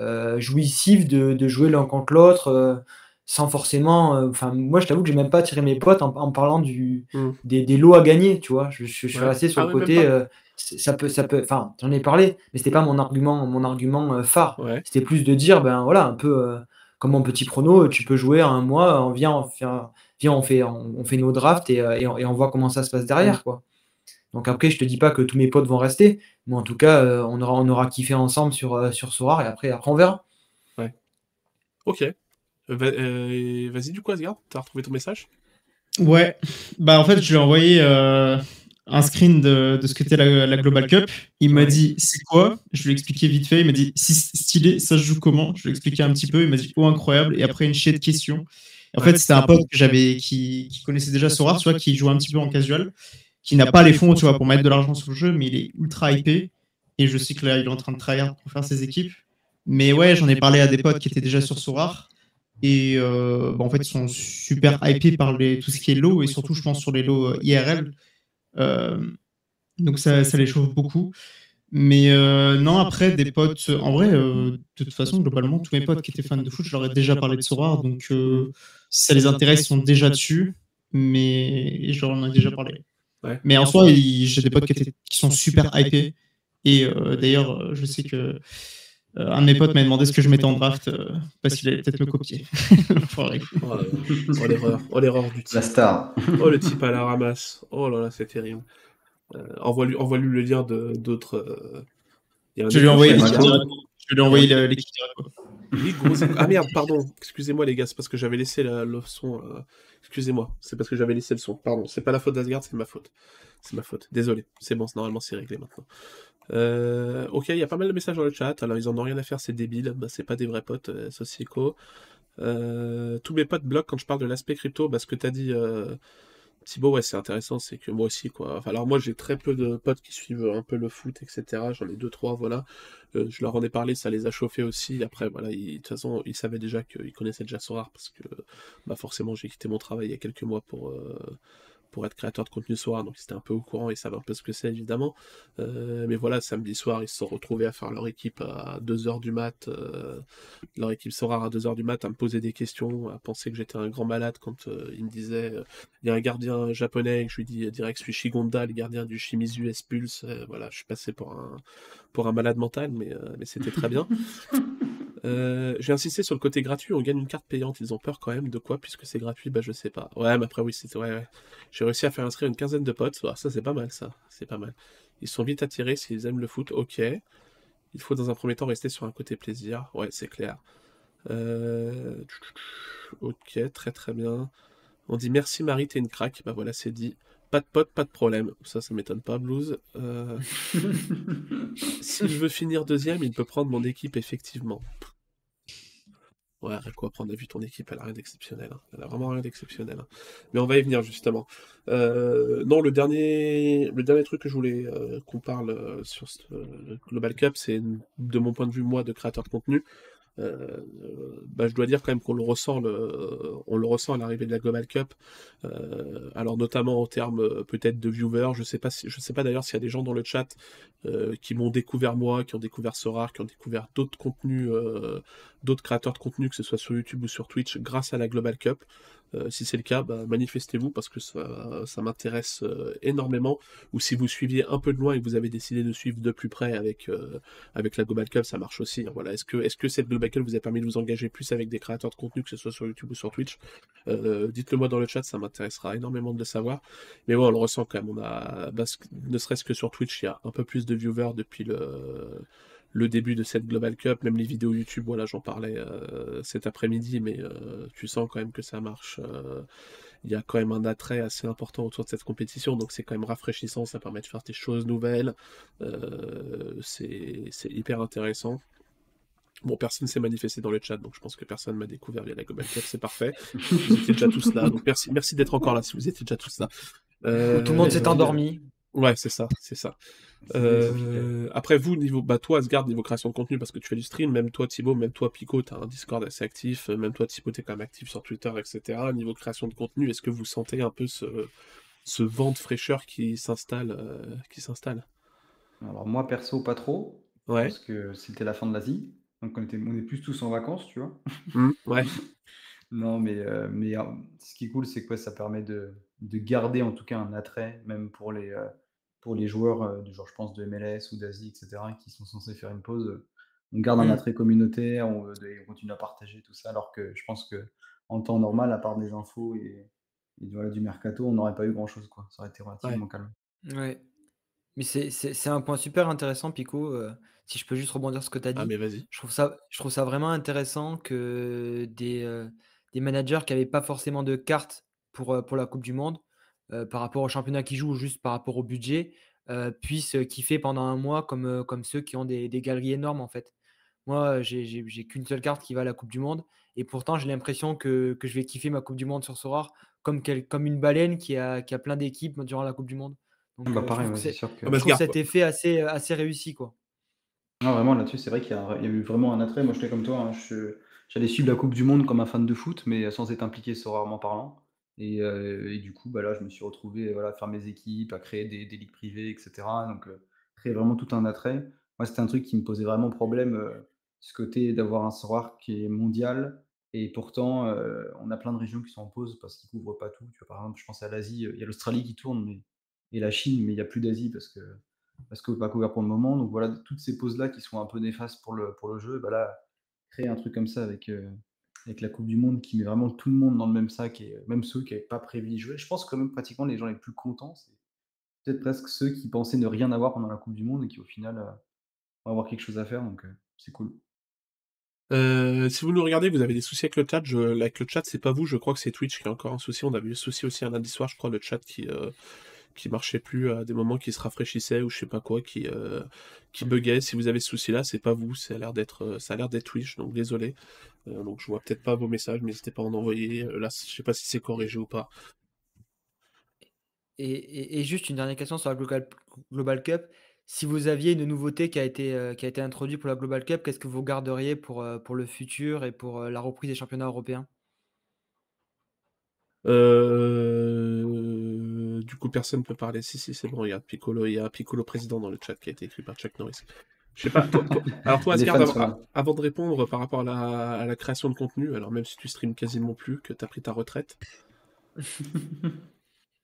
euh, jouissif de, de jouer l'un contre l'autre. sans forcément. euh, Enfin, moi, je t'avoue que j'ai même pas attiré mes potes en, en parlant du, Mm. des, des lots à gagner, tu vois. Je, je- je suis Ouais. resté sur Ah le côté. euh, ça peut, ça peut. Enfin, j'en ai parlé, mais c'était pas mon argument, mon argument euh, phare. Ouais. C'était plus de dire, ben voilà, un peu comme mon petit prono, tu peux jouer un mois, on vient, un- viens, on fait, on, on fait nos drafts et, euh, et on, et on voit comment ça se passe derrière, quoi. Donc après, je te dis pas que tous mes potes vont rester, mais en tout cas, euh, on aura, on aura kiffé ensemble sur, euh, sur et après, après on verra. Ok. Euh, va- euh, Vas-y, du coup, Asgard, t'as retrouvé ton message? Ouais, bah en fait, je lui ai envoyé euh, un screen de, de ce qu'était la, la Global Cup. Il m'a Ouais. dit c'est quoi? Je lui ai expliqué vite fait. Il m'a dit si stylé, ça se joue comment? Je lui ai expliqué un petit peu. Il m'a dit oh incroyable. Et après une chier de questions. En fait, c'était un pote que j'avais qui, qui connaissait déjà Sora, tu vois, qui jouait un petit peu en casual, qui n'a pas les fonds, tu vois, pour mettre de l'argent sur le jeu, mais il est ultra hypé. Et je sais que là, il est en train de travailler pour faire ses équipes. Mais ouais, j'en ai parlé à des potes qui étaient déjà sur Sora. Et euh, bah, en fait, ils sont super hypés par les, tout ce qui est lot, et surtout, je pense, sur les lots euh, IRL. Euh, donc ça, ça les chauffe beaucoup. Mais euh, non, après, des potes, en vrai, euh, de toute façon, globalement, tous mes potes qui étaient fans de foot, je leur ai déjà parlé de Sora, donc euh, si ça les intéresse, ils sont déjà dessus, mais je leur en ai déjà parlé. Ouais. Mais en soi, j'ai des potes qui, étaient- qui sont super hypés. Et euh, d'ailleurs, je sais que euh, un de mes potes m'a demandé ce que je mettais en draft euh, parce qu'il allait peut-être me copier. Oh, oh, l'erreur, oh l'erreur du type. La star. Oh le type à la ramasse. Oh là là, c'est terrible. Euh, envoie-lui, envoie-lui le lien d'autres. euh, a je vais lui envoyer qui l'équipe. Je vais lui l'équipe quoi. Oui, gros- Ah merde, pardon. Excusez-moi les gars, c'est parce que j'avais laissé la- le son. euh, Excusez-moi, c'est parce que j'avais laissé le son. Pardon, c'est pas la faute d'Asgard, c'est ma faute. C'est ma faute. Désolé. C'est bon, c'est- normalement c'est réglé maintenant. Euh, ok, il y a pas mal de messages dans le chat. Alors ils en ont rien à faire, c'est débile. Bah, c'est pas des vrais potes, euh, Socieco. Euh, tous mes potes bloquent quand je parle de l'aspect crypto. Bah, ce que t'as dit, Thibaut, ouais, c'est intéressant, c'est que moi aussi, quoi. Alors moi, j'ai très peu de potes qui suivent un peu le foot, etc. J'en ai deux, trois, voilà. Euh, je leur en ai parlé, ça les a chauffés aussi. Après, voilà, de toute façon, ils savaient déjà qu'ils connaissaient déjà Sorar parce que, bah, forcément, j'ai quitté mon travail il y a quelques mois pour, euh, pour être créateur de contenu Sorar, donc ils étaient un peu au courant, ils savaient un peu ce que c'est, évidemment. Euh, mais voilà, samedi soir, ils se sont retrouvés à faire leur équipe à 2h du mat, euh, leur équipe Sorar à 2h du mat, à me poser des questions, à penser que j'étais un grand malade quand euh, ils me disaient il y a un gardien japonais, et je lui dis direct, je suis Shigonda, le gardien du Shimizu S-Pulse. Euh, voilà, je suis passé pour un, pour un malade mental, mais, mais c'était très bien. Euh, J'ai insisté sur le côté gratuit, on gagne une carte payante. Ils ont peur quand même de quoi, puisque c'est gratuit, bah je sais pas. Ouais, mais après, oui, c'était. Ouais, ouais. J'ai réussi à faire inscrire une quinzaine de potes. Ah, ça, c'est pas mal, ça. C'est pas mal. Ils sont vite attirés s'ils aiment le foot, ok. Il faut dans un premier temps rester sur un côté plaisir. Ouais, c'est clair. Euh, Ok, très très bien. On dit merci Marie, t'es une crack. Bah voilà, c'est dit. Pas de pote, pas de problème. Ça, ça m'étonne pas, Blues. Euh, S'il veut finir deuxième, il peut prendre mon équipe, effectivement. Ouais, arrête quoi prendre, a vu ton équipe, elle a rien d'exceptionnel. hein. Elle a vraiment rien d'exceptionnel. hein. Mais on va y venir, justement. Euh, non, le dernier, le dernier truc que je voulais euh, qu'on parle euh, sur euh, Global Cup, c'est de mon point de vue, moi, de créateur de contenu. Euh, bah, je dois dire quand même qu'on le ressent, on le ressent à l'arrivée de la Global Cup. Euh, alors notamment en termes euh, peut-être de viewers. Je sais pas sais pas d'ailleurs s'il y a des gens dans le chat qui m'ont découvert moi, qui ont découvert Sorar, qui ont découvert d'autres contenus, d'autres créateurs de contenu, que ce soit sur YouTube ou sur Twitch, grâce à la Global Cup. Euh, si c'est le cas, bah, manifestez-vous parce que ça, m'intéresse euh, énormément. Ou si vous suiviez un peu de loin et que vous avez décidé de suivre de plus près avec, euh, avec la Global Cup, ça marche aussi. hein. Voilà. Est-ce que, est-ce que cette Global Cup vous a permis de vous engager plus avec des créateurs de contenu, que ce soit sur YouTube ou sur Twitch? Dites-le moi dans le chat, ça m'intéressera énormément de le savoir. Mais bon, on le ressent quand même. On a, ne serait-ce que sur Twitch, il y a un peu plus de viewers depuis le, le début de cette Global Cup. Même les vidéos YouTube, voilà, j'en parlais euh, cet après-midi, mais euh, tu sens quand même que ça marche. euh, il y a quand même un attrait assez important autour de cette compétition, donc c'est quand même rafraîchissant, ça permet de faire des choses nouvelles, c'est hyper intéressant. Bon, personne s'est manifesté dans le chat, donc je pense que personne m'a découvert via la Global Cup, c'est parfait. Vous étiez déjà tous là, donc merci, merci d'être encore là si vous étiez déjà tous là. Tout le monde s'est endormi. Ouais, c'est ça, c'est ça. Euh, après vous, niveau, bah toi Asgard, niveau création de contenu, parce que tu fais du stream, même toi Thibaut, même toi Pico, t'as un Discord assez actif, euh, même toi Thibaut, t'es quand même actif sur Twitter, etc. Niveau création de contenu, est-ce que vous sentez un peu ce, ce vent de fraîcheur qui s'installe, euh, qui s'installe? Alors moi, perso, pas trop, Ouais, parce que c'était la fin de l'Asie. Donc on était, on est plus tous en vacances, tu vois. Hmm, ouais, Non, mais, euh, mais ce qui est cool, c'est que ouais, ça permet de, de garder en tout cas un attrait, même pour les, pour les joueurs euh, du genre, je pense, de MLS ou d'Asie, etc., qui sont censés faire une pause. euh, On garde un Mm. attrait communautaire, on, et on continue à partager tout ça, alors que je pense que en temps normal, à part des infos et, et voilà, du mercato, on n'aurait pas eu grand-chose, quoi. Ça aurait été relativement calme. Ouais. Mais c'est- un point super intéressant, Pico. euh, si je peux juste rebondir sur ce que tu as ah dit. mais vas-y. Je trouve ça, je trouve ça vraiment intéressant que des, euh, des managers qui n'avaient pas forcément de carte pour, euh, pour la Coupe du Monde, euh, par rapport au championnat qu'ils jouent ou juste par rapport au budget, euh, puissent kiffer pendant un mois comme, euh, comme ceux qui ont des, des galeries énormes en fait. Moi, j'ai j'ai- j'ai qu'une seule carte qui va à la Coupe du Monde et pourtant j'ai l'impression que, que je vais kiffer ma Coupe du Monde sur Sorare comme, quel- comme une baleine qui a, qui a plein d'équipes durant la Coupe du Monde. Donc, Bah, je pareil, trouve que bah, je trouve cet effet assez, assez réussi. quoi. Non, vraiment, là-dessus, c'est vrai qu'il y, a un- il y a eu vraiment un attrait. Moi, j'étais comme toi. hein, je- J'allais suivre la Coupe du Monde comme un fan de foot, mais sans être impliqué sur rarement parlant. Et, euh, et du coup, bah, là, je me suis retrouvé voilà, à faire mes équipes, à créer des, des ligues privées, etc. Donc, euh, créer vraiment tout un attrait. Moi, c'était un truc qui me posait vraiment problème, euh, ce côté d'avoir un Sorare qui est mondial. Et pourtant, on a plein de régions qui sont en pause parce qu'ils couvrent pas tout. Par exemple, je pense à l'Asie, il y a l'Australie qui tourne, mais, et la Chine, mais il n'y a plus d'Asie parce que parce que pas couvert pour le moment. Donc voilà, toutes ces pauses-là qui sont un peu néfastes pour le, pour le jeu, bah là, créer un truc comme ça avec, avec la Coupe du Monde qui met vraiment tout le monde dans le même sac et même ceux qui n'avaient pas prévu d'y jouer. Je pense quand même pratiquement les gens les plus contents, c'est peut-être presque ceux qui pensaient ne rien avoir pendant la Coupe du Monde et qui au final euh, vont avoir quelque chose à faire. Donc euh, c'est cool. Euh, si vous nous regardez, vous avez des soucis avec le chat. Je, avec le chat, c'est pas vous, je crois que c'est Twitch qui a encore un souci. On a eu le souci aussi un lundi soir, je crois, le chat qui, euh, qui marchait plus à des moments qui se rafraîchissait ou je sais pas quoi, qui, euh, qui buguait. Si vous avez ce souci-là, c'est pas vous, ça a l'air d'être, euh, ça a l'air d'être Twitch, donc désolé. Euh, donc je vois peut-être pas vos messages, mais n'hésitez pas à en envoyer. Euh, Là, je sais pas si c'est corrigé ou pas. Et, et- et juste une dernière question sur la Global, Global Cup. Si vous aviez une nouveauté qui a été, euh, qui a été introduite pour la Global Cup, qu'est-ce que vous garderiez pour, euh, pour le futur et pour euh, la reprise des championnats européens? Euh, Du coup, personne peut parler. Si, si, c'est bon, regarde, Piccolo, il y a Piccolo président dans le chat qui a été écrit par Chuck Norris. Je sais pas. toi- toi- alors, toi, Asgard, avant, de répondre par rapport à la, à la création de contenu, alors même si tu streames quasiment plus, que tu as pris ta retraite,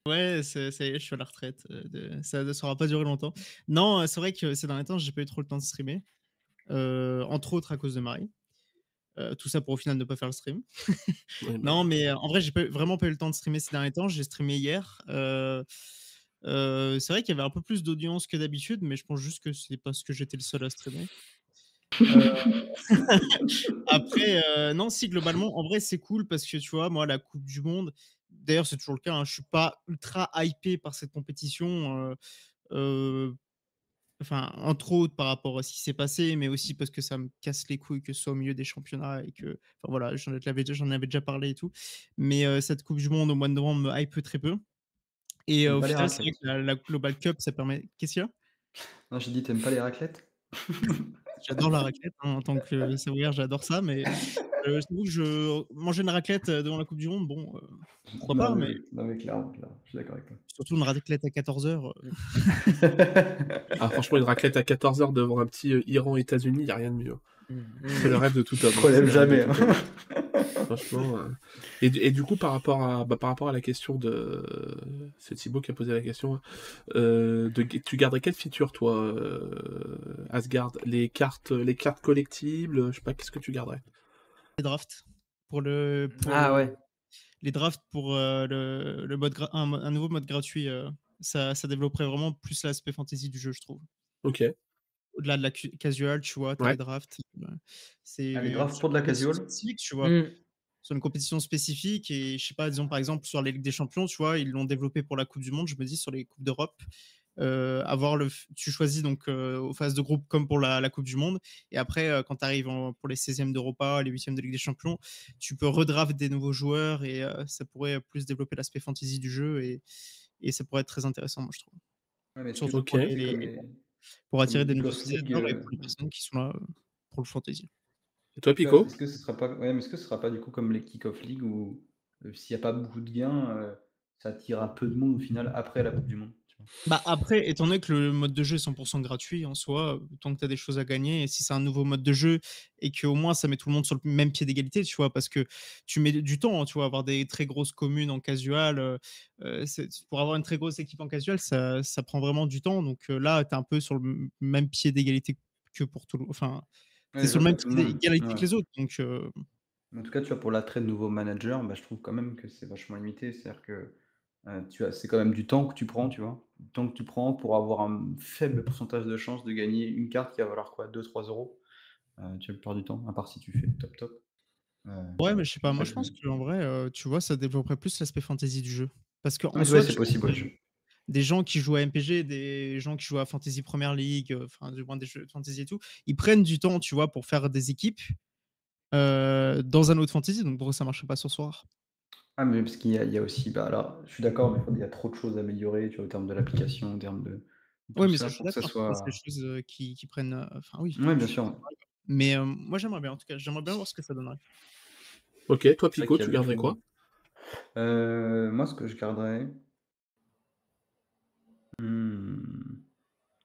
Ouais, c'est- ça y est, je suis à la retraite. euh, de- Ça ne saura pas durer longtemps. Non, euh, c'est vrai que ces derniers temps, j'ai pas eu trop le temps de streamer. euh, entre autres à cause de Marie. Euh, tout ça pour au final ne pas faire le stream. Ouais, bah, Non, mais euh, en vrai, j'ai vraiment pas eu le temps de streamer ces derniers temps. J'ai streamé hier. euh, c'est vrai qu'il y avait un peu plus d'audience que d'habitude, mais je pense juste que c'est parce que j'étais le seul à streamer. Après, non, si globalement, en vrai, c'est cool parce que tu vois, moi, la Coupe du Monde, d'ailleurs, c'est toujours le cas, hein, je suis pas ultra hypé par cette compétition. euh, Enfin, entre autres par rapport à ce qui s'est passé, mais aussi parce que ça me casse les couilles que ce soit au milieu des championnats et que, enfin voilà, j'en avais, déjà- j'en avais déjà parlé et tout. Mais euh, cette Coupe du Monde au mois de novembre me hype très peu. Et euh, au final, c'est vrai raclettes? que la, la Global Cup, ça permet. Qu'est-ce qu'il y a? Non, j'ai dit, t'aimes pas les raclettes? J'adore la raclette hein, en tant que savoyard, j'adore ça, mais euh, je je manger une raclette euh, devant la Coupe du Monde, bon, euh, pourquoi non, pas, mais, mais non, mais clairement, clairement, je suis d'accord avec toi. surtout une raclette à 14h. ah, franchement, une raclette à 14h devant un petit euh, Iran-États-Unis, il n'y a rien de mieux. Mm, C'est le rêve de tout homme. Rêve de jamais. tout hein. Franchement. euh, Et, du- et du coup, par rapport à, bah, par rapport à la question de. C'est Thibaut qui a posé la question. hein. Euh, de... Tu garderais quelle feature, toi, euh, Asgard? Les cartes, les cartes collectibles Je sais pas, qu'est-ce que tu garderais? Les drafts. Pour le, pour Ah le- ouais. les drafts pour euh, le, le mode gra- un, nouveau mode gratuit, euh, ça, ça développerait vraiment plus l'aspect fantasy du jeu, je trouve. Ok. Au-delà de la casual, tu vois, Ouais. les drafts. C'est Ah, les drafts pour de la casual? tu vois. Mm. Sur une compétition spécifique, et je sais pas, disons par exemple sur les Ligues des Champions, tu vois, ils l'ont développé pour la Coupe du Monde, je me dis sur les Coupes d'Europe. euh, avoir le f- tu choisis donc euh, aux phases de groupe comme pour la, la Coupe du Monde et après euh, quand tu arrives pour les 16e d'Europa les 8e de Ligue des Champions tu peux redraft des nouveaux joueurs et euh, ça pourrait plus développer l'aspect fantasy du jeu et, et ça pourrait être très intéressant moi je trouve Ouais, Surtout pour les- les- attirer des nouveaux utilisateurs et euh, pour les personnes qui sont là euh, pour le fantasy Et toi, Pico Est-ce que ce sera pas, ouais, mais est-ce que ce sera pas du coup comme les kick-off league où euh, s'il n'y a pas beaucoup de gains, euh, ça attire un peu de monde au final après la Coupe du Monde tu vois? Bah après, étant donné que le mode de jeu est 100% gratuit en soi, tant que tu as des choses à gagner, et si c'est un nouveau mode de jeu et qu'au moins ça met tout le monde sur le même pied d'égalité, tu vois, parce que tu mets du temps, tu vois, avoir des très grosses communes en casual, euh, euh, c'est- pour avoir une très grosse équipe en casual, ça, ça prend vraiment du temps. Donc euh, là, tu es un peu sur le même pied d'égalité que pour tout le Enfin, Tu sur le même Ouais. que les autres. Donc euh, En tout cas, tu vois, pour l'attrait de nouveaux managers, bah, je trouve quand même que c'est vachement limité. C'est-à-dire que euh, tu as, c'est quand même du temps que tu prends, tu vois? Du temps que tu prends pour avoir un faible pourcentage de chance de gagner une carte qui va valoir quoi? 2-3 euros. Euh, tu as le plupart du temps, à part si tu fais top top. Euh, ouais, mais je sais pas, moi je pense qu'en vrai, tu vois, ça développerait plus l'aspect fantasy du jeu. Parce qu'en Ouais, soi, ouais, c'est possible. ouais. Des gens qui jouent à MPG, des gens qui jouent à Fantasy Premier League, euh, enfin du moins des jeux de fantasy et tout, ils prennent du temps, tu vois, pour faire des équipes euh, dans un autre fantasy. Donc pourquoi ça marcherait pas ce soir Ah, mais parce qu'il y a, il y a aussi, bah, alors, je suis d'accord, mais il y a trop de choses à améliorer, tu vois, en termes de l'application, en termes de Oui, mais ça, ça, je pour que ça soit. C'est des choses euh, qui, qui prennent. euh, Enfin oui. Ouais, bien sûr. Mais euh, moi j'aimerais bien, en tout cas, j'aimerais bien voir ce que ça donnerait. Ok, toi, Pico, tu garderais quoi? Euh, moi, ce que je garderais. Hmm,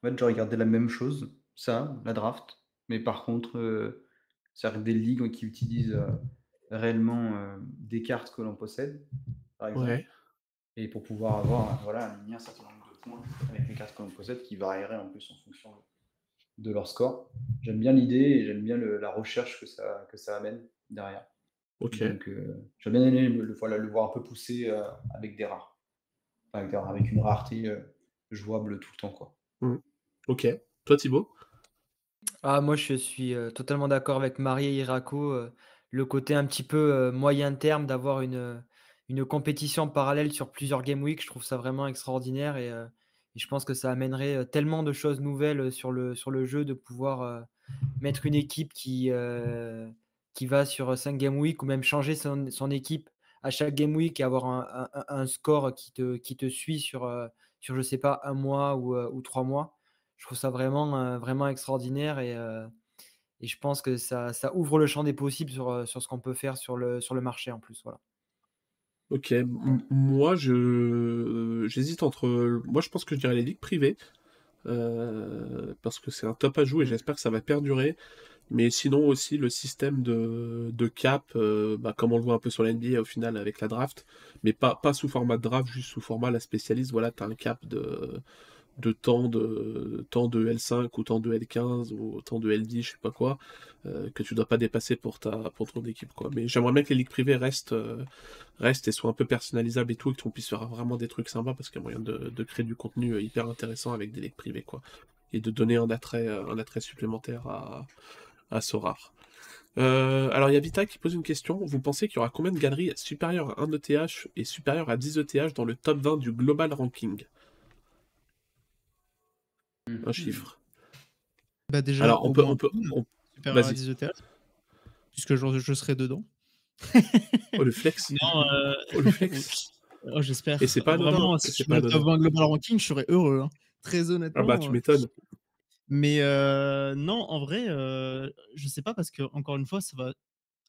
En fait, j'aurais gardé la même chose, ça, la draft. Mais par contre, euh, c'est-à-dire des ligues qui utilisent euh, réellement euh, des cartes que l'on possède, par exemple. Ouais. Et pour pouvoir avoir, voilà, un certain nombre de points avec les cartes que l'on possède qui varieraient en plus en fonction de leur score. J'aime bien l'idée et j'aime bien le- la recherche que ça, que ça amène derrière. Ok. Donc, euh, j'ai bien le, le- voilà, le voir un peu pousser avec des rares. Enfin, avec, des rares, avec une rareté jouable tout le temps. Quoi. Ok. Toi, Thibaut? Ah, moi, je suis euh, totalement d'accord avec Marie et Irako. euh, le côté un petit peu euh, moyen terme d'avoir une, une compétition parallèle sur plusieurs game week, je trouve ça vraiment extraordinaire et, euh, et je pense que ça amènerait euh, tellement de choses nouvelles sur le, sur le jeu de pouvoir euh, mettre une équipe qui, euh, qui va sur 5 game week ou même changer son, son équipe à chaque game week et avoir un, un- un score qui te, qui te suit sur, euh, sur, je sais pas, un mois ou, ou trois mois. Je trouve ça vraiment, vraiment extraordinaire et, et je pense que ça, ça ouvre le champ des possibles sur, sur ce qu'on peut faire sur le, sur le marché en plus. Voilà. Ok. M- moi, je j'hésite entre. Moi, je pense que je dirais les ligues privées. euh, parce que c'est un top ajout et j'espère que ça va perdurer. Mais sinon aussi le système de, de cap, euh, bah, comme on le voit un peu sur la NBA au final avec la draft, mais pas, pas sous format de draft, juste sous format la spécialiste, voilà, tu as un cap de, de temps de temps de L5 ou temps de L15 ou temps de L10, je sais pas quoi, euh, que tu dois pas dépasser pour ta pour ton équipe quoi. Mais j'aimerais bien que les ligues privées restent euh, restent et soient un peu personnalisables et tout, et qu'on puisse faire vraiment des trucs sympas parce qu'il y a moyen de, de créer du contenu hyper intéressant avec des ligues privées quoi, et de donner un attrait un attrait supplémentaire à à Sorar. Euh, alors il y a Vita qui pose une question. Vous pensez qu'il y aura combien de galeries supérieures à 1 ETH et supérieures à 10 ETH dans le top 20 du global ranking? Un chiffre. Bah déjà, Alors on peut, on peut, on- à vas-y. 10 ETH, puisque je, je serai dedans. Oh le flex. Non, euh, Oh le flex. oh, j'espère. Et c'est pas Vraiment, si c'est je pas le top anodin. 20 Global Ranking, je serais heureux. hein. Très honnêtement. Ah bah tu euh, m'étonnes. Mais euh, non, en vrai, euh, je sais pas parce que encore une fois, ça va.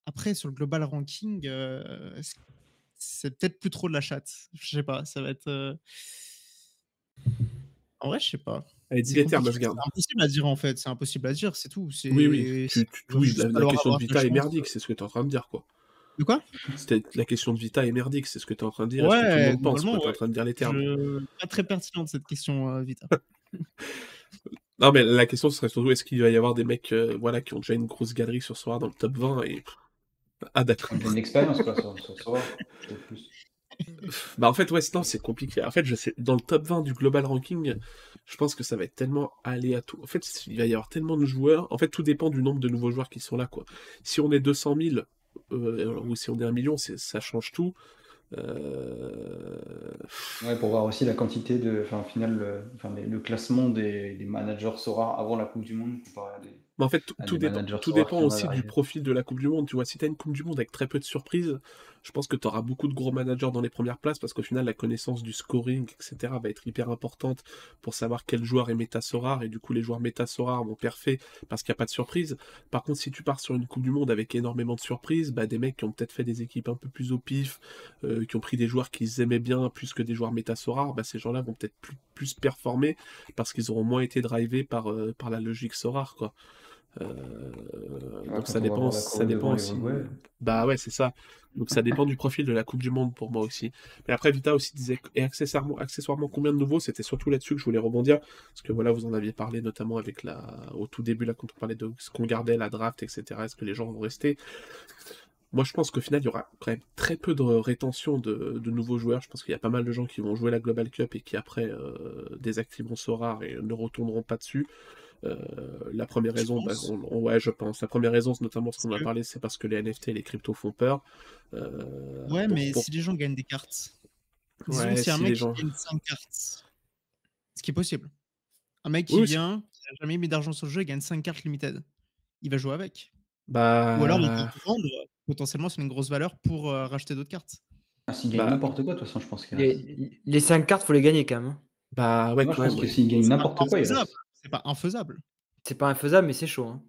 Après, sur le global ranking, euh, c'est- peut-être plus trop de la chatte. Je sais pas, ça va être. En vrai, je sais pas. Allez, dis les termes, compliqué, Asgard. C'est impossible à dire en fait. C'est impossible à dire, c'est tout. Oui, oui. Tu, tu- oui, la, question de Vita est merdique, c'est ce que tu es en train de dire, quoi. De quoi? C'était la question de Vita est merdique, c'est ce que tu es en train de dire. est-ce que tout le Ouais, monde pense, globalement, Tu es en ouais. train de dire les termes? Je... Pas très pertinente cette question, euh, Vita. Non, mais la question ce serait surtout est-ce qu'il va y avoir des mecs euh, voilà, qui ont déjà une grosse galerie sur Sora dans le top 20 et. Ah, d'accord. Une expérience quoi, sur, plus. Bah, en fait, ouais, non, c'est compliqué. En fait, je sais, dans le top 20 du global ranking, je pense que ça va être tellement aléatoire. En fait, il va y avoir tellement de joueurs. En fait, tout dépend du nombre de nouveaux joueurs qui sont là, quoi. Si on est 200 000 euh, ou si on est 1 million, ça change tout. Euh, Ouais, pour voir aussi la quantité de. Enfin, au final, le, enfin, le classement des, managers Sora avant la Coupe du Monde comparé des. Mais en fait, tout, des dépend, tout aussi du profil de la Coupe du Monde. Tu vois, si tu as une Coupe du Monde avec très peu de surprises, je pense que tu auras beaucoup de gros managers dans les premières places parce qu'au final, la connaissance du scoring, etc., va être hyper importante pour savoir quel joueur est méta Sorar et du coup, les joueurs méta Sorar vont perfer parce qu'il n'y a pas de surprise. Par contre, si tu pars sur une Coupe du Monde avec énormément de surprises, bah, des mecs qui ont peut-être fait des équipes un peu plus au pif, euh, qui ont pris des joueurs qu'ils aimaient bien plus que des joueurs méta Sorar, bah, ces gens-là vont peut-être plus, plus performer parce qu'ils auront moins été drivés par, euh, par la logique Sorar, quoi. Euh, Ouais, donc ça dépend, ça dépend aussi. Bah ouais, c'est ça. Donc ça dépend du profil de la Coupe du Monde pour moi aussi. Mais après, Vita aussi disait, et accessoirement, accessoirement combien de nouveaux, c'était surtout là-dessus que je voulais rebondir, parce que voilà, vous en aviez parlé notamment avec la, au tout début là, quand on parlait de ce qu'on gardait, la draft, etc. Est-ce que les gens vont rester? Moi, je pense qu'au final, il y aura quand même très peu de rétention de, de nouveaux joueurs. Je pense qu'il y a pas mal de gens qui vont jouer la Global Cup et qui après euh, désactiveront Sorar et ne retourneront pas dessus. Euh, la première raison, bah, penses? on- on- ouais, je pense. La première raison, c'est notamment ce qu'on Parce a que- parlé, c'est parce que les NFT et les cryptos font peur. Euh, Ouais, pour- mais pour- si les gens gagnent des cartes. Ouais, que si un mec les qui gens- gagne 5 cartes, ce qui est possible. Un mec qui Oui, vient, qui n'a jamais mis d'argent sur le jeu et gagne 5 cartes limited. Il va jouer avec. Bah, Ou alors il vendre, potentiellement c'est une grosse valeur pour euh, racheter d'autres cartes. Ah, S'il gagne Bah, n'importe quoi, de toute façon, je pense reste. Les, les 5 cartes, faut les gagner quand même. hein. bah ouais, Moi, je pense que ouais. s'il gagne n'importe quoi, il reste. C'est pas infaisable. C'est pas infaisable, mais c'est chaud. hein.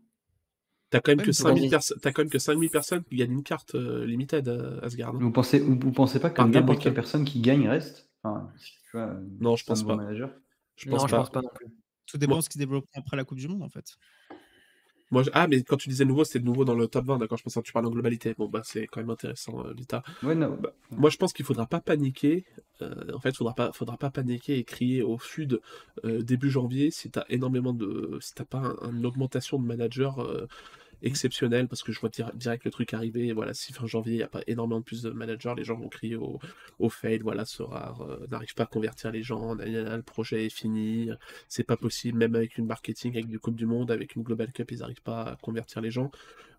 T'as quand même que mais 5000 vas-y. personnes, t'as quand même que 5000 personnes qui gagnent une carte euh, limited à Asgard. hein. Vous pensez, vous, vous pensez pas que n'importe quelle personne qui gagne reste? Enfin, tu vois, Non, je pense pas. manager. Je Non, pense je pas. pense pas non plus. Tout dépend de ce qui développe après la Coupe du Monde en fait. Moi, je- Ah, mais quand tu disais nouveau, c'était nouveau dans le top 20, d'accord? Je pensais que tu parles en globalité. Bon, bah, c'est quand même intéressant, euh, Vita. Ouais, non. Bah, Moi, je pense qu'il faudra pas paniquer. euh, en fait, faudra pas, faudra pas paniquer et crier au sud euh, début janvier si t'as énormément de, si t'as pas un- une augmentation de managers euh, exceptionnelle, parce que je vois dir- direct le truc arriver. Voilà, si fin janvier il n'y a pas énormément de plus de managers, les gens vont crier au, au fail. Voilà, Sorare euh, n'arrive pas à convertir les gens. le projet est fini. C'est pas possible, même avec une marketing, avec du Coupe du Monde, avec une Global Cup, ils n'arrivent pas à convertir les gens.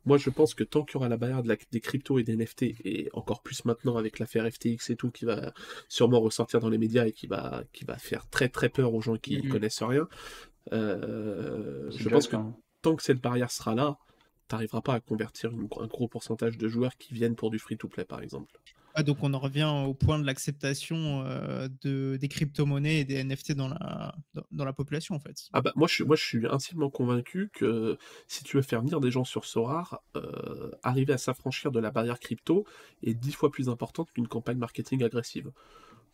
Moi, je pense que tant qu'il y aura la barrière de la- des cryptos et des NFT, et encore plus maintenant avec l'affaire FTX et tout, qui va sûrement ressortir dans les médias et qui va, qui va faire très très peur aux gens qui Mhm. connaissent rien, euh, je pense que hein. tant que cette barrière sera là, t'arriveras pas à convertir une- un gros pourcentage de joueurs qui viennent pour du free-to-play, par exemple. Ah, donc on en revient au point de l'acceptation euh, de, des crypto-monnaies et des NFT dans la, dans, dans la population en fait. Ah bah moi je suis, moi je suis intimement convaincu que si tu veux faire venir des gens sur Sorar, euh, arriver à s'affranchir de la barrière crypto est dix fois plus importante qu'une campagne marketing agressive.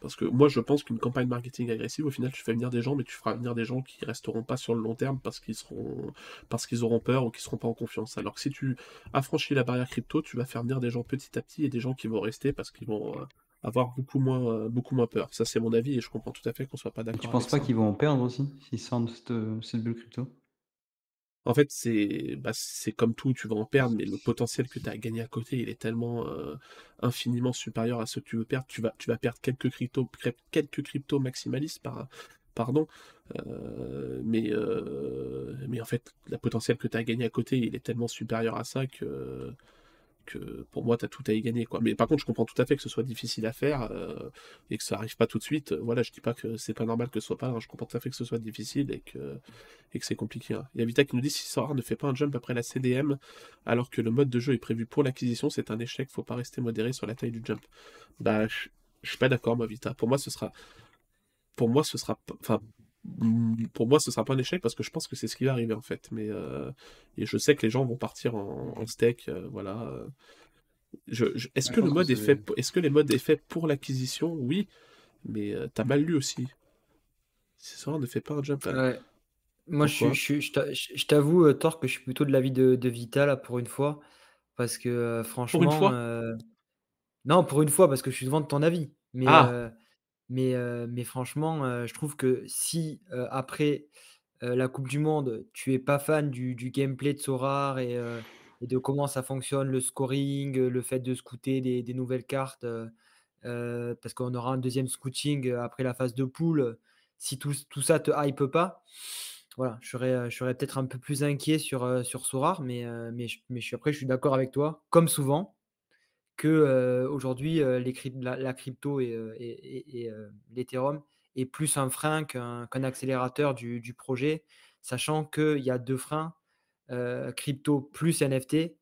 Parce que moi je pense qu'une campagne marketing agressive, au final tu fais venir des gens, mais tu feras venir des gens qui resteront pas sur le long terme parce qu'ils seront parce qu'ils auront peur ou qu'ils seront pas en confiance. Alors que si tu affranchis la barrière crypto, tu vas faire venir des gens petit à petit et des gens qui vont rester parce qu'ils vont euh, avoir beaucoup moins, euh, beaucoup moins peur. Ça c'est mon avis et je comprends tout à fait qu'on soit pas d'accord. tu penses pas qu'ils vont en perdre aussi s'ils sortent cette, cette bulle crypto? En fait, c'est bah, comme tout, tu vas en perdre, mais le potentiel que tu as à à côté, il est tellement euh, infiniment supérieur à ce que tu veux perdre. Tu vas, tu vas perdre quelques cryptos, quelques cryptos maximalistes, par, pardon, euh, mais, euh, mais en fait, le potentiel que tu as à gagner à côté, il est tellement supérieur à ça que, que pour moi, tu as tout à y gagner. Quoi. Mais par contre, je comprends tout à fait que ce soit difficile à faire euh, et que ça arrive pas tout de suite. Voilà, je dis pas que c'est pas normal que ce soit pas, hein. je comprends tout à fait que ce soit difficile et que, c'est compliqué. hein. Il y a Vita qui nous dit si Sora ne fait pas un jump après la CDM, alors que le mode de jeu est prévu pour l'acquisition, c'est un échec, faut pas rester modéré sur la taille du jump. Bah, je suis pas d'accord, moi, Vita. Pour moi, ce sera. Pour moi, ce sera. Enfin. Pour moi, ce sera pas un échec parce que je pense que c'est ce qui va arriver en fait. Mais euh, et je sais que les gens vont partir en, en steak, euh, voilà. euh. Je, je- Est-ce que le mode est c'est- fait, pour- est-ce que les modes est fait pour l'acquisition? Oui, mais euh, t'as mal lu aussi. Si Sora ne fait pas un jump, Ouais. Moi, je, pourquoi? t'avoue, Thor, que je suis plutôt de l'avis de, de Vita, là, pour une fois. Parce que, euh, Pour une franchement, fois? non, pour une fois, parce que je suis devant de ton avis. Mais, Ah! Mais, franchement, je trouve que si, après la Coupe du Monde, tu es pas fan du, gameplay de Sorar et, de comment ça fonctionne, le scoring, le fait de scouter des, nouvelles cartes, parce qu'on aura un deuxième scouting après la phase de poule. Si tout, tout ça te hype pas, voilà, je serais, peut-être un peu plus inquiet sur, sur Sorar, mais, je, mais après, je suis d'accord avec toi, comme souvent, que euh, aujourd'hui, euh, les la, la crypto et, et, et- et, euh, l'Ethereum est plus un frein qu'un accélérateur du, du projet, sachant qu'il y a deux freins, euh, crypto plus NFT.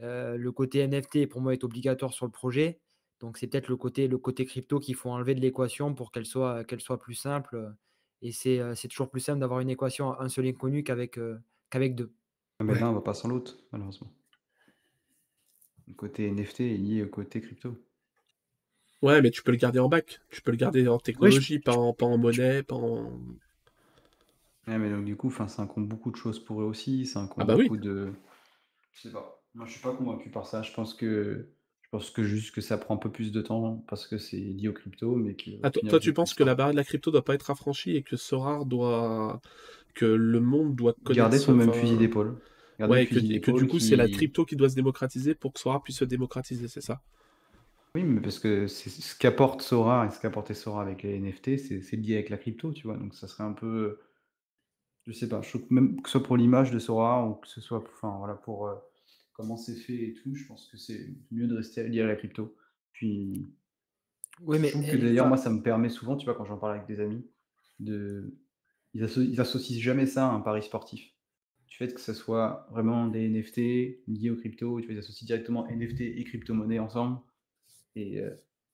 Euh, le côté NFT, pour moi, est obligatoire sur le projet. Donc, c'est peut-être le côté, le côté crypto qu'il faut enlever de l'équation pour qu'elle soit, qu'elle soit plus simple. Et c'est euh, toujours plus simple d'avoir une équation à un seul inconnu qu'avec euh, qu'avec deux. Ah, mais là, on va pas sans l'autre, malheureusement. Le côté NFT est lié au côté crypto. Ouais, mais tu peux le garder en bac. Tu peux le garder en Oui, je, technologie, pas en, pas en monnaie, pas en. Ouais, mais donc, du coup, ça incombe beaucoup de choses pour eux aussi. Ça Ah incombe bah oui. beaucoup de. Je sais pas. Moi, je suis pas convaincu par ça. Je pense que. Je pense que juste que ça prend un peu plus de temps parce que c'est lié au crypto, mais Ah, toi, tu penses que la barrière de la crypto doit pas être affranchie et que Sorare doit. que le monde doit connaître Garder son même fusil d'épaule. Ouais, et que, fusil et que du coup, c'est la crypto qui doit se démocratiser pour que Sorare puisse se démocratiser, c'est ça? Oui, mais parce que c'est ce qu'apporte Sora et ce qu'apportait Sora avec les NFT, c'est c'est lié avec la crypto, tu vois. Donc ça serait un peu, je sais pas, je trouve que même que ce soit pour l'image de Sora ou que ce soit, enfin voilà, pour euh, comment c'est fait et tout, je pense que c'est mieux de rester lié à la crypto. Puis Oui, je mais trouve que d'ailleurs, moi, ça me permet souvent, tu vois, quand j'en parle avec des amis, de, ils, asso- ils associent jamais ça à un pari sportif. Du fait que ce soit vraiment des NFT liés aux crypto, tu vois, ils associent directement NFT et crypto-monnaie ensemble. Et euh,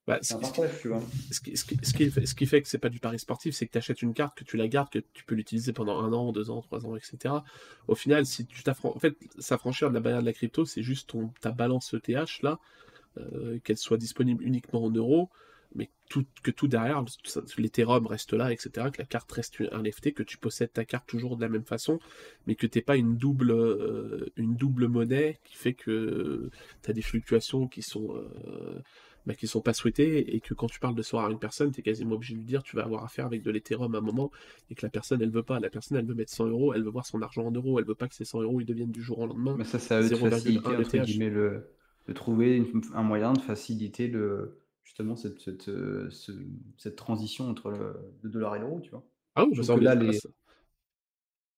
Bah, c'est ce, un partage, tu vois. ce qui, ce qui- ce qui fait, ce qui fait que c'est pas du pari sportif, c'est que tu achètes une carte, que tu la gardes, que tu peux l'utiliser pendant un an, deux ans, trois ans, etc. Au final, si tu t'affranchis, en fait, s'affranchir de la barrière de la crypto, c'est juste ton, ta balance ETH là, euh, qu'elle soit disponible uniquement en euros, tout, que tout derrière, ça- l'Ethereum reste là, etc., que la carte reste un NFT, que tu possèdes ta carte toujours de la même façon, mais que t'es pas une double, euh, une double monnaie qui fait que tu as des fluctuations qui sont, euh, bah, qui sont pas souhaitées, et que quand tu parles de soir à une personne, tu es quasiment obligé de lui dire tu vas avoir affaire avec de l'Ethereum à un moment, et que la personne, elle veut pas. La personne, elle veut mettre 100 euros, elle veut voir son argent en euros, elle veut pas que ces 100 euros ils deviennent du jour au lendemain. Mais ça, 0,1 faciliter, le, de trouver une- un moyen de faciliter le, justement cette, cette, euh, ce- cette transition entre le, le dollar et l'euro, tu vois. Ah oui, Je bah, trouve ça, que là, les- ça.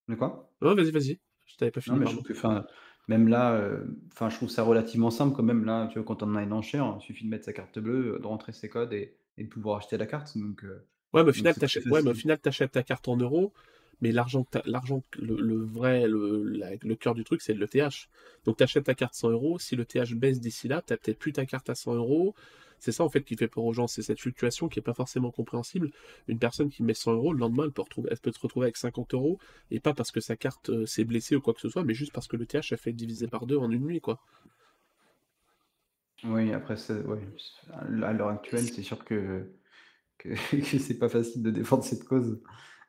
De quoi? Vas-y, vas-y. Je t'avais pas Non, fini, mais je pardon. trouve que, enfin, même là, euh, enfin, je trouve ça relativement simple quand même. Là, tu vois, quand on a une enchère, il suffit de mettre sa carte bleue, de rentrer ses codes et, et de pouvoir acheter la carte. Donc, euh, Ouais, mais au donc final, c'est très t'achètes, ouais, mais au facile. final, t'achètes ta carte en euros, mais l'argent, que t'as- l'argent, que- le, le vrai, le, la- le cœur du truc, c'est le TH. Donc, t'achètes ta carte 100 euros. Si le TH baisse d'ici là, t'as peut-être plus ta carte à 100 euros. C'est ça, en fait, qui fait peur aux gens. C'est cette fluctuation qui est pas forcément compréhensible. Une personne qui met 100 euros, le lendemain, elle peut, retrouver, elle peut se retrouver avec 50 euros, et pas parce que sa carte euh, s'est blessée ou quoi que ce soit, mais juste parce que le TH a fait diviser par deux en une nuit, quoi. Oui, après, ouais, à l'heure actuelle, c'est sûr que, que, que c'est pas facile de défendre cette cause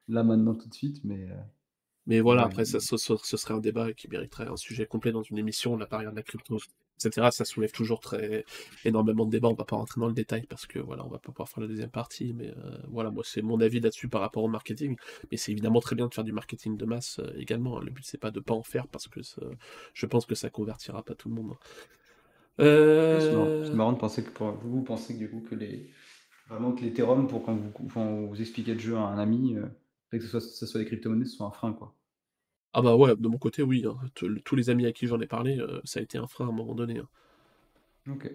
là, maintenant, tout de suite, mais euh, Mais voilà, ouais. après, ça, ce serait un débat qui mériterait un sujet complet dans une émission, la barrière de la crypto, etc. Ça soulève toujours très énormément de débats. On va pas rentrer dans le détail parce que voilà, on va pas pouvoir faire la deuxième partie. Mais euh, voilà, moi, c'est mon avis là-dessus par rapport au marketing. Mais c'est évidemment très bien de faire du marketing de masse euh, également. Le but, c'est pas de pas en faire parce que ça- je pense que ça convertira pas tout le monde. Marrant, Euh, c'est marrant de penser que pour, vous, vous pensez que du coup que les vraiment que pour quand vous, quand vous expliquez le jeu à un ami, que ce soit, ce soit les crypto-monnaies, ce soit un frein quoi. Ah bah ouais, de mon côté, oui. hein. Tous tous les amis à qui j'en ai parlé, euh, ça a été un frein à un moment donné. hein. Ok.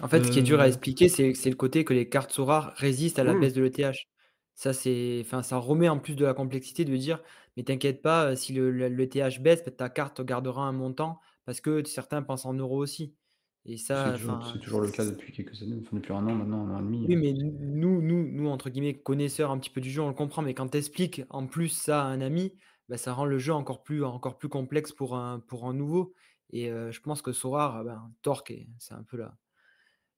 En fait, ce qui est dur à Euh, expliquer, c'est c'est le côté que les cartes so rares résistent à la hmm. baisse de l'ETH. Ça, c'est, enfin, ça remet en plus de la complexité de dire, mais t'inquiète pas, euh, si le, le- l'ETH baisse, ta carte gardera un montant parce que certains pensent en euros aussi. Et C'est ça, toujours, enfin, c'est toujours le cas depuis quelques années, enfin, depuis un an maintenant, un an et demi. oui, euh. mais nous, nous, nous, entre guillemets, connaisseurs un petit peu du jeu, on le comprend, mais quand tu expliques en plus ça à un ami, bah, ça rend le jeu encore plus, encore plus complexe pour un, pour un nouveau. Et euh, je pense que Sorar, ben, Torque, c'est un peu la,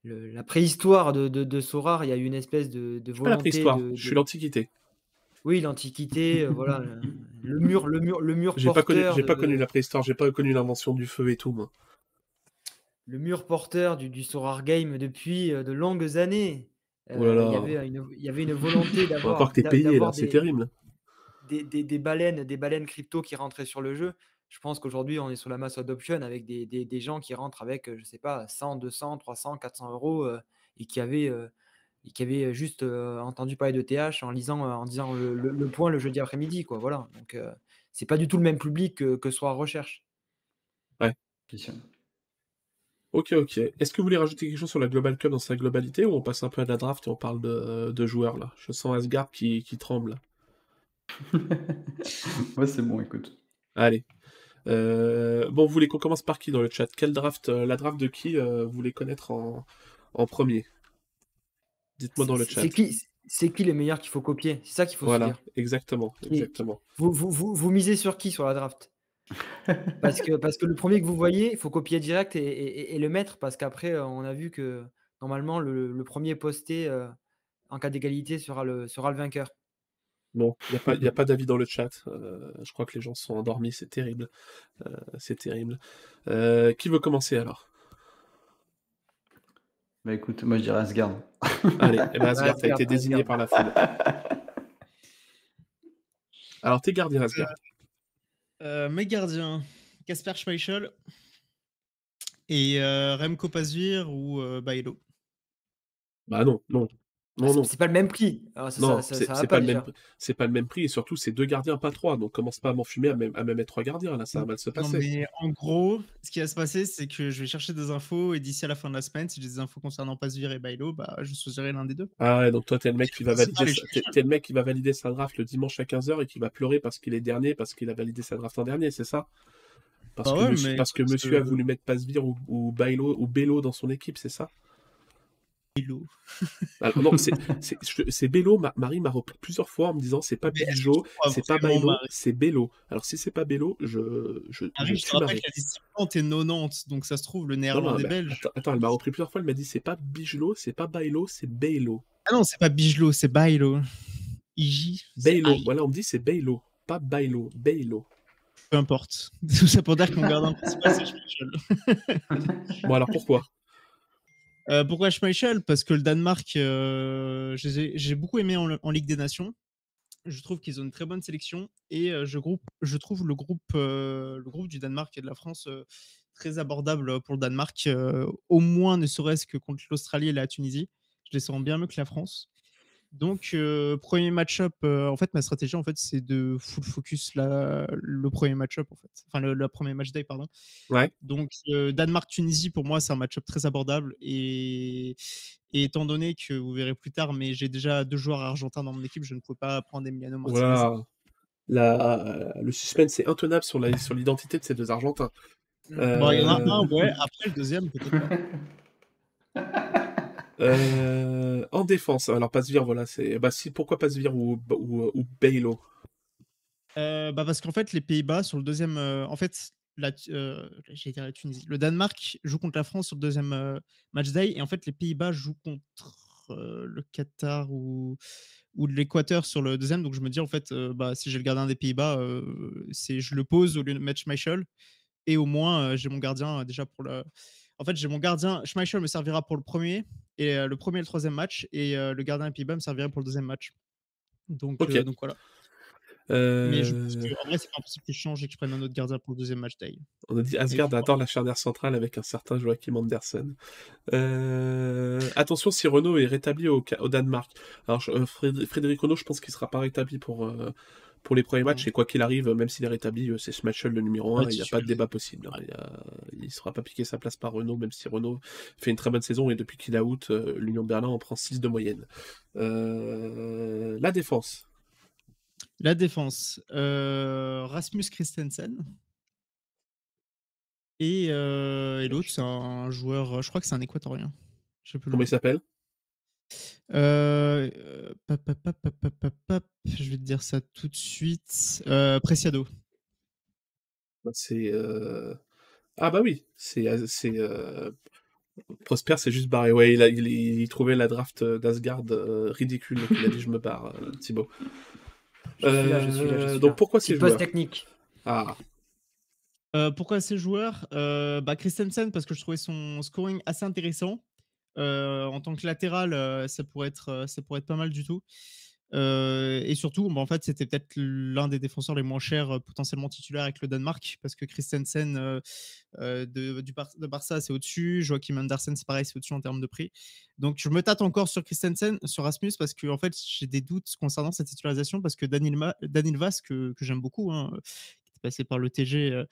le- la préhistoire de, de, de Sorar. Il y a eu une espèce de, de suis pas la volonté préhistoire, de, je suis l'Antiquité. Oui, l'Antiquité, voilà. Le, mur, le mur, le mur J'ai pas connu, porteur j'ai pas connu la préhistoire, j'ai pas connu l'invention du feu et tout, moi. le mur porteur du, du Sorar Game depuis de longues années. Euh, il, y avait une, il y avait une volonté d'avoir encore que t'es payé, là, c'est terrible. Des, des- des baleines, des baleines crypto qui rentraient sur le jeu. Je pense qu'aujourd'hui, on est sur la mass adoption avec des, des- des gens qui rentrent avec, euh, je sais pas, 100, 200, 300, 400 euros euh, et qui avaient, euh, et qui avaient juste euh, entendu parler de TH en lisant, en disant le, le- le point le jeudi après-midi, quoi. Voilà. Donc, euh, c'est pas du tout le même public que, que soit recherche. Question. Ok, ok. Est-ce que vous voulez rajouter quelque chose sur la Global Cup dans sa globalité ou on passe un peu à la draft et on parle de, de joueurs là? Je sens Asgard qui, qui tremble. Ouais, c'est bon, écoute. Allez. Euh, bon, vous voulez qu'on commence par qui dans le chat? Quelle draft euh, La draft de qui euh, vous voulez connaître en, en premier? Dites-moi dans le chat. c'est qui, c'est qui les meilleurs qu'il faut copier? C'est ça qu'il faut Voilà, se dire. exactement, exactement. Vous, vous, vous, vous misez sur qui sur la draft? Parce que, parce que le premier que vous voyez, il faut copier direct et, et- et le mettre parce qu'après, on a vu que normalement, le, le premier posté euh, en cas d'égalité sera le, sera le vainqueur. Bon, il n'y a pas, y a pas d'avis dans le chat. Euh, je crois que les gens sont endormis, c'est terrible. Euh, c'est terrible. Euh, qui veut commencer alors? Bah écoute, moi je dirais Asgard. Allez, eh ben, Asgard été désigné Asgard. par la foule. Alors, t'es gardien, Asgard. Euh, mes gardiens, Casper Schmeichel et euh, Remco Pasvir ou euh, Bailo. Bah non, non. Non, Ah, c'est- non. C'est pas le même prix. Non, ça- ça- c'est ça va c'est pas pas, le même, c'est pas le même prix et surtout c'est deux gardiens, pas trois. Donc commence pas à m'enfumer à, même- à mettre trois gardiens là, ça va mal se Non, passer. mais en gros, ce qui va se passer, c'est que je vais chercher des infos et d'ici à la fin de la semaine, si j'ai des infos concernant Pasvir et Bailo, bah, je choisirai l'un des deux. Ah ouais, donc toi t'es le mec qui va valider, sa- t'es- t'es le mec qui va valider sa draft le dimanche à 15h et qui va pleurer parce qu'il est dernier parce qu'il a validé sa draft en dernier, c'est ça? Parce Bah que ouais, monsieur, mais parce que parce monsieur a voulu mettre Pasvir ou, ou Bailo ou Bello dans son équipe, c'est ça? Hello. Alors, non, c'est je- Bello. Ma- Marie m'a repris plusieurs fois en me disant c'est pas que crois c'est pas Bailo, c'est Bello. Alors si c'est pas Bello, je, je, je Marie, je te tue rappelle dit 50 et 90, donc ça se trouve, le néerlandais mais belge. attends, attends, elle m'a repris plusieurs fois. Elle m'a dit c'est pas Bijlo, c'est pas Bailo, c'est Bailo. Ah non, c'est pas Bijlo, c'est Bailo. Iji, c'est Bailo. Voilà, on me dit c'est Bailo, pas Bailo, Bailo. peu importe. Tout ça pour dire que mon gardien principal, c'est. Bon alors pourquoi? Euh, pourquoi Schmeichel Parce que le Danemark, euh, j'ai beaucoup aimé en, Ligue des Nations. Je trouve qu'ils ont une très bonne sélection et euh, je, trouve le groupe, le groupe du Danemark et de la France très abordable pour le Danemark, au moins ne serait-ce que contre l'Australie et la Tunisie. Je les sens bien mieux que la France. Donc, euh, premier match-up, euh, en fait, ma stratégie, en fait, c'est de full focus la- le premier match-up, en fait. Enfin, le, le premier match day, pardon. Ouais. Donc, euh, Danemark-Tunisie, pour moi, c'est un match-up très abordable. Et, et étant donné que vous verrez plus tard, mais j'ai déjà deux joueurs argentins dans mon équipe, je ne pouvais pas prendre Emiliano Martinez. Voilà. La- le suspense est intenable sur la- sur l'identité de ces deux Argentins. Bon, il y en a un, ouais. Après, le deuxième, peut-être. euh, en défense, alors Pasvir, voilà, c'est. Bah, si, pourquoi Pasvir ou, ou, ou Bailo? Euh, bah parce qu'en fait, les Pays-Bas, sur le deuxième. euh, en fait, la, dire la Tunisie. Le Danemark joue contre la France sur le deuxième match day. Et en fait, les Pays-Bas jouent contre le Qatar ou, ou l'Équateur sur le deuxième. Donc, je me dis, en fait, bah, si j'ai le gardien des Pays-Bas, c'est je le pose au lieu de mettre Schmeichel. Et au moins, j'ai mon gardien déjà pour le. En fait, j'ai mon gardien. Schmeichel me servira pour le premier, et le premier et le troisième match. Et le gardien des Pays-Bas me servira pour le deuxième match. Donc, Ok. euh, donc voilà. Mais je pense Euh, qu'en vrai, c'est pas impossible que je change et que je prenne un autre gardien pour le deuxième match day. On a dit Asgard adore la charnière centrale avec un certain Joachim Andersen. Euh, Attention si Renault est rétabli au, au Danemark. Alors je- euh, Frédéric Renault, je pense qu'il sera pas rétabli pour, pour les premiers matchs. Mhm. Et quoi qu'il arrive, même s'il est rétabli, euh, c'est Schmeichel le numéro 1. Ouais, Il n'y a pas de débat possible. hein. Il Il sera pas piqué sa place par Renault, même si Renault fait une très bonne saison. Et depuis qu'il a out, euh, l'Union de Berlin en prend 6 de moyenne. Euh, La défense. La défense, euh, Rasmus Christensen. Et, euh, et l'autre, c'est un joueur, je crois que c'est un équatorien. Je Comment il s'appelle? Euh, euh, pap, pap, pap, pap, pap, pap, pap, je vais te dire ça tout de suite. Euh, Preciado. Bah, C'est. euh, Ah bah oui, c'est. euh, c'est euh, Prosper c'est juste barré. Ouais, il, a, il, il trouvait la draft d'Asgard euh, ridicule, donc il a dit je me barre, Thibaut. Je suis là, je suis là, je suis là. donc pourquoi ces joueurs? technique. Ah, Euh, pourquoi ces joueurs? Euh, bah Christensen, parce que je trouvais son scoring assez intéressant. Euh, en tant que latéral, euh, ça, pourrait être, euh, ça pourrait être pas mal du tout. Et surtout, bah, en fait, c'était peut-être l'un des défenseurs les moins chers potentiellement titulaires avec le Danemark, parce que Christensen de, Barça, c'est au-dessus. Joachim Andersen, c'est pareil, c'est au-dessus en termes de prix. Donc, je me tâte encore sur Christensen, sur Rasmus, parce que en fait, j'ai des doutes concernant cette titularisation, parce que Daniel, Ma- Vaz, que, j'aime beaucoup, hein, qui est passé par le TG.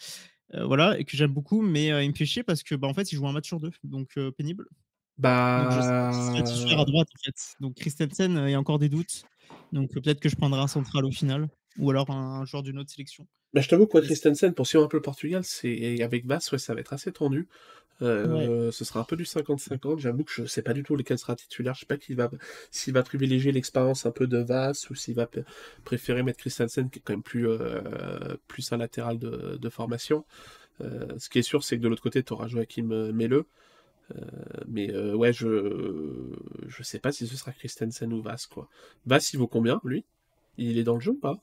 voilà, et que j'aime beaucoup, mais il me fait chier parce que bah, en fait, il joue un match sur deux, donc euh, pénible. Donc je sais titulaire à bah. droite en fait. Donc Christensen, euh, il y a encore des doutes. Donc euh, peut-être que je prendrai un central au final, ou alors un, un joueur d'une autre sélection. Bah, je t'avoue que Christensen, pour suivre un peu le Portugal, c'est avec Vass, ouais, ça va être assez tendu. Euh, Ce sera un peu du 50-50. J'avoue que je sais pas du tout lequel sera titulaire. Je sais pas va, s'il va privilégier l'expérience un peu de Vass ou s'il va préférer mettre Christensen, qui est quand même plus, euh, plus un latéral de, de formation. Euh, ce qui est sûr, c'est que de l'autre côté, tu auras Joachim Melle. Euh, mais euh, ouais, je je sais pas si ce sera Christensen ou Vass, quoi. Vass, il vaut combien, lui? Il est dans le jeu ou pas?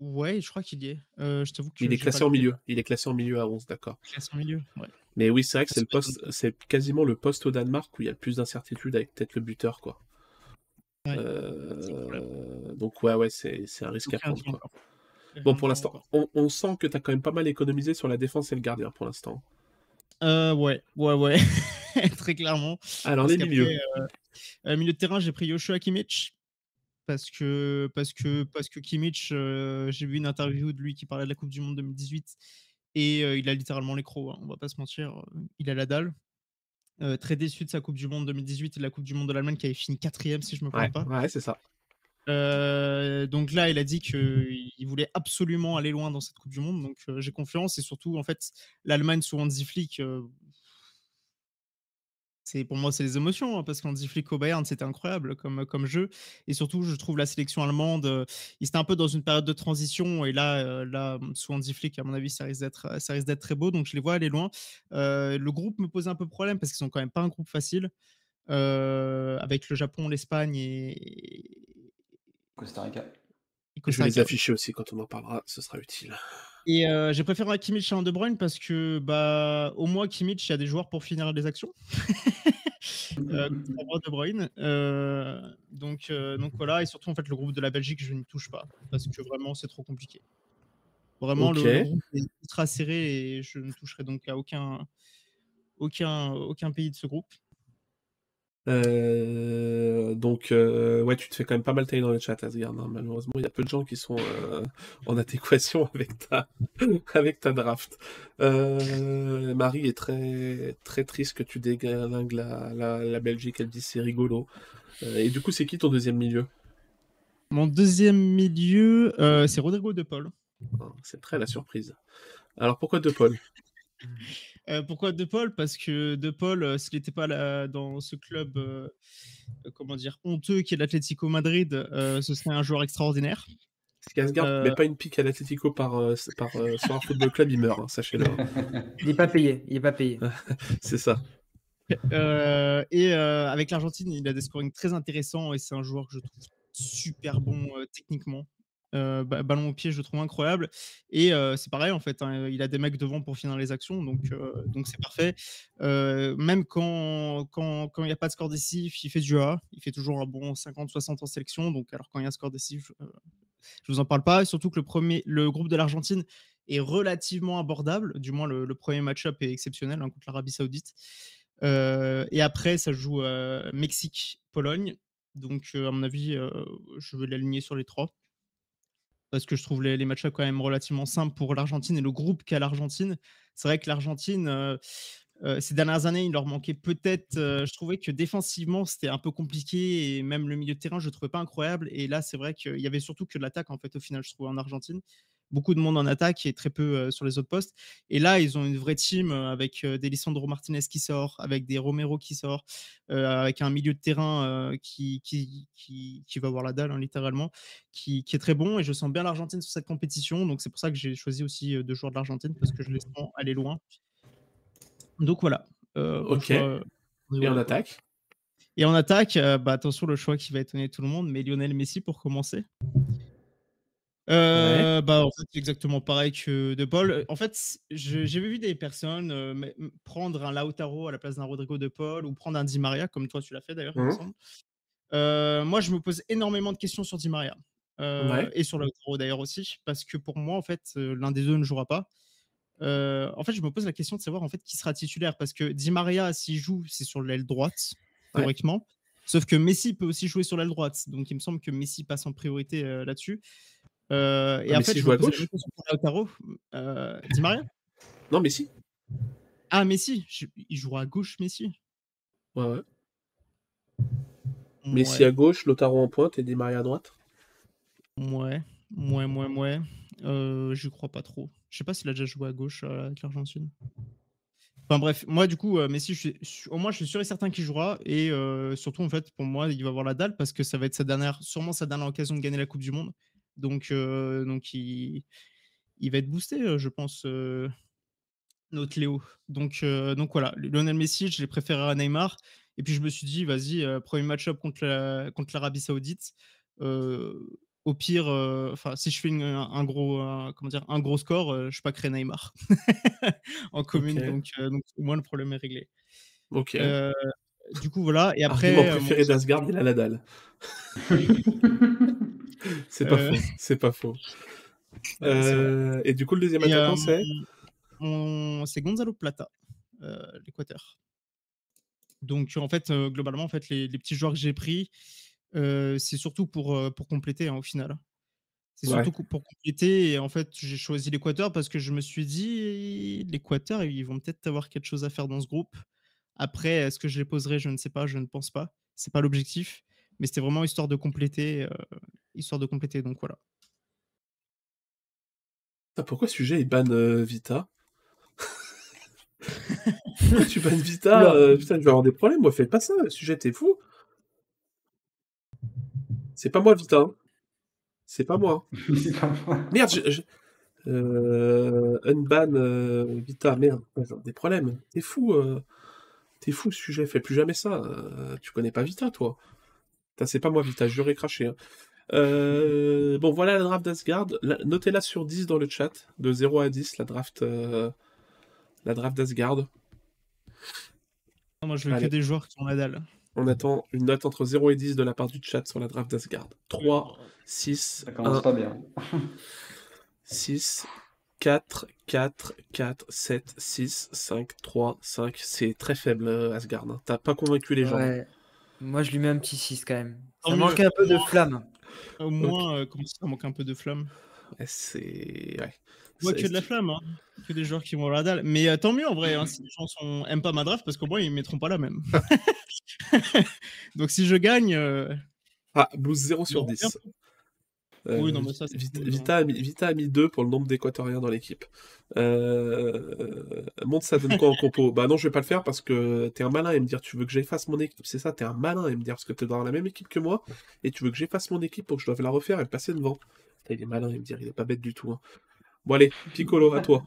Ouais, je crois qu'il y est. Euh, je t'avoue que Il est classé en milieu. Il est classé en milieu à 11, d'accord. Classé en milieu, ouais. Mais oui, c'est vrai que c'est le poste, c'est quasiment le poste au Danemark où il y a le plus d'incertitude avec peut-être le buteur, quoi. Ouais, Euh, donc ouais, ouais, c'est un risque à prendre, quoi. Bon, pour l'instant, on, on sent que tu as quand même pas mal économisé sur la défense et le gardien pour l'instant. Euh, ouais, ouais, ouais. Très clairement. Alors, Parce les milieux. euh, euh, milieu de terrain, j'ai pris Joshua Kimmich. Parce que, parce que, parce que Kimmich, euh, j'ai vu une interview de lui qui parlait de la Coupe du Monde 2018 et il a littéralement les crocs, hein, on va pas se mentir. Il a la dalle. Très déçu de sa Coupe du Monde 2018 et de la Coupe du Monde de l'Allemagne qui avait fini quatrième, si je me Ouais, trompe pas. ouais, c'est ça. Euh, donc là, il a dit qu'il voulait absolument aller loin dans cette Coupe du Monde. Donc euh, j'ai confiance. Et surtout, en fait, l'Allemagne sous Hansi Flick, euh, pour moi, c'est les émotions, hein, parce qu'Hansi Flick au Bayern, c'était incroyable comme, comme jeu. Et surtout, je trouve la sélection allemande, ils étaient un peu dans une période de transition. Et là, là sous Hansi Flick, à mon avis, ça risque d'être, très beau. Donc, je les vois aller loin. Le groupe me pose un peu problème parce qu'ils sont quand même pas un groupe facile. avec le Japon, l'Espagne et, Costa Rica. et Je vais les afficher aussi quand on en parlera, ce sera utile. Et euh, j'ai préféré un Kimmich à un De Bruyne parce que, bah, au moins, Kimmich, il y a des joueurs pour finir les actions. euh, De Bruyne. Euh, donc, euh, donc voilà, et surtout, en fait, le groupe de la Belgique, je n'y touche pas parce que vraiment, c'est trop compliqué. Vraiment, le- Ok. le, groupe est ultra serré et je ne toucherai donc à aucun, aucun, aucun pays de ce groupe. Euh, donc, euh, ouais, tu te fais quand même pas mal tailler dans le chat, Asgard. hein. Malheureusement, il y a peu de gens qui sont euh, en adéquation avec ta, avec ta draft. Marie est très, très triste que tu déglingues la, la, la Belgique. Elle dit c'est rigolo. Et du coup, c'est qui ton deuxième milieu? Mon deuxième milieu, c'est Rodrigo De Paul. Ah, C'est très la surprise. Alors, pourquoi De Paul? Euh, pourquoi De Paul? Parce que De Paul, euh, s'il n'était pas là, dans ce club, euh, euh, comment dire, honteux qui est l'Atlético Madrid, euh, ce serait un joueur extraordinaire. Si Asgard Euh, met pas une pique à l'Atlético par, euh, par euh, sur un football club, il meurt, hein, sachez-le. Il n'est pas payé. Il est pas payé. C'est ça. Euh, et euh, avec l'Argentine, il a des scorings très intéressants et c'est un joueur que je trouve super bon euh, techniquement. Euh, ba- ballon au pied, je le trouve incroyable. Et euh, c'est pareil, en fait, hein, il a des mecs devant pour finir les actions, donc euh, donc c'est parfait. Même quand quand quand il n'y a pas de score décisif, il fait du A. Il fait toujours un bon 50-60 en sélection. Donc, alors quand il y a un score décisif, je vous en parle pas. Et surtout que le, premier, le groupe de l'Argentine est relativement abordable. Du moins, le, le premier match-up est exceptionnel hein, contre l'Arabie Saoudite. Et après, ça joue Mexique-Pologne. Donc, à mon avis, je vais l'aligner sur les trois. Parce que je trouve les, les quand même relativement simples pour l'Argentine et le groupe qu'a l'Argentine. C'est vrai que l'Argentine, euh, euh, ces dernières années, il leur manquait peut-être. euh, je trouvais que défensivement, c'était un peu compliqué et même le milieu de terrain, je ne trouvais pas incroyable. Et là, c'est vrai qu'il y avait surtout que de l'attaque, en fait, au final, je trouvais en Argentine. Beaucoup de monde en attaque et très peu euh, sur les autres postes. Et là, ils ont une vraie team euh, avec euh, des Lisandro Martinez qui sort, avec des Romero qui sort, avec un milieu de terrain qui, qui, qui, qui va avoir la dalle, hein, littéralement, qui, qui est très bon. Et je sens bien l'Argentine sur cette compétition. Donc, c'est pour ça que j'ai choisi aussi deux joueurs de l'Argentine parce que je les sens aller loin. Donc, voilà. Euh, Ok. choix, Et en attaque? Et en attaque, bah, attention, le choix qui va étonner tout le monde, mais Lionel Messi pour commencer. Euh, bah, en fait, c'est exactement pareil que De Paul. En fait, j'ai vu des personnes euh, prendre un Lautaro à la place d'un Rodrigo De Paul ou prendre un Di Maria, comme toi tu l'as fait d'ailleurs. Euh, moi, je me pose énormément de questions sur Di Maria euh, Ouais. et sur Lautaro d'ailleurs aussi, parce que pour moi, en fait, euh, l'un des deux ne jouera pas. Euh, en fait, je me pose la question de savoir en fait qui sera titulaire, parce que Di Maria, s'il joue, c'est sur l'aile droite, Ouais. théoriquement. Sauf que Messi peut aussi jouer sur l'aile droite, donc il me semble que Messi passe en priorité euh, là-dessus. Euh, et Ah, en Messi fait, je joue à gauche Lautaro. Euh, Di Maria Non, mais si. Ah, Messi, je- il jouera à gauche, Messi. Ouais, ouais. Messi à gauche, Lotaro en pointe et Di Maria à droite. Ouais, ouais, ouais, ouais. Euh, J'y crois pas trop. Je sais pas s'il a déjà joué à gauche euh, avec l'Argentine. Enfin bref, moi du coup, euh, Messi, je suis, je- au moins je suis sûr et certain qu'il jouera. Et euh, surtout, en fait, pour moi, il va avoir la dalle parce que ça va être sa dernière, sûrement sa dernière occasion de gagner la Coupe du Monde. Donc, donc il, il va être boosté, je pense, notre Léo. Donc, donc voilà, Lionel Messi, je l'ai préféré à Neymar. Et puis je me suis dit, vas-y, premier match-up contre la- contre l'Arabie Saoudite. Au pire, euh, si je fais une- un, un gros, un- comment dire, un gros score, euh, je packerai Neymar en commune. Donc, euh, donc, au moins le problème est réglé. Ok. Du coup, voilà. Et après, Argument euh, mon- préféré d'Asgard, il a la dalle. C'est pas Euh. faux. C'est pas faux. Ouais. Euh, et du coup, le deuxième Et, attaquant, euh, c'est mon- c'est Gonzalo Plata, euh, l'Équateur. Donc en fait, euh, globalement, en fait, les, les petits joueurs que j'ai pris, euh, c'est surtout pour, euh, pour compléter hein, au final. C'est Ouais. surtout pour compléter. Et en fait, j'ai choisi l'Équateur parce que je me suis dit, l'Équateur, ils vont peut-être avoir quelque chose à faire dans ce groupe. Après, est-ce que je les poserai? Je ne sais pas, je ne pense pas. C'est pas l'objectif. Mais c'était vraiment histoire de compléter. euh, histoire de compléter, donc voilà. Ah, pourquoi ce sujet il banne euh, Vita? Pourquoi tu bannes Vita? Euh, Putain, je vais avoir des problèmes. Moi, fais pas ça. Le sujet, t'es fou. C'est pas moi, Vita. hein. C'est pas moi. Merde, je. je- Euh, unban euh, Vita, merde. J'ai des problèmes. T'es fou. euh. T'es fou, ce sujet. Fais plus jamais ça. Euh, tu connais pas Vita, toi. C'est pas moi, Vita. J'aurais craché. hein. Euh, bon, voilà la draft d'Asgard. La- Notez-la sur 10 dans le chat. De 0 à 10, la draft, euh, la draft d'Asgard. Moi, je veux Allez. que des joueurs qui ont la dalle. On attend une note entre 0 et 10 de la part du chat sur la draft d'Asgard. 3, 6, Ça commence 1, pas bien. 6, 4, 4, 4, 7, 6, 5, 3, 5. C'est très faible, euh, Asgard. hein. T'as pas convaincu les gens. Ouais. Moi, je lui mets un petit 6 quand même. Ça manque un peu de flamme. Au moins, euh, comment ça manque un peu de flamme? Ouais, c'est. Ouais. Moi, que de la flamme, hein. que des joueurs qui vont avoir la dalle. Mais euh, tant mieux en vrai, hein, si les gens sont... aiment pas ma draft, parce qu'au moins ils mettront pas la même. Donc si je gagne, euh, Ah, Blues 0 sur Non, 10. Oui, non, mais ça, c'est Vita, cool, Vita, a mis, Vita a mis 2 pour le nombre d'équatoriens dans l'équipe. Euh... Montre ça donne quoi en compo? Bah non, je vais pas le faire parce que t'es un malin et me dire tu veux que j'efface mon équipe. C'est ça, t'es un malin et me dire parce que t'es dans la même équipe que moi et tu veux que j'efface mon équipe pour que je doive la refaire et le passer devant. Putain, il est malin et me dire il est pas bête du tout. hein. Bon allez, Piccolo, à toi.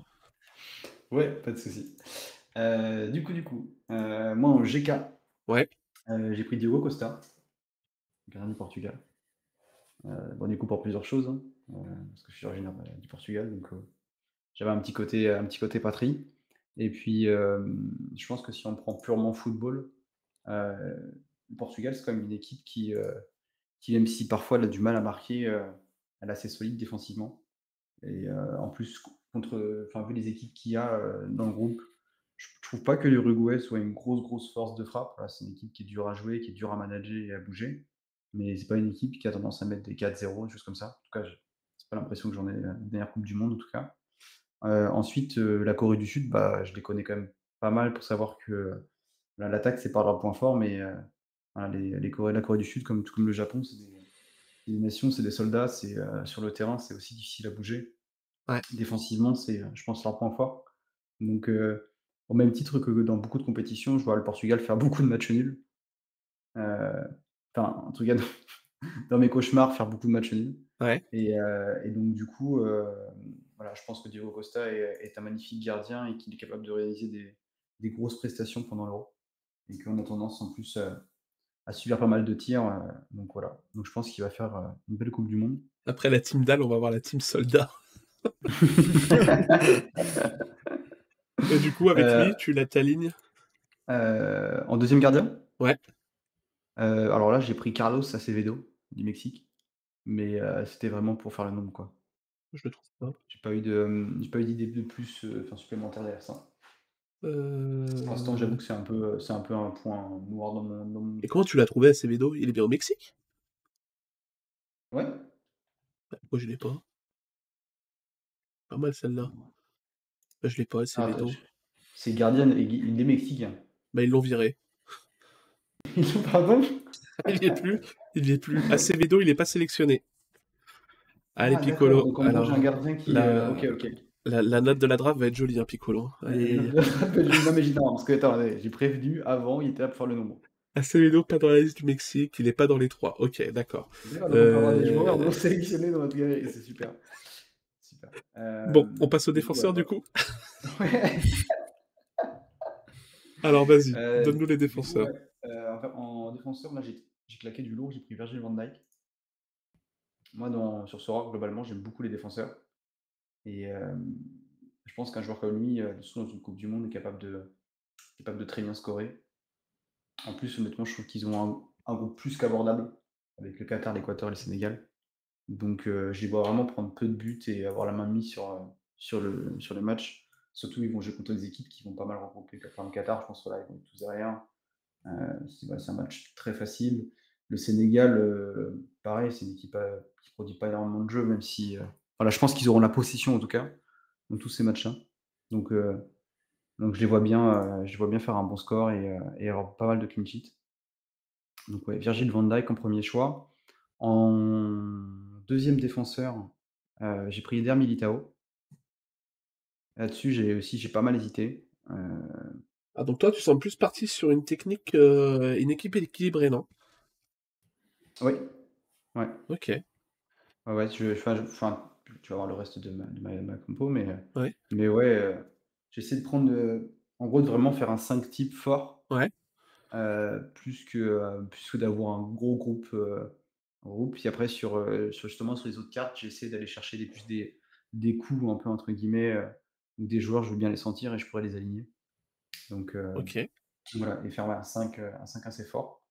Ouais, pas de souci. Euh, du coup, du coup, euh, moi en GK, Ouais. euh, j'ai pris Diogo Costa, gardien du Portugal. Euh, bon, du coup, pour plusieurs choses, hein, euh, parce que je suis originaire euh, du Portugal, donc j'avais un petit côté, un petit côté patrie. Et puis, je pense que si on prend purement football, le Portugal, c'est quand même une équipe qui, qui, même si parfois elle a du mal à marquer, elle est assez solide défensivement. Et en plus, contre, enfin, vu les équipes qu'il y a dans le groupe, je trouve pas que l'Uruguay soit une grosse, grosse force de frappe. C'est une équipe qui est dure à jouer, qui est dure à manager et à bouger. Mais c'est pas une équipe qui a tendance à mettre des 4-0, des choses comme ça. En tout cas, c'est pas l'impression que j'en ai la dernière Coupe du Monde, en tout cas. Euh, ensuite, euh, la Corée du Sud, bah, je les connais quand même pas mal pour savoir que euh, l'attaque, c'est pas leur point fort, mais euh, voilà, les, les la Corée du Sud, comme, tout comme le Japon, c'est des, nations, c'est des soldats, c'est euh, sur le terrain, c'est aussi difficile à bouger. Ouais. Défensivement, c'est, euh, je pense, leur point fort. Donc, euh, au même titre que dans beaucoup de compétitions, je vois le Portugal faire beaucoup de matchs nuls. Enfin, en tout cas, dans, dans mes cauchemars, faire beaucoup de matchs nuls. Ouais. Et, euh, et donc, du coup, euh, voilà, je pense que Diego Costa est, est un magnifique gardien et qu'il est capable de réaliser des, des grosses prestations pendant l'Euro. Et qu'on a tendance en plus euh, à subir pas mal de tirs. donc voilà. Donc je pense qu'il va faire une belle Coupe du Monde. Après la team Dalle, on va voir la team Soldat. Et du coup, avec Euh, lui, tu la t'alignes? Euh, en deuxième gardien? Ouais. Euh, alors là, j'ai pris Carlos Acevedo du Mexique. Mais euh, c'était vraiment pour faire le nombre, quoi. Je le trouve pas. J'ai pas eu de, j'ai pas eu d'idée de plus, enfin supplémentaire derrière ça. Euh, Pour l'instant, j'avoue que c'est un peu, c'est un peu un point noir dans mon, dans mon- Et comment tu l'as trouvé, Acevedo? Il est bien au Mexique? Ouais. Pourquoi je l'ai pas Pas mal celle-là. Bah, je l'ai pas, Ah, Acevedo. je- c'est gardien, et il est mexicain. Bah, ils l'ont viré. Pardon? Il y est plus. Il y est plus. Acevedo, il est pas sélectionné. Allez, Ah, Piccolo. donc gros, Alors, un gardien qui. la- euh, ok, ok. la, la note de la draft va être jolie, hein, Piccolo. Aïe. non, mais non, parce que attends, j'ai prévenu avant, il était là pour faire le nombre. Acevedo, pas dans la liste du Mexique. Il est pas dans les trois. Ok, d'accord. On avoir des Euh, joueurs non sélectionnés dans notre galerie, c'est super. Super. Euh, Bon, on passe au du défenseur, du attends. coup. Ouais. Alors, vas-y, Euh, donne-nous les du coup, défenseurs. ouais, euh, en, défenseur, là, j'ai claqué du lourd, j'ai pris Virgil van Dijk. Moi, dans, sur Sora, globalement, j'aime beaucoup les défenseurs. Et je pense qu'un joueur comme lui, euh, surtout dans une Coupe du Monde, est capable de, très bien scorer. En plus, honnêtement, je trouve qu'ils ont un, groupe plus qu'abordable avec le Qatar, l'Équateur et le Sénégal. Donc, euh, je vois vraiment prendre peu de buts et avoir la main mise sur, euh, le, les matchs. Surtout, ils vont jouer contre des équipes qui vont pas mal regrouper. Enfin, le Qatar, je pense, voilà, ils vont tous derrière. Euh, c'est voilà, c'est un match très facile. Le Sénégal, euh, pareil, c'est une équipe euh, qui produit pas énormément de jeux, même si. voilà, je pense qu'ils auront la possession en tout cas dans tous ces matchs-là. Donc, donc je les vois bien, je vois bien faire un bon score et, avoir pas mal de clean sheet. Donc ouais, Virgil van Dijk en premier choix. En deuxième défenseur, j'ai pris Eder Militao. Là-dessus, j'ai aussi pas mal hésité. Ah, donc toi, tu sembles plus parti sur une technique, euh, une équipe équilibrée, non? Oui. Ouais. Ok. Ouais, ouais, je, enfin, je- enfin, tu vas voir le reste de ma, de ma, ma compo, mais, euh, Ouais. mais ouais, euh, j'essaie de prendre, euh, en gros, de vraiment faire un 5 type fort, Ouais. euh, plus que, euh, plus que d'avoir un gros groupe, euh, groupe. Puis après, sur, euh, sur justement sur les autres cartes, j'essaie d'aller chercher des, plus des, des coups, un peu entre guillemets, euh, où des joueurs, je veux bien les sentir et je pourrais les aligner. Donc euh, voilà, et faire un 5, euh, un 5 assez fort.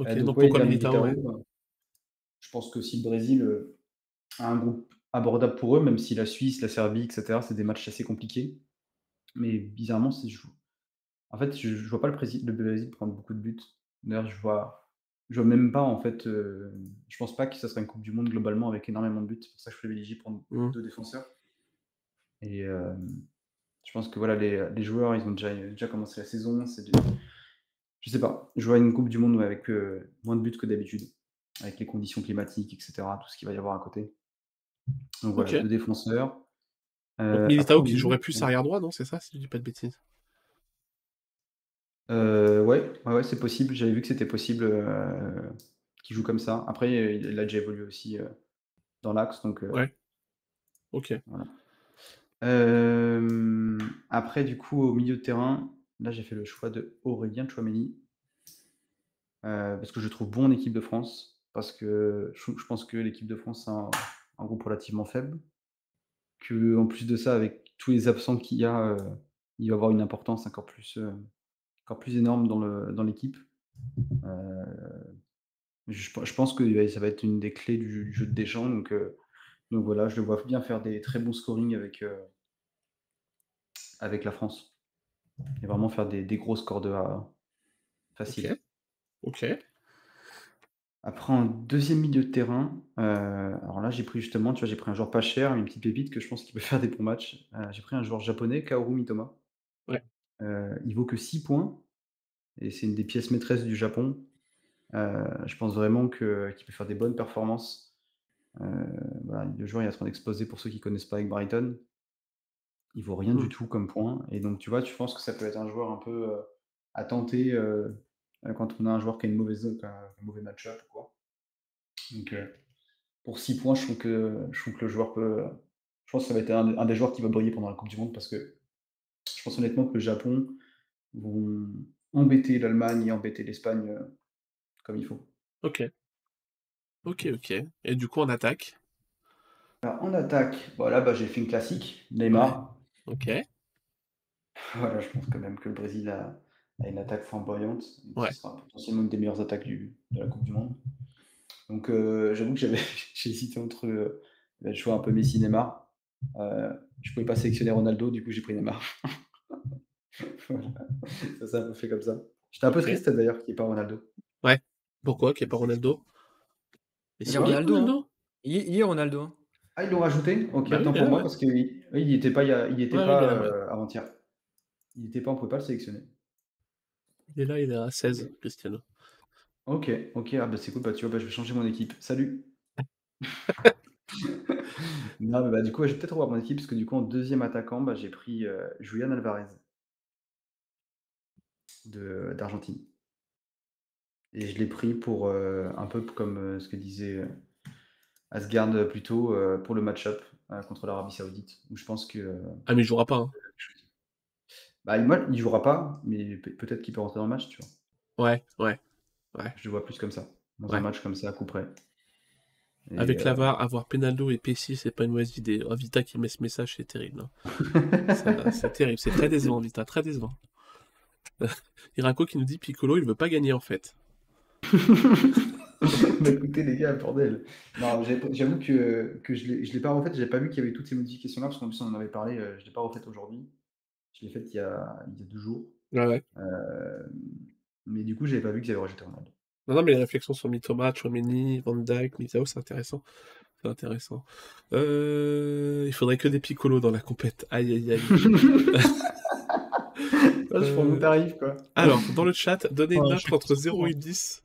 Euh, donc donc ouais, pourquoi Militao, ouais? Je pense que si le Brésil a un groupe abordable pour eux, même si la Suisse, la Serbie, etc., c'est des matchs assez compliqués. Mais bizarrement, c'est je... en fait, je, je vois pas le, Brésil, le Brésil prendre beaucoup de buts. D'ailleurs, je vois, je vois même pas en fait. euh, je pense pas que ça sera une Coupe du Monde globalement avec énormément de buts. C'est pour ça que je privilégie prendre Mm. deux défenseurs. Et euh, je pense que voilà, les, les joueurs, ils ont déjà, déjà commencé la saison. C'est de- Je sais pas. Je vois une Coupe du Monde avec euh, moins de buts que d'habitude, avec les conditions climatiques, etc. Tout ce qu'il va y avoir à côté. Donc voilà, Ok. deux défenseurs. Donc Euh, Militao qui jouerait plus arrière droit, non C'est ça, si je dis pas de bêtises? Euh, ouais, ouais, ouais, c'est possible. J'avais vu que c'était possible euh, qu'il joue comme ça. Après, euh, il a déjà évolué aussi euh, dans l'axe, donc euh, Ouais. Ok. voilà. Après, du coup, au milieu de terrain, là, j'ai fait le choix de Aurélien Chouameni. Euh, parce que je trouve bon en équipe de France. Parce que je, pense que l'équipe de France a un, groupe relativement faible. Que, en plus de ça, avec tous les absents qu'il y a, euh, il va avoir une importance encore plus, euh, encore plus énorme dans dans l'équipe. Euh, je, je pense que ça va être une des clés du, jeu de Deschamps. Donc, donc voilà, je le vois bien faire des très bons scoring avec, euh, avec la France. Et vraiment faire des, des gros scores de A facile. Ok. Après, en deuxième milieu de terrain, euh, alors là, j'ai pris justement, tu vois, j'ai pris un joueur pas cher, une petite pépite que je pense qu'il peut faire des bons matchs. Euh, j'ai pris un joueur japonais, Kaoru Mitoma. Ouais. Euh, il vaut que 6 points, et c'est une des pièces maîtresses du Japon. Je pense vraiment qu'il peut faire des bonnes performances. Euh, voilà, le joueur il est en train d'exploser pour ceux qui ne connaissent pas avec Brighton. Il vaut rien du tout comme point. Et donc, tu vois, tu penses que ça peut être un joueur un peu euh, à tenter euh, quand on a un joueur qui a une mauvaise zone, un mauvais match-up ou quoi. Donc, pour 6 points, je trouve, que, je trouve que le joueur peut. Je pense que ça va être un, un des joueurs qui va briller pendant la Coupe du Monde parce que je pense honnêtement que le Japon vont embêter l'Allemagne et embêter l'Espagne comme il faut. Ok. Ok, ok. Et du coup, en attaque? Alors, en attaque, bon, là, bah, j'ai fait une classique, Neymar. Ok. Voilà, je pense quand même que le Brésil a, a une attaque flamboyante. Ouais. Ce sera potentiellement une des meilleures attaques du- de la Coupe du Monde. Donc, euh, j'avoue que j'avais j'ai hésité entre euh, le choix un peu Messi Neymar. Euh, je pouvais pas sélectionner Ronaldo, du coup j'ai pris Neymar. Voilà. Ça s'est un peu fait comme ça. J'étais un peu triste d'ailleurs qu'il n'y ait pas Ronaldo. Pourquoi qu'il n'y ait pas Ronaldo? Mais Il y si, a il y a Ronaldo, hein. Ronaldo. Il est, il est Ronaldo. hein. Ah, ils l'ont rajouté Ok, Bah attends pour là, moi ouais. parce qu'il il n'y était pas, il était Ouais, euh, avant-hier. Il n'était pas, on ne pouvait pas le sélectionner. Il est là, il est à 16, Cristiano. Ok, ok, ah bah c'est cool, bah tu vois, bah, je vais changer mon équipe. Salut. non, mais bah, du coup, ouais, je vais peut-être revoir mon équipe parce que du coup, en deuxième attaquant, bah, j'ai pris euh, Julian Alvarez de- d'Argentine. Et je l'ai pris pour euh, un peu comme euh, ce que disait euh, Asgard plutôt euh, pour le match-up contre l'Arabie Saoudite, où je pense que Ah, mais il jouera pas. hein. bah, moi, il jouera pas, mais pe- peut-être qu'il peut rentrer dans le match, tu vois. Ouais, ouais. Je le vois plus comme ça, dans Ouais. un match comme ça, à coup près. Et, Avec euh, l'avare, avoir Penaldo et Pessi, c'est pas une mauvaise idée. Oh, Vita qui met ce message, c'est terrible. hein. C'est terrible, c'est très décevant, Vita, très décevant. Iraco qui nous dit Piccolo, il veut pas gagner en fait. Bah, écoutez les gars, bordel. Non, j'avoue que, que je l'ai je l'ai pas refait, j'avais pas vu qu'il y avait toutes ces modifications-là, parce qu'en plus on en avait parlé, euh, je l'ai pas refait aujourd'hui. Je l'ai faite il y a, il y a deux jours. Ouais, ouais. Euh, mais du coup, j'avais pas vu qu'ils avaient rajouté Ronaldo. Non, non, mais les réflexions sur Mitoma, Chouameni, Van Dijk, Militao, c'est intéressant. C'est intéressant. Euh, Il faudrait que des Piccolo dans la compète. Aïe, aïe, aïe. Là, je prends mon tarif, quoi. Alors, dans le chat, donnez une note je entre trop 0 et 10.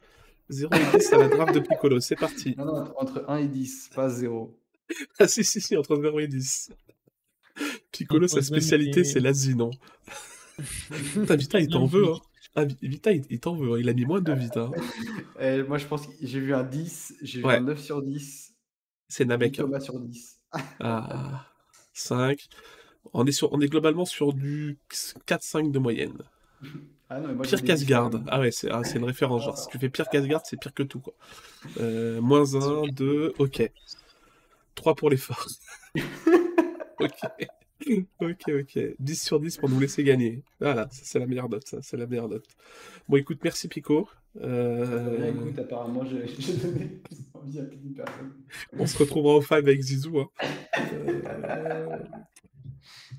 0 et 10 à la draft de Piccolo, c'est parti. Non, non, entre- entre 1 et 10, pas 0. Ah si, si, si, entre 0 et 10. Piccolo, sa spécialité, c'est l'Asie, non? Putain, Vita, il t'en veut. Hein. Ah, Vi- Vita, il, t'en veut. hein. Il a mis moins de Vita. hein. Et moi, je pense que j'ai vu un 10, j'ai vu Ouais. un 9 sur 10, C'est 10 Namek. hein. Thomas sur 10. Ah, 5. On est, sur, on est globalement sur du 4-5 de moyenne. Ah non, moi, Pire des 10 qu'Asgard. quand même. Ah ouais, c'est ah, c'est une référence. Genre, si tu fais pire qu'Asgard, c'est pire que tout. Quoi. Euh, moins 1, 2, ok. 3 pour l'effort. ok. Ok, ok. 10 sur 10 pour nous laisser gagner. Voilà, ça, c'est la meilleure note. Ça, c'est la meilleure note. Bon, écoute, merci Pico. Euh, Bien, écoute, apparemment, j'ai j'ai donné plus envie à plus de personnes. on se retrouvera au 5 avec Zizou. hein. Euh,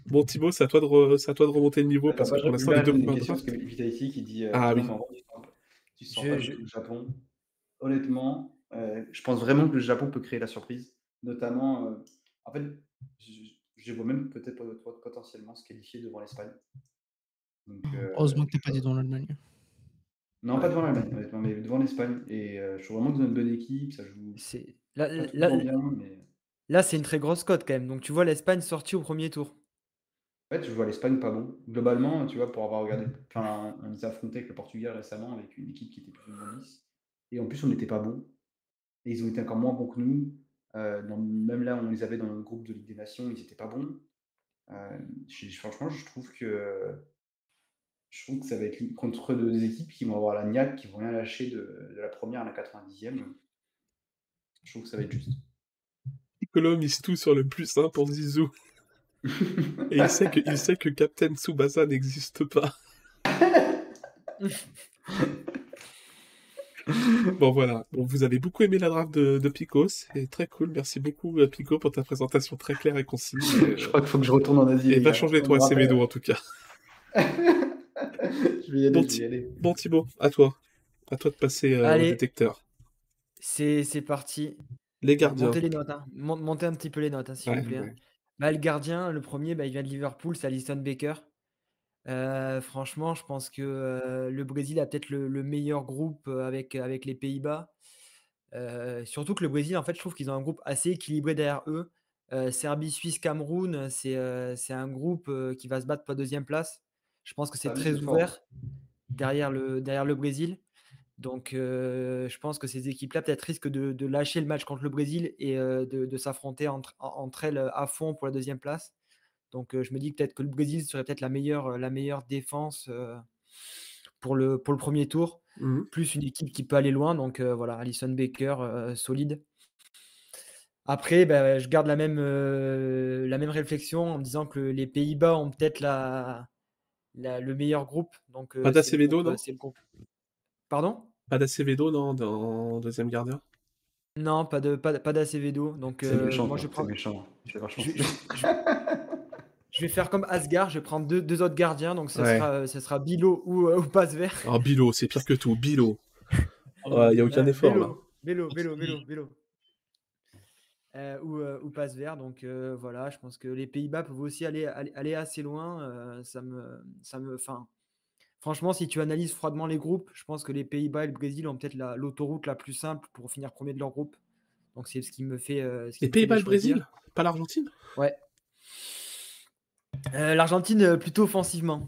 Bon, Thibaut, c'est à, toi de re- c'est à toi de remonter le niveau parce que pour je l'instant, les deux parce que Vitality qui dit euh, Ah oui. tu sens pas- tu Je- le Japon. Honnêtement, euh, je pense vraiment que le Japon peut créer la surprise. Notamment, euh, en fait, je, je vois même peut-être pot- potentiellement se qualifier devant l'Espagne. Euh, Heureusement que t'es pas dit dans l'Allemagne. Non, pas devant l'Allemagne, honnêtement, mais devant l'Espagne. Et euh, je trouve vraiment qu'ils ont une bonne équipe, ça joue C'est- Là, là, bien, mais là, c'est une très grosse cote quand même. Donc tu vois l'Espagne sortie au premier tour. fait, je vois l'Espagne pas bon. Globalement, tu vois, pour avoir regardé, enfin, on les a avec le Portugal récemment, avec une équipe qui était plus ou. Et en plus, on n'était pas bon. Et ils ont été encore moins bons que nous. Euh, même là, on les avait dans le groupe de Ligue des Nations, ils n'étaient pas bons. Euh, franchement, je trouve que je trouve que ça va être contre des équipes qui vont avoir la niaque, qui vont rien lâcher de, de la première à la 90e. Je trouve que ça va être juste. Piccolo mise tout sur le plus 1 pour Zizou. Et il sait que, il sait que Captain Tsubasa n'existe pas. Bon voilà, bon, vous avez beaucoup aimé la draft de, de Pico, c'est très cool. Merci beaucoup euh, Pico pour ta présentation très claire et concise. Et, Je euh, crois qu'il faut que je retourne en Asie. et va gars. changer toi rappelle. Semedo en tout cas. je vais y aller, Bon, je vais y aller. Bon Thibaut, à toi. À toi de passer euh, au Allez. détecteur. C'est c'est parti. Les gardiens. Montez les notes. hein. Mon- Montez un petit peu les notes, hein, s'il Ouais, vous plaît. hein. ouais. Bah, le gardien, le premier, bah, il vient de Liverpool, c'est Alisson Baker. Euh, franchement, je pense que euh, le Brésil a peut-être le, le meilleur groupe euh, avec, avec les Pays-Bas. Euh, surtout que le Brésil, en fait, je trouve qu'ils ont un groupe assez équilibré derrière eux. Serbie, Suisse, Cameroun, c'est un groupe qui va se battre pour la deuxième place. Je pense que c'est Serbie, très ouvert derrière le, derrière le Brésil. Donc, euh, je pense que ces équipes-là peut-être risquent de, de lâcher le match contre le Brésil et euh, de, de s'affronter entre, en- entre elles à fond pour la deuxième place. Donc, euh, je me dis peut-être que le Brésil serait peut-être la meilleure, la meilleure défense pour, le, pour le premier tour, Mhm. plus une équipe qui peut aller loin. Donc, voilà, Alison Baker, solide. Après, ben, je garde la même, la même réflexion en me disant que les Pays-Bas ont peut-être la, la- le meilleur groupe. Donc, le c'est le groupe. Pardon? Pas d'Acevedo, non, dans deuxième gardien Non, pas de pas, pas d'Acevedo. Donc C'est euh, méchant, moi je prends. méchant. Je, je- je- je vais faire comme Asgard, je vais prendre deux, deux autres gardiens. Donc ce Ouais. sera euh, sera Bilo ou, euh, ou Passe Vert. Oh, Bilo, c'est pire que tout. Bilo. Il n'y a aucun Euh, effort là. Vélo, vélo, vélo, vélo, vélo. Euh, ou, euh, ou passe vert. Donc euh, voilà, je pense que les Pays-Bas peuvent aussi aller, aller, aller assez loin. euh, ça me, ça me, enfin, franchement, si tu analyses froidement les groupes, je pense que les Pays-Bas et le Brésil ont peut-être la- l'autoroute la, plus simple pour finir premier de leur groupe. Donc c'est ce qui me fait. euh, ce qui Les Pays-Bas, les le Brésil? Pas l'Argentine? Ouais. Euh, L'Argentine euh, plutôt offensivement.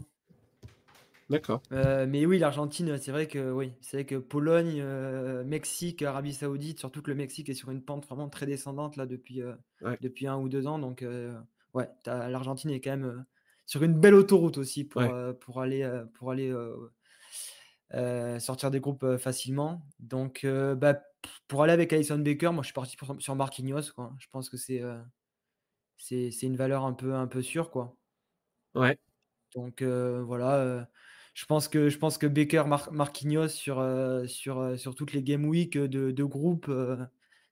D'accord. Euh, mais oui, l'Argentine, c'est vrai que oui, c'est vrai que Pologne, euh, Mexique, Arabie Saoudite, surtout que le Mexique est sur une pente vraiment très descendante là depuis, euh, Ouais. depuis un ou deux ans. Donc ouais, l'Argentine est quand même sur une belle autoroute aussi pour, Ouais. euh, pour aller, pour aller euh, sortir des groupes facilement. Donc bah, pour aller avec Alison Baker, moi je suis parti pour- sur Marquinhos. Quoi. Je pense que c'est une valeur un peu, un peu sûre quoi. Ouais. Donc voilà, je pense que je pense que Baker, Mar- Marquinhos sur, euh, sur, euh, sur toutes les game week de, de groupe, euh,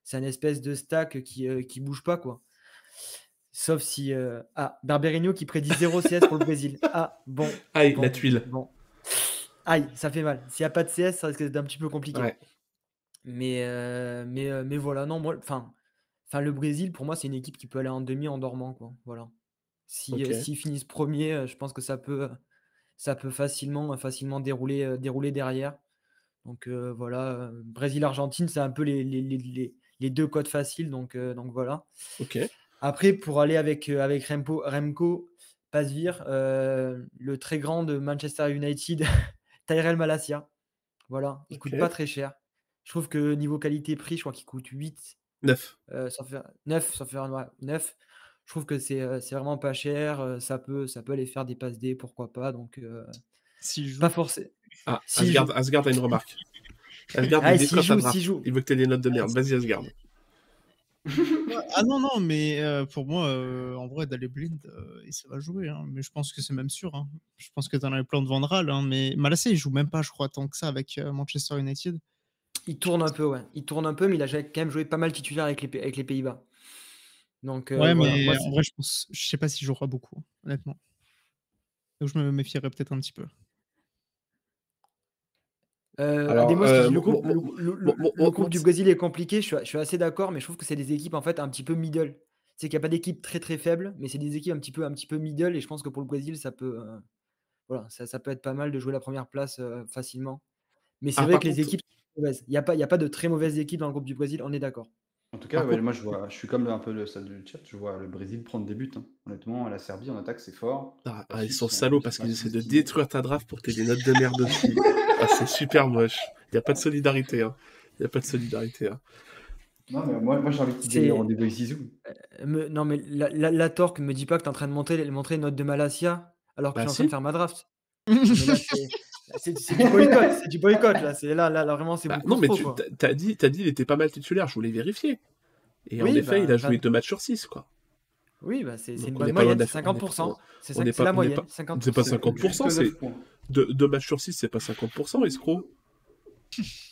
c'est un espèce de stack qui, qui bouge pas quoi. Sauf si euh, ah Barberino qui prédit 0 CS pour le Brésil. Ah bon. Aïe, bon, la tuile. Bon. Aïe, ça fait mal. S'il n'y a pas de CS, ça risque d'être un petit peu compliqué. Ouais. Mais, euh, mais, euh, mais voilà, non, moi, enfin, enfin, le Brésil, pour moi, c'est une équipe qui peut aller en demi en dormant, quoi. Voilà. Si, euh, Ok. s'ils finissent premier, euh, je pense que ça peut, ça peut facilement, facilement dérouler, euh, dérouler derrière. Donc euh, voilà, euh, Brésil-Argentine, c'est un peu les, les, les, les- les deux codes faciles. Donc, euh, donc voilà. Ok. Après, pour aller avec, euh, avec Rempo, Remco, Pasvir, euh, le très grand de Manchester United, Tyrell Malasia. Voilà, il coûte Ok. pas très cher. Je trouve que niveau qualité-prix, je crois qu'il coûte 8, 9. euh, sans faire 9, sans faire ouais, 9. Je trouve que c'est euh, c'est vraiment pas cher. euh, Ça peut, ça peut aller faire des passes D, pourquoi pas. Donc, euh, Si je joue, pas forcément. Ah, S'il Asgard, joue. Asgard a une remarque. Asgard, Ah, il joue, joue. Il veut que tu aies des notes de merde. Vas-y, Asgard. Ah non, non, mais euh, pour moi, euh, en vrai, d'aller blind, euh, et ça va jouer. hein, mais je pense que c'est même sûr. hein. Je pense que tu en as les plans de Vandral. Hein, mais Malassé, il joue même pas, je crois, tant que ça avec Manchester United. Il tourne un peu, ouais. Il tourne un peu, mais il a quand même joué pas mal titulaire avec les, avec les Pays-Bas. Donc, ouais, voilà. mais Moi, en vrai, je pense, je sais pas s'il jouera beaucoup, honnêtement. Donc je me méfierais peut-être un petit peu. Euh, Alors, euh, le groupe, le, mon- le- mon- le- mon- le mon- groupe du Brésil est compliqué, je suis, je suis assez d'accord, mais je trouve que c'est des équipes en fait un petit peu middle. C'est qu'il n'y a pas d'équipe très très faible, mais c'est des équipes un petit peu un petit peu middle, et je pense que pour le Brésil, ça peut, euh, voilà, ça, ça peut être pas mal de jouer la première place facilement. Mais c'est Ah, vrai que les équipes sont mauvaises. Il n'y a, pas- il y a pas de très mauvaises équipes dans le groupe du Brésil, on est d'accord. En tout cas, Par ouais, contre- moi je vois, je suis comme un peu le stade du chat, je vois le Brésil prendre des buts. hein. Honnêtement, la Serbie en attaque c'est fort. Ah, ah, ils Suisse, sont salauds parce qu'ils essaient de détruire ta draft pour des notes de merde aussi. Ah, c'est super moche. Il n'y a pas de solidarité. Hein. Il n'y a pas de solidarité. Hein. Non, mais moi, moi j'ai envie de C'est- le rendez-vous avec Zizou. Euh, me- non, mais la, la, la Torque me dit pas que tu es en train de montrer, montrer une note de Malasia alors que Bah je suis en train de faire ma draft. Mais là, c'est- c'est du boycott, c'est du boycott là. C'est là, là, là, vraiment, c'est Bah, beaucoup non, mais trop, tu t'as- dit, t'as dit il était pas mal titulaire. Je voulais vérifier. Et en effet, bah, il a joué bah- deux matchs sur six. Quoi. Oui, bah, c'est une on bonne moyenne, de la- c'est on n'est pas- 50%. C'est la moyenne, pas- 50%. c'est pas C'est 50%, juste neuf c'est-. Deux, deux matchs sur six, c'est pas 50%, escroc.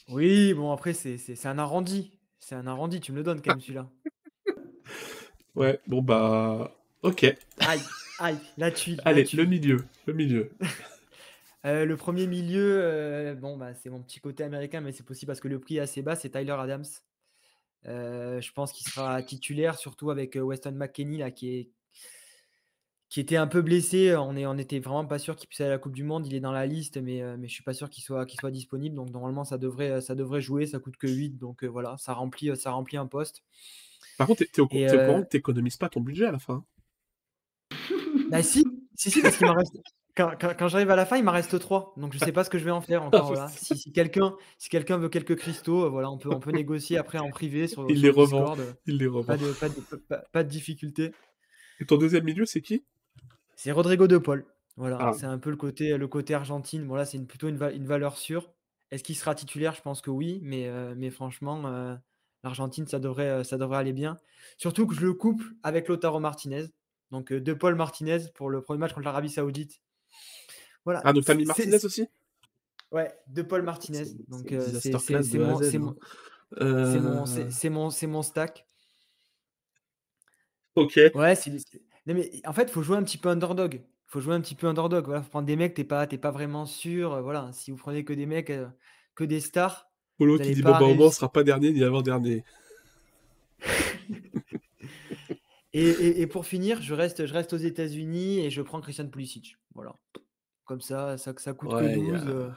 Oui, bon, après, c'est c'est- c'est un arrondi. C'est un arrondi, tu me le donnes quand même celui-là. Ouais, bon bah. Ok. Aïe, aïe, la tuile. Allez, le milieu. Le milieu. Euh, le premier milieu, euh, bon, bah, c'est mon petit côté américain, mais c'est possible parce que le prix est assez bas, c'est Tyler Adams. Euh, je pense qu'il sera titulaire, surtout avec Weston McKennie, là, qui, est, qui était un peu blessé. On, est, on était vraiment pas sûr qu'il puisse aller à la Coupe du Monde. Il est dans la liste, mais, mais je suis pas sûr qu'il soit, qu'il soit disponible. Donc, normalement, ça devrait, ça devrait jouer. Ça coûte que 8. Donc, voilà, ça remplit, ça remplit un poste. Par contre, au, au courant que t'économises pas ton budget à la fin. Bah, si, si, si, parce qu'il m'en reste. Quand, quand- quand j'arrive à la fin, il m'en reste 3. Donc, je sais pas ce que je vais en faire encore. voilà. Si, si quelqu'un si quelqu'un veut quelques cristaux, euh, voilà, on peut, on peut négocier après en privé sur, Il sur les le revend. Discord. Il les revend. Pas de, pas, de, pas, pas de difficulté. Et ton deuxième milieu, c'est qui? C'est Rodrigo De Paul. Voilà, Ah. c'est un peu le côté, le côté argentine. Bon, là, c'est une- plutôt une, va- une valeur sûre. Est-ce qu'il sera titulaire? Je pense que oui, mais, euh, mais franchement, euh, l'Argentine, ça devrait, euh, ça devrait aller bien. Surtout que je le couple avec Lautaro Martinez. Donc, euh, De Paul Martinez pour le premier match contre l'Arabie Saoudite. Voilà. Ah, donc t'as mis c'est- Martinez aussi? Ouais, De Paul Martinez. C'est- Donc, c'est euh, de mon, hein. mon, Euh, c'est mon, c'est- c'est mon, c'est mon stack. Ok. Ouais, c'est. c'est- Non, mais en fait, il faut jouer un petit peu underdog. Il faut jouer un petit peu underdog. Voilà, faut prendre des mecs, t'es pas, t'es pas vraiment sûr. euh, Voilà, si vous prenez que des mecs, euh, que des stars. Polo qui dit pas bon, au moins, on réussir. sera pas dernier ni avant-dernier. Et, et- et pour finir, je reste, je reste aux États-Unis et je prends Christian Pulisic. Voilà. Comme ça, ça, ça coûte Ouais, que il y 12. a- euh,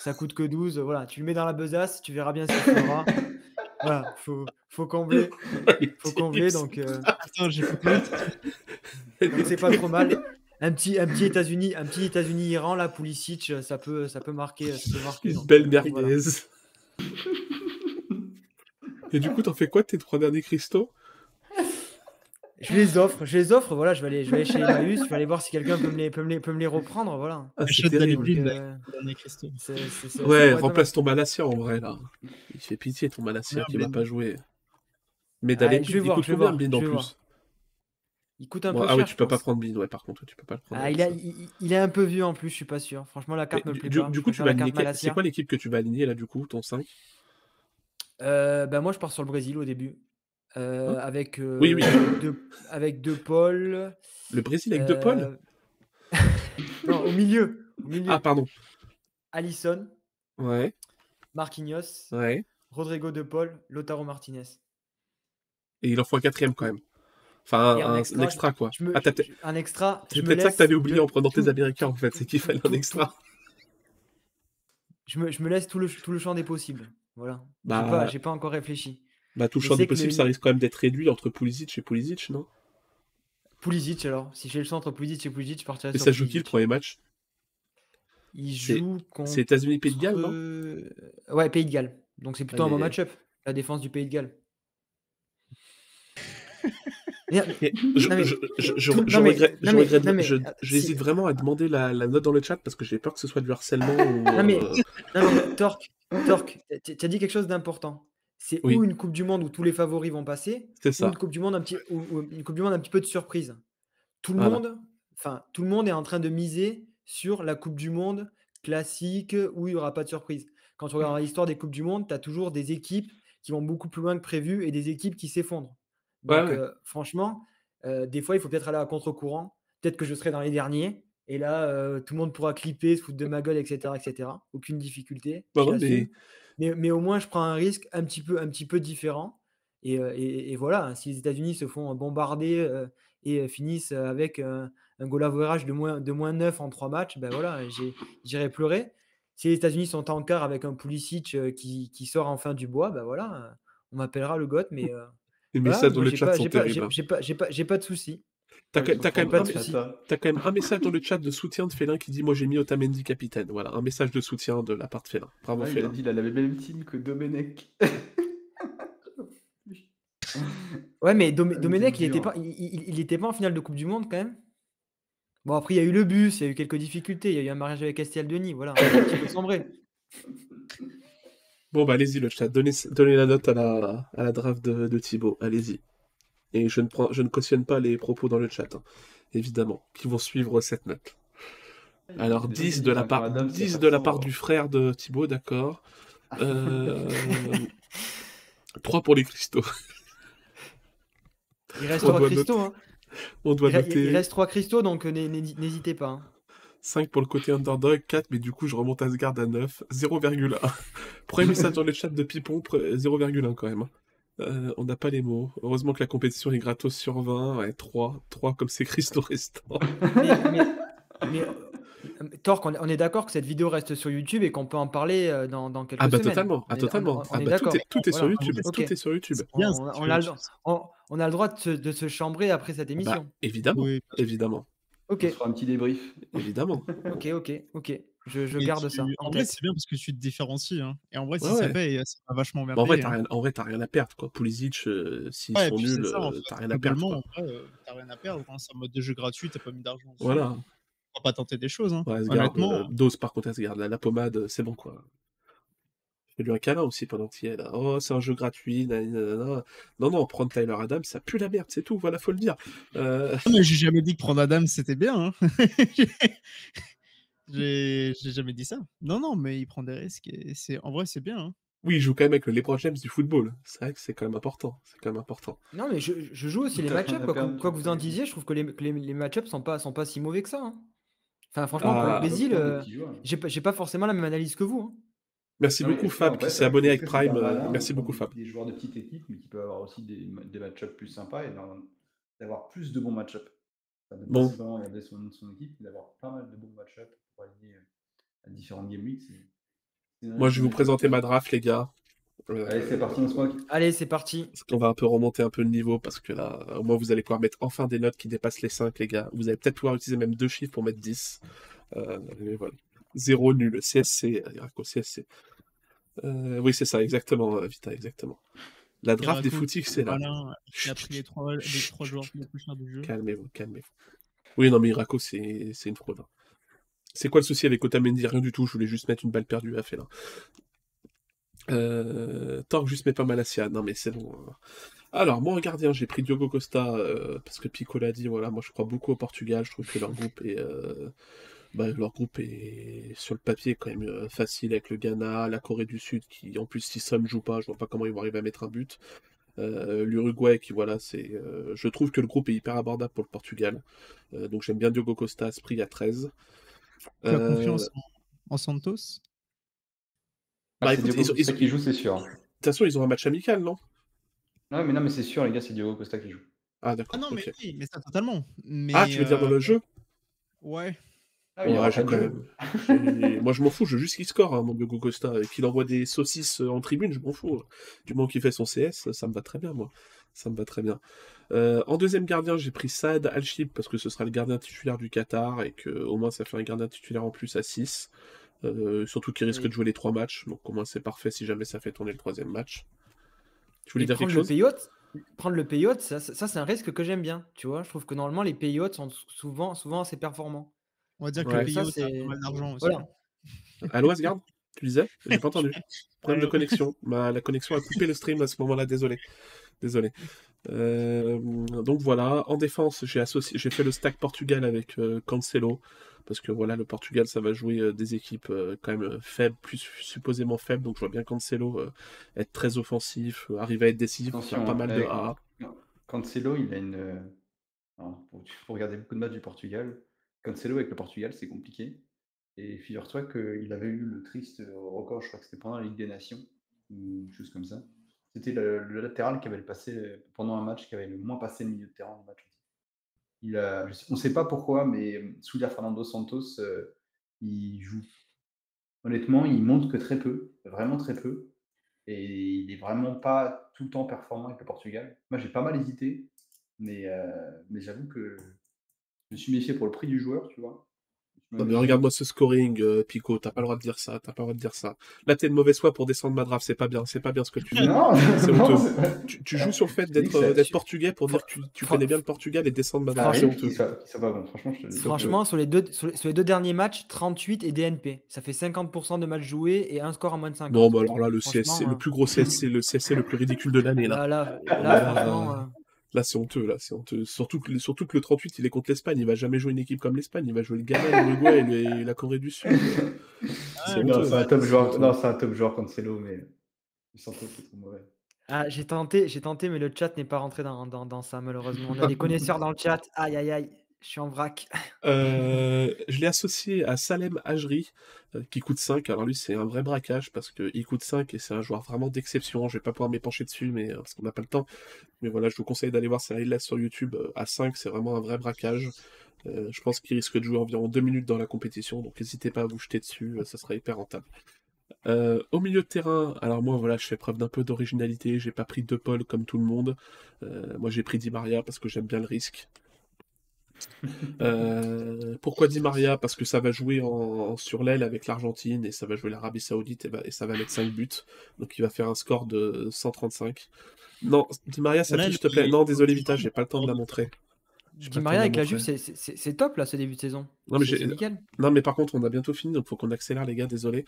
ça coûte que 12. Voilà, tu le mets dans la besace, tu verras bien ce qu'il fera. voilà, faut, faut combler. Faut combler, donc euh, j'ai c'est pas trop mal. Un petit, un petit États-Unis, un petit États-Unis-Iran, là, Pulisic, euh, ça peut, ça peut marquer. Ça peut marquer Une belle euh, merguez. voilà. Et du coup, t'en fais quoi tes trois derniers cristaux? Je les offre, je les offre, voilà, je vais aller, je vais aller chez Emmaüs, je vais aller voir si quelqu'un peut me les, peut me les, peut me les reprendre, voilà. Ah, c'est terrible. euh, Ouais, remplace ton Malasia en vrai là. Il fait pitié ton Malasia Ouais, qui va pas jouer. Mais d'aller Ah, il voir, coûte combien blind en plus voir. Il coûte un Bon, peu Ah cher, oui, tu peux pas prendre blind, ouais, par contre, tu peux pas le prendre. Ah, il, a, il, il- est un peu vieux en plus, je suis pas sûr. Franchement, la carte Mais me plaît du- pas. du coup, tu vas la carte aligner. C'est quoi l'équipe que tu vas aligner là, du coup, ton 5 Euh, bah, moi, je pars sur le Brésil au début. Euh, Hein avec, euh, Oui, oui. De, avec De Paul. Le Brésil avec De Paul euh, non, au milieu. Au milieu. Ah, pardon. Alisson, Ouais, Marquinhos, ouais. Rodrigo De Paul, Lautaro Martinez. Et il en faut un quatrième quand même. Enfin, un, extra, quoi. Me- ah, je- un extra. c'est peut-être ça que t'avais oublié en prenant tes Américains en fait, c'est qu'il fallait un extra. Je me, je me laisse tout le, tout le champ des possibles. Voilà. J'ai Bah, pas, j'ai pas encore réfléchi. Bah tout champ du le- possible, ça risque quand même d'être réduit entre Pulisic et Pulisic, non? Pulisic alors. Si je fais le centre Pulisic et Pulisic, je partirais Et sur ça joue qui le premier match? Il C'est- joue contre. C'est États-Unis Pays de Galles, non? Euh, Ouais, Pays de Galles. Donc c'est plutôt un Aïe, bon aïe. match-up. La défense du Pays de Galles. Euh, j'hésite si- vraiment à demander la, la note dans le chat parce que j'ai peur que ce soit du harcèlement ou. Non, mais- euh, Non, mais Torque, Torque, tu as dit quelque chose d'important. C'est Oui. ou une Coupe du Monde où tous les favoris vont passer, C'est ou une Coupe du Monde un petit, ou, ou une Coupe du Monde un petit peu de surprise. Tout le Voilà. monde, enfin tout le monde est en train de miser sur la Coupe du Monde classique où il n'y aura pas de surprise. Quand tu regardes l'histoire des Coupes du Monde, tu as toujours des équipes qui vont beaucoup plus loin que prévu et des équipes qui s'effondrent. Donc ouais. euh, franchement, euh, des fois il faut peut-être aller à contre-courant. Peut-être que je serai dans les derniers. Et là, euh, tout le monde pourra clipper, se foutre de ma gueule, etc. etc. Aucune difficulté. Bah mais-. Mais... mais au moins, je prends un risque un petit peu, un petit peu différent. Et, euh, et- et voilà, hein, si les États-Unis se font bombarder euh, et euh, finissent euh, avec euh, un goal average de moins, de moins 9 en 3 matchs, ben voilà, j'ai- j'irai pleurer. Si les États-Unis sont en quart avec un Pulisic euh, qui, qui sort enfin du bois, ben voilà, euh, on m'appellera le GOAT, mais euh, voilà, messages dans le chat pas- sont pas- hein. pas, pas, j'ai pas de soucis. T'as Ouais, quand- quand même un message dans le chat de soutien de Félin qui dit Moi j'ai mis Otamendi capitaine. Voilà, un message de soutien de la part de Félin. Bravo Ouais, il a Félin. dit il a la même team que Domenech. Ouais, mais Dom- mais Domenech, il était, dur. pas, il, il- il était pas en finale de Coupe du Monde quand même. Bon, après, il y a eu le bus, il y a eu quelques difficultés, il y a eu un mariage avec Estelle Denis, voilà, un petit peu sombré. Bon bah allez-y le chat, donnez, donnez la note à la, à la draft de, de Thibaut, allez-y. Et je ne, prends, je ne cautionne pas les propos dans le chat, hein, évidemment, qui vont suivre cette note. Alors 10 de la part, 10 de la part du frère de Thibaut, d'accord. Euh, 3 pour les cristaux. Il reste On trois doit cristaux, hein. On doit noter il reste trois cristaux, donc euh, n'hé- n'hé- n'hésitez pas. hein. 5 pour le côté underdog, 4, mais du coup je remonte Asgard à 9, 0,1. Premier message dans le chat de Pipon, pre- 0,1 quand même. Euh, on n'a pas les mots. Heureusement que la compétition est gratos sur 20, ouais, 3, 3 comme c'est cristaux restants. Mais, mais, mais, euh, Torque, on est, on est d'accord que cette vidéo reste sur YouTube et qu'on peut en parler euh, dans, dans quelques Ah bah semaines. totalement, ah On est- totalement. on- on ah est bah tout d'accord. est, tout est sur Voilà, YouTube, ok. tout est sur YouTube. On, a, le, YouTube. on- on a le droit de se, de se chambrer après cette émission. Bah, évidemment, Oui, évidemment, ok, On fera un petit débrief. évidemment. ok, ok, ok. Je, garde tu- ça. En En vrai, c'est bien parce que tu te différencies. hein. Et en vrai, si Ouais, ça ouais. paye, ça va vachement bien Bah, en vrai, t'as hein. rien, à perdre, quoi. Pulisic, euh, s'ils Ouais, sont nuls, en euh, fait, t'as rien à perdre, euh, t'as rien à perdre. hein. C'est un mode de jeu gratuit, t'as pas mis d'argent. Voilà. On va pas tenter des choses. Hein. Honnêtement, euh, dose par contre Asgard, la, la pommade, c'est bon, quoi. Fais-lui un câlin aussi pendant qu'il est là. Oh, c'est un jeu gratuit. nanana. Non, non, prendre Tyler Adams, ça pue la merde, c'est tout, voilà, faut le dire. Euh, Non, mais j'ai jamais dit que prendre Adam c'était bien. j'ai j'ai jamais dit ça. Non, non, mais il prend des risques et c'est en vrai c'est bien. hein. Oui, il joue quand même avec le LeBron James du football. C'est vrai que c'est quand même important. C'est quand même important. Non, mais je, je joue aussi les match-ups. Quoi, quoi que vous en disiez, je trouve que les, que les, les match-ups sont pas, sont pas si mauvais que ça. hein. Enfin, franchement, pour Ah. le Brésil, Des euh, petits joueurs. j'ai pas, j'ai pas forcément la même analyse que vous. hein. Merci Non, beaucoup, Fab, en qui s'est abonné avec Prime. pas euh, malin Merci beaucoup, Fab. Des joueurs de petite équipe, mais qui peuvent avoir aussi des, des match-ups plus sympas et d'avoir plus de bons match-ups. Ça ne Bon. vraiment regarder son, son équipe, d'avoir pas mal de bons match-ups pour euh, à game weeks. Moi, je vais vous présenter ma draft, les gars. Euh, Allez, c'est parti, on se moque. Allez, c'est parti. Parce qu'on va un peu remonter un peu le niveau parce que là, au moins, vous allez pouvoir mettre enfin des notes qui dépassent les 5, les gars. Vous allez peut-être pouvoir utiliser même deux chiffres pour mettre 10. Euh, mais voilà. Zéro nul. CSC, euh, Iraco, CSC. Euh, oui, c'est ça, exactement, euh, Vita, exactement. La draft des Iraco, footix, c'est là. Malin, il a pris les trois, les trois joueurs les plus chers du jeu. Calmez-vous, calmez-vous. Oui, non, mais Irako, c'est c'est une fraude. hein. C'est quoi le souci avec Otamendi? Rien du tout, je voulais juste mettre une balle perdue à Félin. Euh... Tant que juste mets pas Malasia. Non, mais c'est bon. hein. Alors, moi en gardien, j'ai pris Diogo Costa euh, parce que Pico l'a dit. Voilà, moi je crois beaucoup au Portugal. Je trouve que leur groupe est, euh, bah, leur groupe est sur le papier quand même euh, facile avec le Ghana, la Corée du Sud qui en plus si ça ne joue pas, je vois pas comment ils vont arriver à mettre un but. L'Uruguay qui voilà, c'est, je trouve que le groupe est hyper abordable pour le Portugal. Donc j'aime bien Diogo Costa, à ce prix à 13. Tu as Euh, confiance en, en Santos? Bah, Ah, c'est écoute, Diogo ils Costa ils qui joue, c'est sûr. De toute façon, ils ont un match amical, non? Non, mais non, mais c'est sûr, les gars, c'est Diogo Costa qui joue. Ah d'accord. Ah non, mais oui, mais ça totalement. Mais, Ah, tu veux dire dans euh, le jeu? Ouais. Ah oui, Ouais, même. Moi, je m'en fous, je veux juste qu'il score, hein, mon Diogo Costa. Et qu'il envoie des saucisses euh, en tribune, je m'en fous. Du moment qu'il fait son CS, ça me va très bien, moi. Ça me va très bien. Euh, en deuxième gardien, j'ai pris Saad Al-Shib parce que ce sera le gardien titulaire du Qatar et que au moins ça fait un gardien titulaire en plus à 6. Euh, surtout qu'il risque Oui. de jouer les trois matchs, donc au moins c'est parfait si jamais ça fait tourner le troisième match. Tu voulais Et dire quelque chose prendre le payout, ça, ça, ça, c'est un risque que j'aime bien. Tu vois, je trouve que normalement les payouts sont souvent, souvent assez performants. On va dire que Ouais. le payout c'est- pas d'argent aussi. Voilà. Allô, Asgard Tu disais? J'ai pas entendu. Problème de connexion. Ma, la connexion a coupé le stream à ce moment-là, désolé. Désolé. Euh, donc voilà, en défense, j'ai associé, j'ai fait le stack Portugal avec euh, Cancelo, parce que voilà, le Portugal, ça va jouer euh, des équipes quand même faibles, plus supposément faibles, donc je vois bien Cancelo être très offensif, arriver à être décisif, faire pas mal de avec- A. Cancelo, il a une. alors, pour, pour regarder beaucoup de matchs du Portugal, Cancelo avec le Portugal, c'est compliqué. Et figure-toi qu'il avait eu le triste record, je crois que c'était pendant la Ligue des Nations, ou quelque chose comme ça. C'était le, latéral qui avait le passé pendant un match, qui avait le moins passé le milieu de terrain du match. On ne sait pas pourquoi, mais sous la Fernando Santos, euh, il joue. Honnêtement, il monte que très peu, vraiment très peu. Et il est vraiment pas tout le temps performant avec le Portugal. Moi, j'ai pas mal hésité, mais, euh, mais j'avoue que je me suis méfié pour le prix du joueur, tu vois. Non, mais regarde-moi ce scoring, euh, Pico, t'as pas le droit de dire ça, t'as pas le droit de dire ça. Là, t'es de mauvaise foi pour descendre ma draft, c'est pas bien, c'est pas bien ce que tu fais. Non, C'est c'est Tu, tu joues sur le fait dis d'être euh, d'être portugais pour dire que tu, connais bien le Portugal et descendre ma draft, c'est soit pas bon, franchement, je te le dis. Franchement, sur les, deux, sur, les, sur les deux derniers matchs, 38 et DNP. Ça fait 50% de matchs joués et un score à moins de 50. Non, mais alors là, le CSC, le euh, plus gros CSC, le CSC le plus ridicule de l'année, là. Là, là, là, Là, franchement, euh, Là, c'est honteux, là, c'est honteux. Surtout que, surtout que le 38, il est contre l'Espagne, il va jamais jouer une équipe comme l'Espagne, il va jouer le Ghana, l'Uruguay et, le- et la Corée du Sud. C'est Non, honteux. c'est un top joueur, non, c'est un top joueur Cancelo, mais que c'est trop mauvais. ah, j'ai tenté, j'ai tenté, mais le chat n'est pas rentré dans, dans, dans ça, malheureusement. On a des connaisseurs dans le chat. Aïe, aïe, aïe. Je suis en vrac. Euh, je l'ai associé à Salem Ajri, euh, qui coûte 5. Alors lui, c'est un vrai braquage parce qu'il coûte 5 et c'est un joueur vraiment d'exception. Je vais pas pouvoir m'épancher dessus mais, euh, parce qu'on n'a pas le temps. Mais voilà, je vous conseille d'aller voir ses highlights sur YouTube. À 5, c'est vraiment un vrai braquage. Je pense qu'il risque de jouer environ 2 minutes dans la compétition, donc n'hésitez pas à vous jeter dessus, ça sera hyper rentable. Au milieu de terrain, alors moi voilà, je fais preuve d'un peu d'originalité, j'ai pas pris De Paul comme tout le monde. Moi j'ai pris Di Maria parce que j'aime bien le risque. Euh, pourquoi Di Maria? Parce que ça va jouer en, en- sur l'aile avec l'Argentine et ça va jouer l'Arabie Saoudite et, ça va mettre 5 buts. Donc il va faire un score de 135. Non, Di Maria, ça s'il te plaît. Non, désolé Vita, j'ai pas le temps de la montrer. Di le Maria avec la. Juve, c'est- top là ce début de saison. Non, mais nickel. Non, mais par contre, on a bientôt fini, donc faut qu'on accélère, les gars, désolé.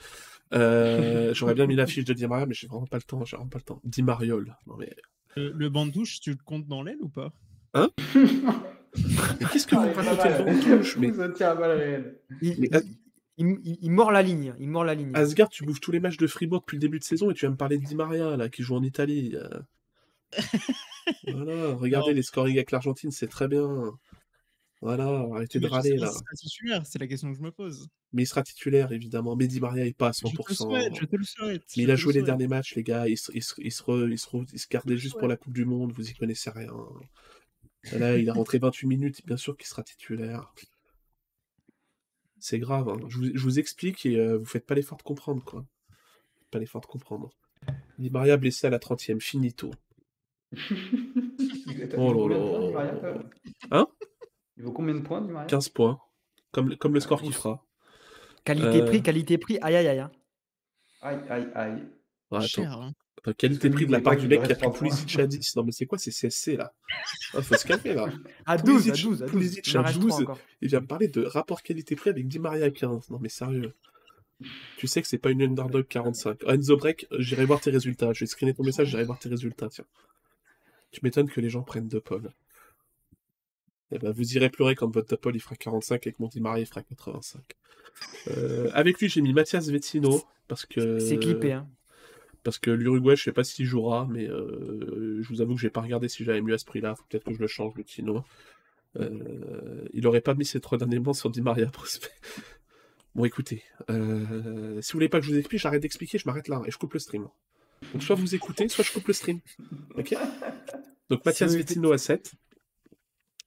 Euh, J'aurais bien mis la fiche de Di Maria, mais j'ai vraiment pas le temps, j'ai vraiment pas le temps. Di Mariol. Non, mais, Le, le banc de touche, tu le comptes dans l'aile ou pas? mais qu'est-ce que vous Ah, racontez le à balle réelle. Il, Mais, il- il- il- il mord la ligne. Il mord la ligne. Asgard, tu bouffes tous les matchs de Fribourg depuis le début de saison et tu vas me parler de Di Maria, là, qui joue en Italie. euh. Voilà, regardez Non. les scoring avec l'Argentine, c'est très bien. Voilà, arrêtez de Mais je râler, là. sera titulaire, c'est la question que je me pose. Mais il sera titulaire, évidemment. Mais Di Maria est pas à Je te le 100%. souhaite, je te le souhaite. Mais je il a le joué les derniers matchs, les gars. Il se, il se, il se, re- il se, re- il se re- il se gardait juste pour la Coupe du Monde. Vous y connaissez rien. Là, il a rentré 28 minutes. Bien sûr qu'il sera titulaire. C'est grave. hein. Je, vous, je vous explique et euh, vous faites pas l'effort de comprendre, quoi. Pas l'effort de comprendre. Di Maria blessé à la 30e. Finito. Il Oh là là. Hein? Il vaut combien de points, Di Maria? 15 points. Comme, comme le score qu'il fera. Qualité-prix, Euh, qualité-prix. Aïe, aïe, aïe. hein. Aïe, aïe, aïe. Ouais, attends. Cher, hein. Attends, qualité Parce que prix lui, de la il part du mec qui a pris Pulisic à 10. Non, mais c'est quoi ces CSC là? Ah, Faut se calmer là. À 12, à Pulisic- 12, à 12. Pulisic Il en à reste 12. trois encore. Il vient me parler de rapport qualité-prix avec Di Maria à 15. Non, mais sérieux. Tu sais que c'est pas une underdog 45. Oh, Enzo Break, euh, j'irai voir tes résultats. Je vais screener ton message, j'irai voir tes résultats. Tiens. Tu m'étonnes que les gens prennent De Paul. Eh ben, vous irez pleurer quand votre De Paul il fera 45 et que mon Di Maria il fera 85. Euh, avec lui, j'ai mis Mathias Vecino parce que. C'est clippé. Hein. Parce que l'Uruguay, je sais pas s'il jouera, mais euh, je vous avoue que j'ai pas regardé si j'avais mieux à ce prix-là. Peut-être que je le change, le Tino. Euh, il aurait pas mis ses trois derniers mots sur Di Maria prospect. Bon, écoutez, euh, si vous voulez pas que je vous explique, j'arrête d'expliquer, je m'arrête là et je coupe le stream. Donc, soit vous écoutez, soit je coupe le stream. Ok? Donc, Mathias Vecino à 7.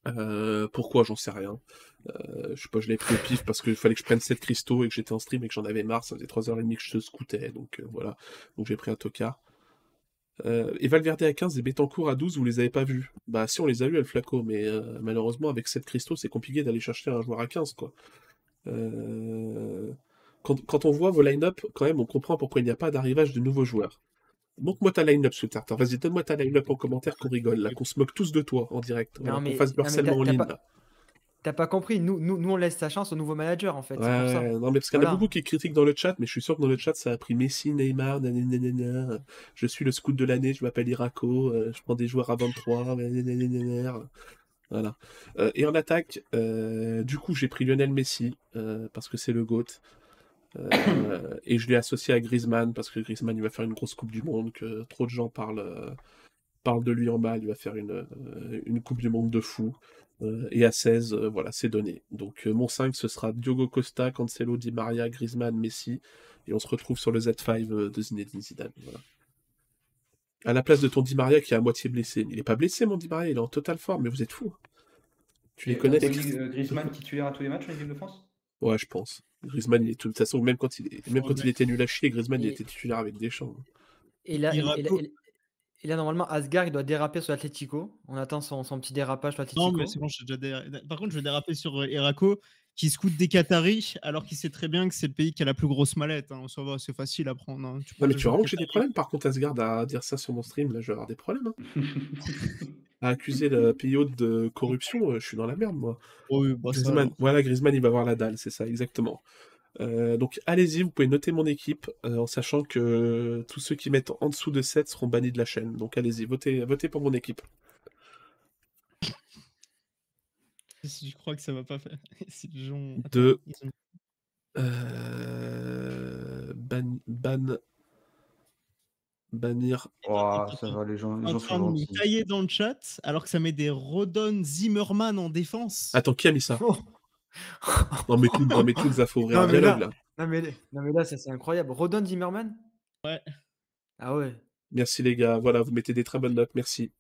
Euh, pourquoi? J'en sais rien. Euh, je sais pas, je l'ai pris au pif parce qu'il fallait que je prenne 7 cristaux et que j'étais en stream et que j'en avais marre. Ça faisait 3h30 que je te scoutais, donc euh, voilà. Donc j'ai pris un tocard. Euh, et Valverde à 15 et Betancourt à 12, vous les avez pas vus Bah si, on les a vus, El Flaco, mais malheureusement, avec 7 cristaux, c'est compliqué d'aller chercher un joueur à 15, quoi. Quand, quand on voit vos line-up, quand même, on comprend pourquoi il n'y a pas d'arrivage de nouveaux joueurs. Montre-moi ta line-up, Sweetheart. Vas-y, donne-moi ta line-up en commentaire qu'on rigole, là, qu'on se moque tous de toi en direct. Voilà, Non, mais- qu'on fasse du harcèlement en ligne, pas- là. T'as pas compris, nous, nous, nous on laisse sa chance au nouveau manager en fait. ça. Ouais, non, mais parce qu'il y en a beaucoup qui critiquent dans le chat, mais je suis sûr que dans le chat, ça a pris Messi, Neymar, nanana, je suis le scout de l'année, je m'appelle Iraco, euh, je prends des joueurs à 23, nanana, voilà. Euh, et en attaque, euh, du coup, j'ai pris Lionel Messi, euh, parce que c'est le GOAT, et je l'ai associé à Griezmann, parce que Griezmann, il va faire une grosse Coupe du Monde, que trop de gens parlent, parlent de lui en mal, il va faire une, une Coupe du Monde de fou. Euh, et à 16, euh, voilà, c'est donné. Donc euh, mon 5, ce sera Diogo Costa, Cancelo, Di Maria, Griezmann, Messi. Et on se retrouve sur le Z5 euh, de Zinedine Zidane. Voilà. À la place de ton Di Maria qui est à moitié blessé. Il est pas blessé, mon Di Maria, il est en totale forme, mais vous êtes fous. Tu les Et connais, euh, Griezmann titulaire à tous les matchs en équipe de France? Ouais, je pense. Griezmann, il est de toute façon, même quand il, est... même quand il était nul à chier, Griezmann, il était titulaire avec Deschamps. Là, et là- et- là, normalement, Asgard il doit déraper sur l'Atletico. On attend son, son petit dérapage sur l'Atletico. Non, mais c'est bon, j'ai déjà dé- Par contre, je vais déraper sur euh, Eraco qui scoute des Qataris alors qu'il sait très bien que c'est le pays qui a la plus grosse mallette. Hein. Ça va, c'est facile à prendre. hein. Non, prends mais tu vois que j'ai des problèmes, par contre, Asgard, à dire ça sur mon stream, là, je vais avoir des problèmes. hein. à accuser le pays hôte de corruption, euh, je suis dans la merde, moi. Oh, oui, bah, Griezmann, voilà, Griezmann, il va avoir la dalle, c'est ça, exactement. Euh, donc allez-y, vous pouvez noter mon équipe euh, en sachant que tous ceux qui mettent en dessous de 7 seront bannis de la chaîne. Donc allez-y, votez, votez pour mon équipe. Si je crois que ça va pas faire. Si les gens... De- Attends, ils ont- Euh, ban, ban, bannir. Ouah, ça va, les gens, les en train de tailler dans le chat alors que ça met des Rodon Zimmerman en défense. Attends, qui a mis ça? Oh. Non mais tout, non mais tout, ça faut ouvrir Non, un mais dialogue là- là. Non, mais, non, mais là, ça c'est incroyable. Rodon Zimmerman Ouais. Ah ouais. Merci les gars, voilà, vous mettez des très bonnes notes, merci.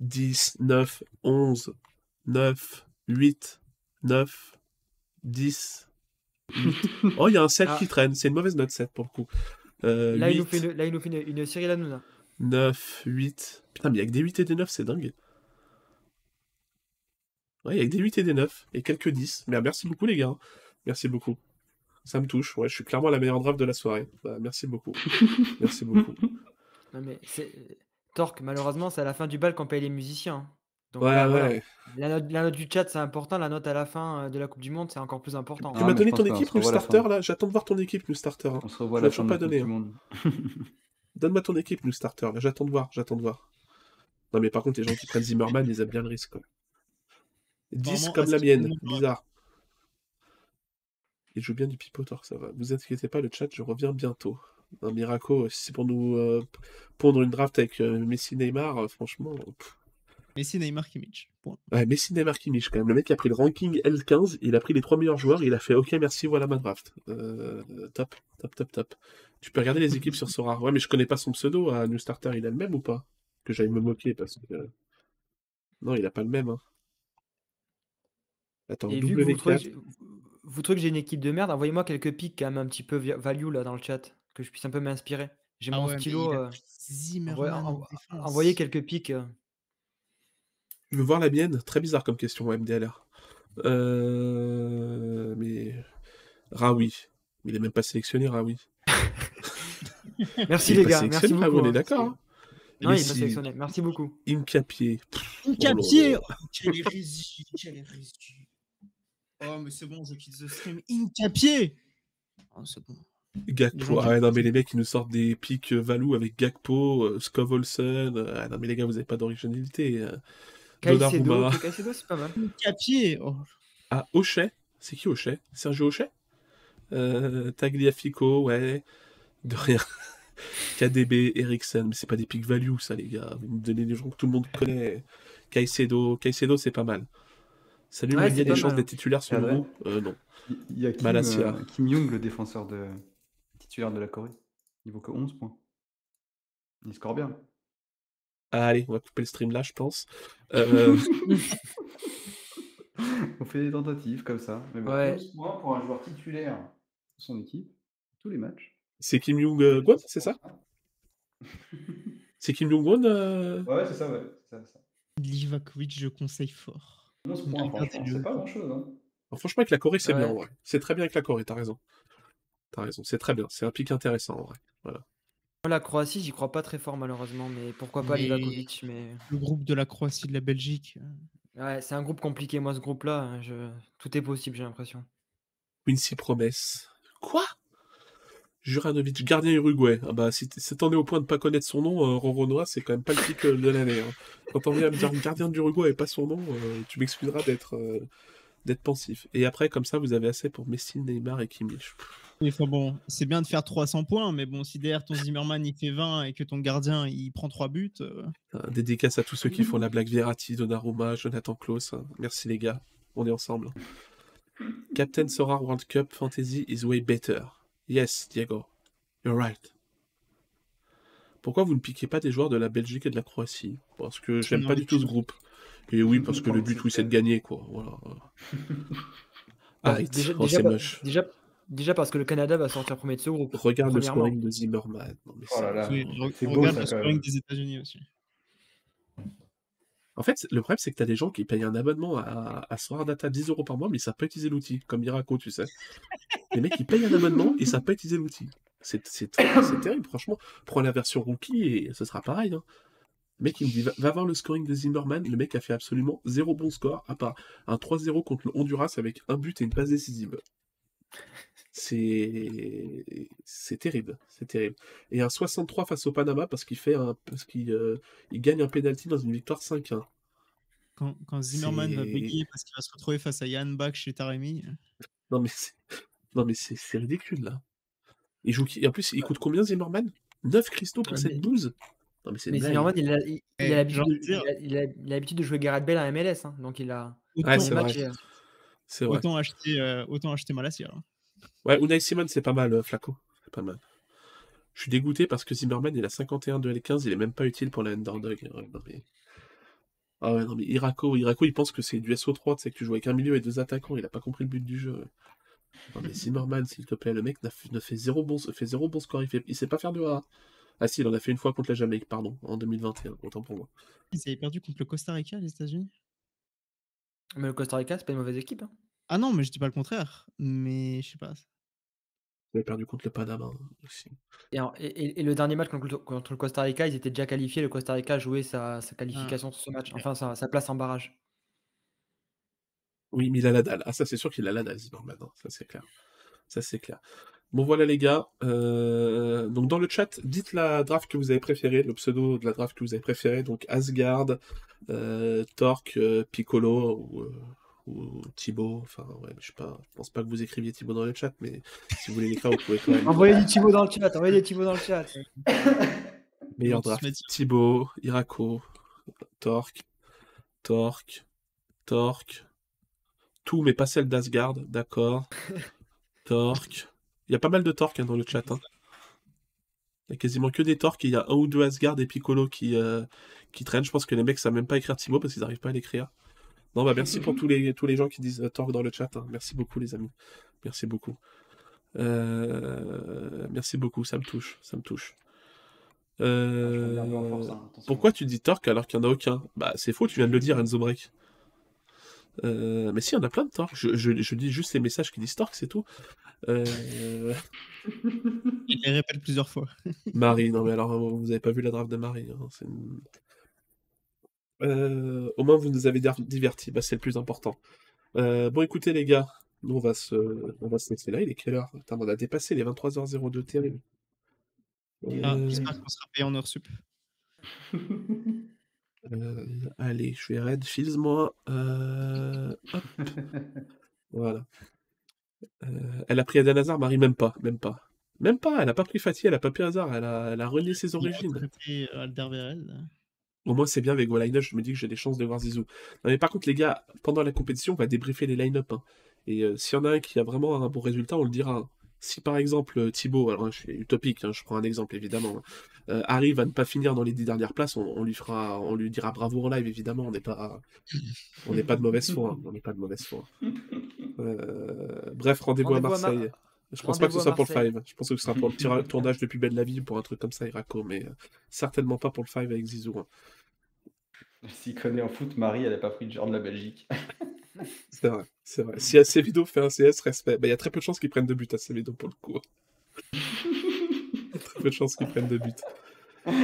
10, 9, 11, 9, 8, 9, 10, 8. Oh, il y a un 7 Ah. qui traîne, c'est une mauvaise note 7 pour le coup. Euh, Là, il nous 8, fait une, là, il nous fait une, une Cyril Hanouna. 9, 8. Putain, mais il y a que des 8 et des 9, c'est dingue. Ouais, il y a que des 8 et des 9, et quelques 10. Mais merci beaucoup les gars, hein. merci beaucoup. Ça me touche, ouais, je suis clairement la meilleure draft de la soirée. Bah, merci beaucoup. merci beaucoup. Non, mais c'est. Torque, malheureusement, c'est à la fin du bal qu'on paye les musiciens. hein. Donc Ouais, là, voilà. ouais. La, note, la note du chat, c'est important. La note à la fin euh, de la Coupe du Monde, c'est encore plus important. Tu Ah, m'as mais donné ton équipe, fin. Starter, là J'attends de voir ton équipe, New Starter. hein. On se revoit la fin pas donné, hein. Donne-moi ton équipe, New Starter. Là, j'attends de voir, j'attends de voir. Non, mais par contre, les gens qui prennent Zimmerman, ils aiment bien le risque. Quoi. 10 Apparemment, comme la mienne, bizarre. Il joue bien du pipoteur, ça va. Vous inquiétez pas, le chat, je reviens bientôt. Un Miraco, si c'est pour nous euh, pondre une draft avec euh, Messi Neymar, euh, franchement. pff. Messi, Neymar, Kimmich. Point. Ouais, Messi Neymar Kimmich quand même. Le mec qui a pris le ranking L15, il a pris les trois meilleurs joueurs, il a fait OK, merci, voilà ma draft. Euh, top, top, top, top. Tu peux regarder les équipes sur Sora. Ouais, mais je connais pas son pseudo à New Starter, il a le même ou pas? Que j'aille me moquer parce que. euh, Non, il a pas le même. hein. Attends, Et vu que vous trouvez, que W4. j'ai- vous trouvez que j'ai une équipe de merde, envoyez-moi quelques pics quand même un petit peu value là dans le chat, que je puisse un peu m'inspirer. J'ai Ah mon ouais, mais stylo. il a euh, pris Zimmerman envoyez, en envo- défense. envoyez quelques pics. euh. Je veux voir la mienne. Très bizarre comme question, MDLR. Euh... Mais. Raoui. Il est même pas sélectionné, Raoui. Merci Il est les pas gars, merci sélectionné, beaucoup. Raoui, on est hein. d'accord. hein. Non, il est pas Messi, sélectionné. Merci beaucoup. Incapié. Un capier là oh, Quelle hérésie Quelle hérésie Oh, mais c'est bon, je quitte the stream. Incapier Oh, c'est bon. Gakpo, ah ouais, non mais les mecs ils nous sortent des pics euh, Valou avec Gakpo, euh, Skov Olsen, euh, ah non mais les gars vous avez pas d'originalité. euh. Donnarumma. Caicedo, c'est pas mal. Capier oh. Ah, Ochet, c'est qui Ochet Sergio Ochet euh, Tagliafico, ouais, de rien. KDB, Eriksen, mais c'est pas des pics value ça les gars, vous me donnez des gens que tout le monde connaît. Caicedo, Caicedo c'est pas mal. Salut, Ouais, mais il y a des chances d'être titulaire sur le euh, Non. Il y a Kim, Malasia. euh, Kim Young, le défenseur de... titulaire de la Corée. Il vaut que 11 points. Il score bien. Ah, allez, on va couper le stream là, je pense. Euh, On fait des tentatives comme ça. Mais bon, Ouais. 11 points pour un joueur titulaire de son équipe, tous les matchs. C'est Kim Jong-un, c'est ça? C'est Kim Jong-un euh, Ouais, c'est ça, ouais. ça, ça. Livakovic, je conseille fort. 11 points, Regardez franchement, le- c'est pas grand chose. Hein. Alors, franchement, avec la Corée, c'est bien, Ouais. en vrai. C'est très bien avec la Corée, t'as raison. T'as raison, c'est très bien. C'est un pic intéressant, en vrai. Moi, La Croatie, j'y crois pas très fort malheureusement, mais pourquoi pas Mais- Livakovic. Mais Le groupe de la Croatie, de la Belgique. euh, ouais, c'est un groupe compliqué. Moi, ce groupe-là, hein, je... tout est possible, j'ai l'impression. Quincy Promesse. Quoi? Juranovic, gardien uruguay. Ah bah, si t'en es au point de pas connaître son nom, euh, Roronoa, c'est quand même pas le pic euh, de l'année. hein. Quand on vient à me dire gardien d'Uruguay et pas son nom, euh, tu m'excuseras d'être euh, d'être pensif. Et après, comme ça, vous avez assez pour Messi, Neymar et Kimmich. Enfin bon, c'est bien de faire 300 points, mais bon, si derrière ton Zimmerman il fait 20 et que ton gardien il prend 3 buts, Un dédicace à tous ceux qui font la blague Verratti, Donnarumma, Jonathan Klaus. hein. Merci les gars, on est ensemble. Captain Sora World Cup Fantasy is way better. Yes, Diego, you're right. Pourquoi vous ne piquez pas des joueurs de la Belgique et de la Croatie? Parce que j'aime pas du tout ce groupe. Et oui, parce que le but, oui, c'est de gagner, quoi. Voilà. Arrête, déjà, oh, déjà, moche. déjà, déjà parce que le Canada va sortir premier de ce groupe. Regarde le scoring de Zimmerman. Non, mais Oh là c'est- là. oui, re- c'est beau, regarde ça, le scoring des États-Unis aussi. En fait, le problème, c'est que tu as des gens qui payent un abonnement à, à Solar Data 10 euros par mois, mais ils savent pas utiliser l'outil, comme Miraco, tu sais. Les mecs, ils payent un abonnement et ils savent pas utiliser l'outil. C'est c'est- c'est terrible, franchement. Prends la version rookie et ce sera pareil. hein. Le mec, il me dit va, va voir le scoring de Zimmerman. Le mec a fait absolument zéro bon score, à part un 3-0 contre le Honduras avec un but et une passe décisive. C'est c'est terrible, c'est terrible. Et un 63 face au Panama parce qu'il fait un parce qu'il euh, il gagne un penalty dans une victoire 5-1. Quand, quand Zimmerman va bégayer parce qu'il va se retrouver face à Yann Bach chez Taremi, Non mais c'est non mais c'est ridicule là. Il joue et en plus il coûte combien Zimmerman? 9 cristaux pour Ouais, cette mais- 12 Non mais c'est. Zimmerman, il a il- il a l'habitude de- de dire- jouer Gareth Bale en MLS, hein, donc il a autant, Ouais, c'est vrai. euh, C'est vrai. autant acheter, euh, autant acheter hein. Ouais, Unai Simon c'est pas mal euh, Flaco, c'est pas mal. Je suis dégoûté parce que Zimmerman il a 51 de L15, il est même pas utile pour la underdog. Ouais, non, mais... Ah ouais non mais Irako, Irako il pense que c'est du SO3, tu sais que tu joues avec un milieu et deux attaquants, il a pas compris le but du jeu. Non mais Zimmerman s'il te plaît, le mec n'a fait zéro bon fait zéro bon score, il, fait... il sait pas faire de A. Ah si, il en a fait une fois contre la Jamaïque, pardon, en 2021, autant pour moi. Ils avaient perdu contre le Costa Rica, les États-Unis Mais le Costa Rica, c'est pas une mauvaise équipe. hein. Ah non, mais je dis pas le contraire. Mais je sais pas. Il a perdu contre le Panama aussi. Et, en- et- et- et le dernier match contre, le- contre le Costa Rica, ils étaient déjà qualifiés. Le Costa Rica a joué sa, sa qualification sur ce match, enfin sa, sa place en barrage. Oui, mais il a la dalle. Ah, ça, c'est sûr qu'il a la dalle, Zimmerman. hein. Ça, c'est clair. Ça, c'est clair. Bon, voilà, les gars. Euh, Donc, dans le chat, dites la draft que vous avez préférée, le pseudo de la draft que vous avez préféré. Donc, Asgard, euh, Torque, euh, Piccolo ou, euh, ou Thibaut. Enfin, ouais, je sais pas. Je pense pas que vous écriviez Thibaut dans le chat, mais si vous voulez l'écrire, vous pouvez quand même. Envoyez du Thibaut dans le chat, envoyez des Thibaut dans le chat. Meilleur draft. Thibaut, Irako, Torque, Torque, Torque. Tout, mais pas celle d'Asgard, d'accord. Torque. Il y a pas mal de Torque hein, dans le chat. hein. Il y a quasiment que des Torques il y a un ou deux Asgard et Piccolo qui, euh, qui traînent. Je pense que les mecs savent même pas écrire Thibaut parce qu'ils n'arrivent pas à l'écrire. Non, bah merci pour tous les, tous les gens qui disent euh, Torque dans le chat. hein. Merci beaucoup, les amis. Merci beaucoup. Euh, Merci beaucoup, ça me touche. Ça me touche. Euh, force, hein, attention. pourquoi tu dis Torque alors qu'il n'y en a aucun? Bah, c'est faux, tu viens de le dire, Enzo Break. Euh, mais si, en a plein de Torque. Je, je, je dis juste les messages qui disent Torque, c'est tout. Euh, Il les répète plusieurs fois. Marie, non mais alors, vous avez pas vu la draft de Marie. hein, c'est une- Euh, au moins, vous nous avez divertis, bah, c'est le plus important. Euh, bon, écoutez, les gars, nous, on va se, on va se laisser là. Il est quelle heure? Putain, on a dépassé les 23h02, terrible. Ah, J'espère qu'on sera payé en heure sup. Euh, allez, je vais raid Fields, moi. Euh, hop. Voilà. Euh, elle a pris Eden Hazard, Marie, même pas, même pas. Même pas, elle a pas pris Fatih, elle a pas pris Hazard, elle a, elle a renié ses origines. Au moins, c'est bien avec vos line-up, je me dis que j'ai des chances de voir Zizou. Non, mais par contre, les gars, pendant la compétition, on va débriefer les line-up. hein. Et s'il y en a un qui a vraiment un bon résultat, on le dira. hein. Si par exemple euh, Thibaut, alors hein, je suis utopique, hein, je prends un exemple évidemment, hein, euh, arrive à ne pas finir dans les dix dernières places, on, on lui fera, on lui dira bravo en live évidemment. On n'est pas, on n'est pas de mauvaise foi, hein, on n'est pas de mauvaise foi. Euh, bref, rendez-vous à Rendez-vous à Mar- Marseille. Je pense pas que ce soit pour le Marseille. Five. Je pense que ce sera pour le tir- tournage de Plus belle la vie ou pour un truc comme ça, Irako, mais certainement pas pour le Five avec Zizou. hein. S'il connaît en foot, Marie, elle a pas pris de genre de la Belgique. C'est vrai, c'est vrai. Si Acevedo fait un CS, respect. Bah, Il y a très peu de chances qu'ils prennent deux buts à Acevedo pour le coup. Il y a très peu de chances qu'ils prennent deux buts.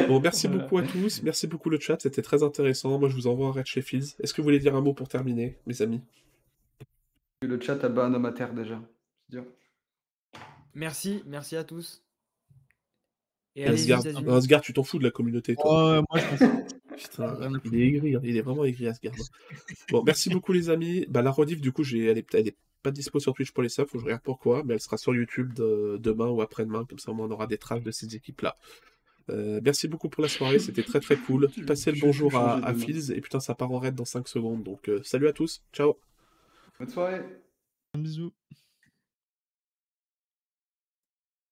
Bon, merci beaucoup à tous. Merci beaucoup le chat. C'était très intéressant. Moi, je vous envoie un Red Sheffield. Est-ce que vous voulez dire un mot pour terminer, mes amis? Le chat a bas un homme à terre déjà. C'est dur. Merci, merci à tous. Et Asgard, Asgard, tu t'en fous de la communauté, toi. Oh, moi, je. Putain, à il est aigri, hein. il est vraiment aigri Asgard. Bon, merci beaucoup les amis. Bah, la rediff, du coup, j'ai... Elle, est... elle est pas dispo sur Twitch pour les subs, faut que je regarde pourquoi, mais elle sera sur YouTube de- demain ou après-demain, comme ça au moins on aura des traces de ces équipes-là. Euh, merci beaucoup pour la soirée, c'était très très cool. Passez le bonjour à, à. Fils, et putain ça part en raid dans 5 secondes, donc euh, salut à tous, ciao Bonne soirée. Un bisou.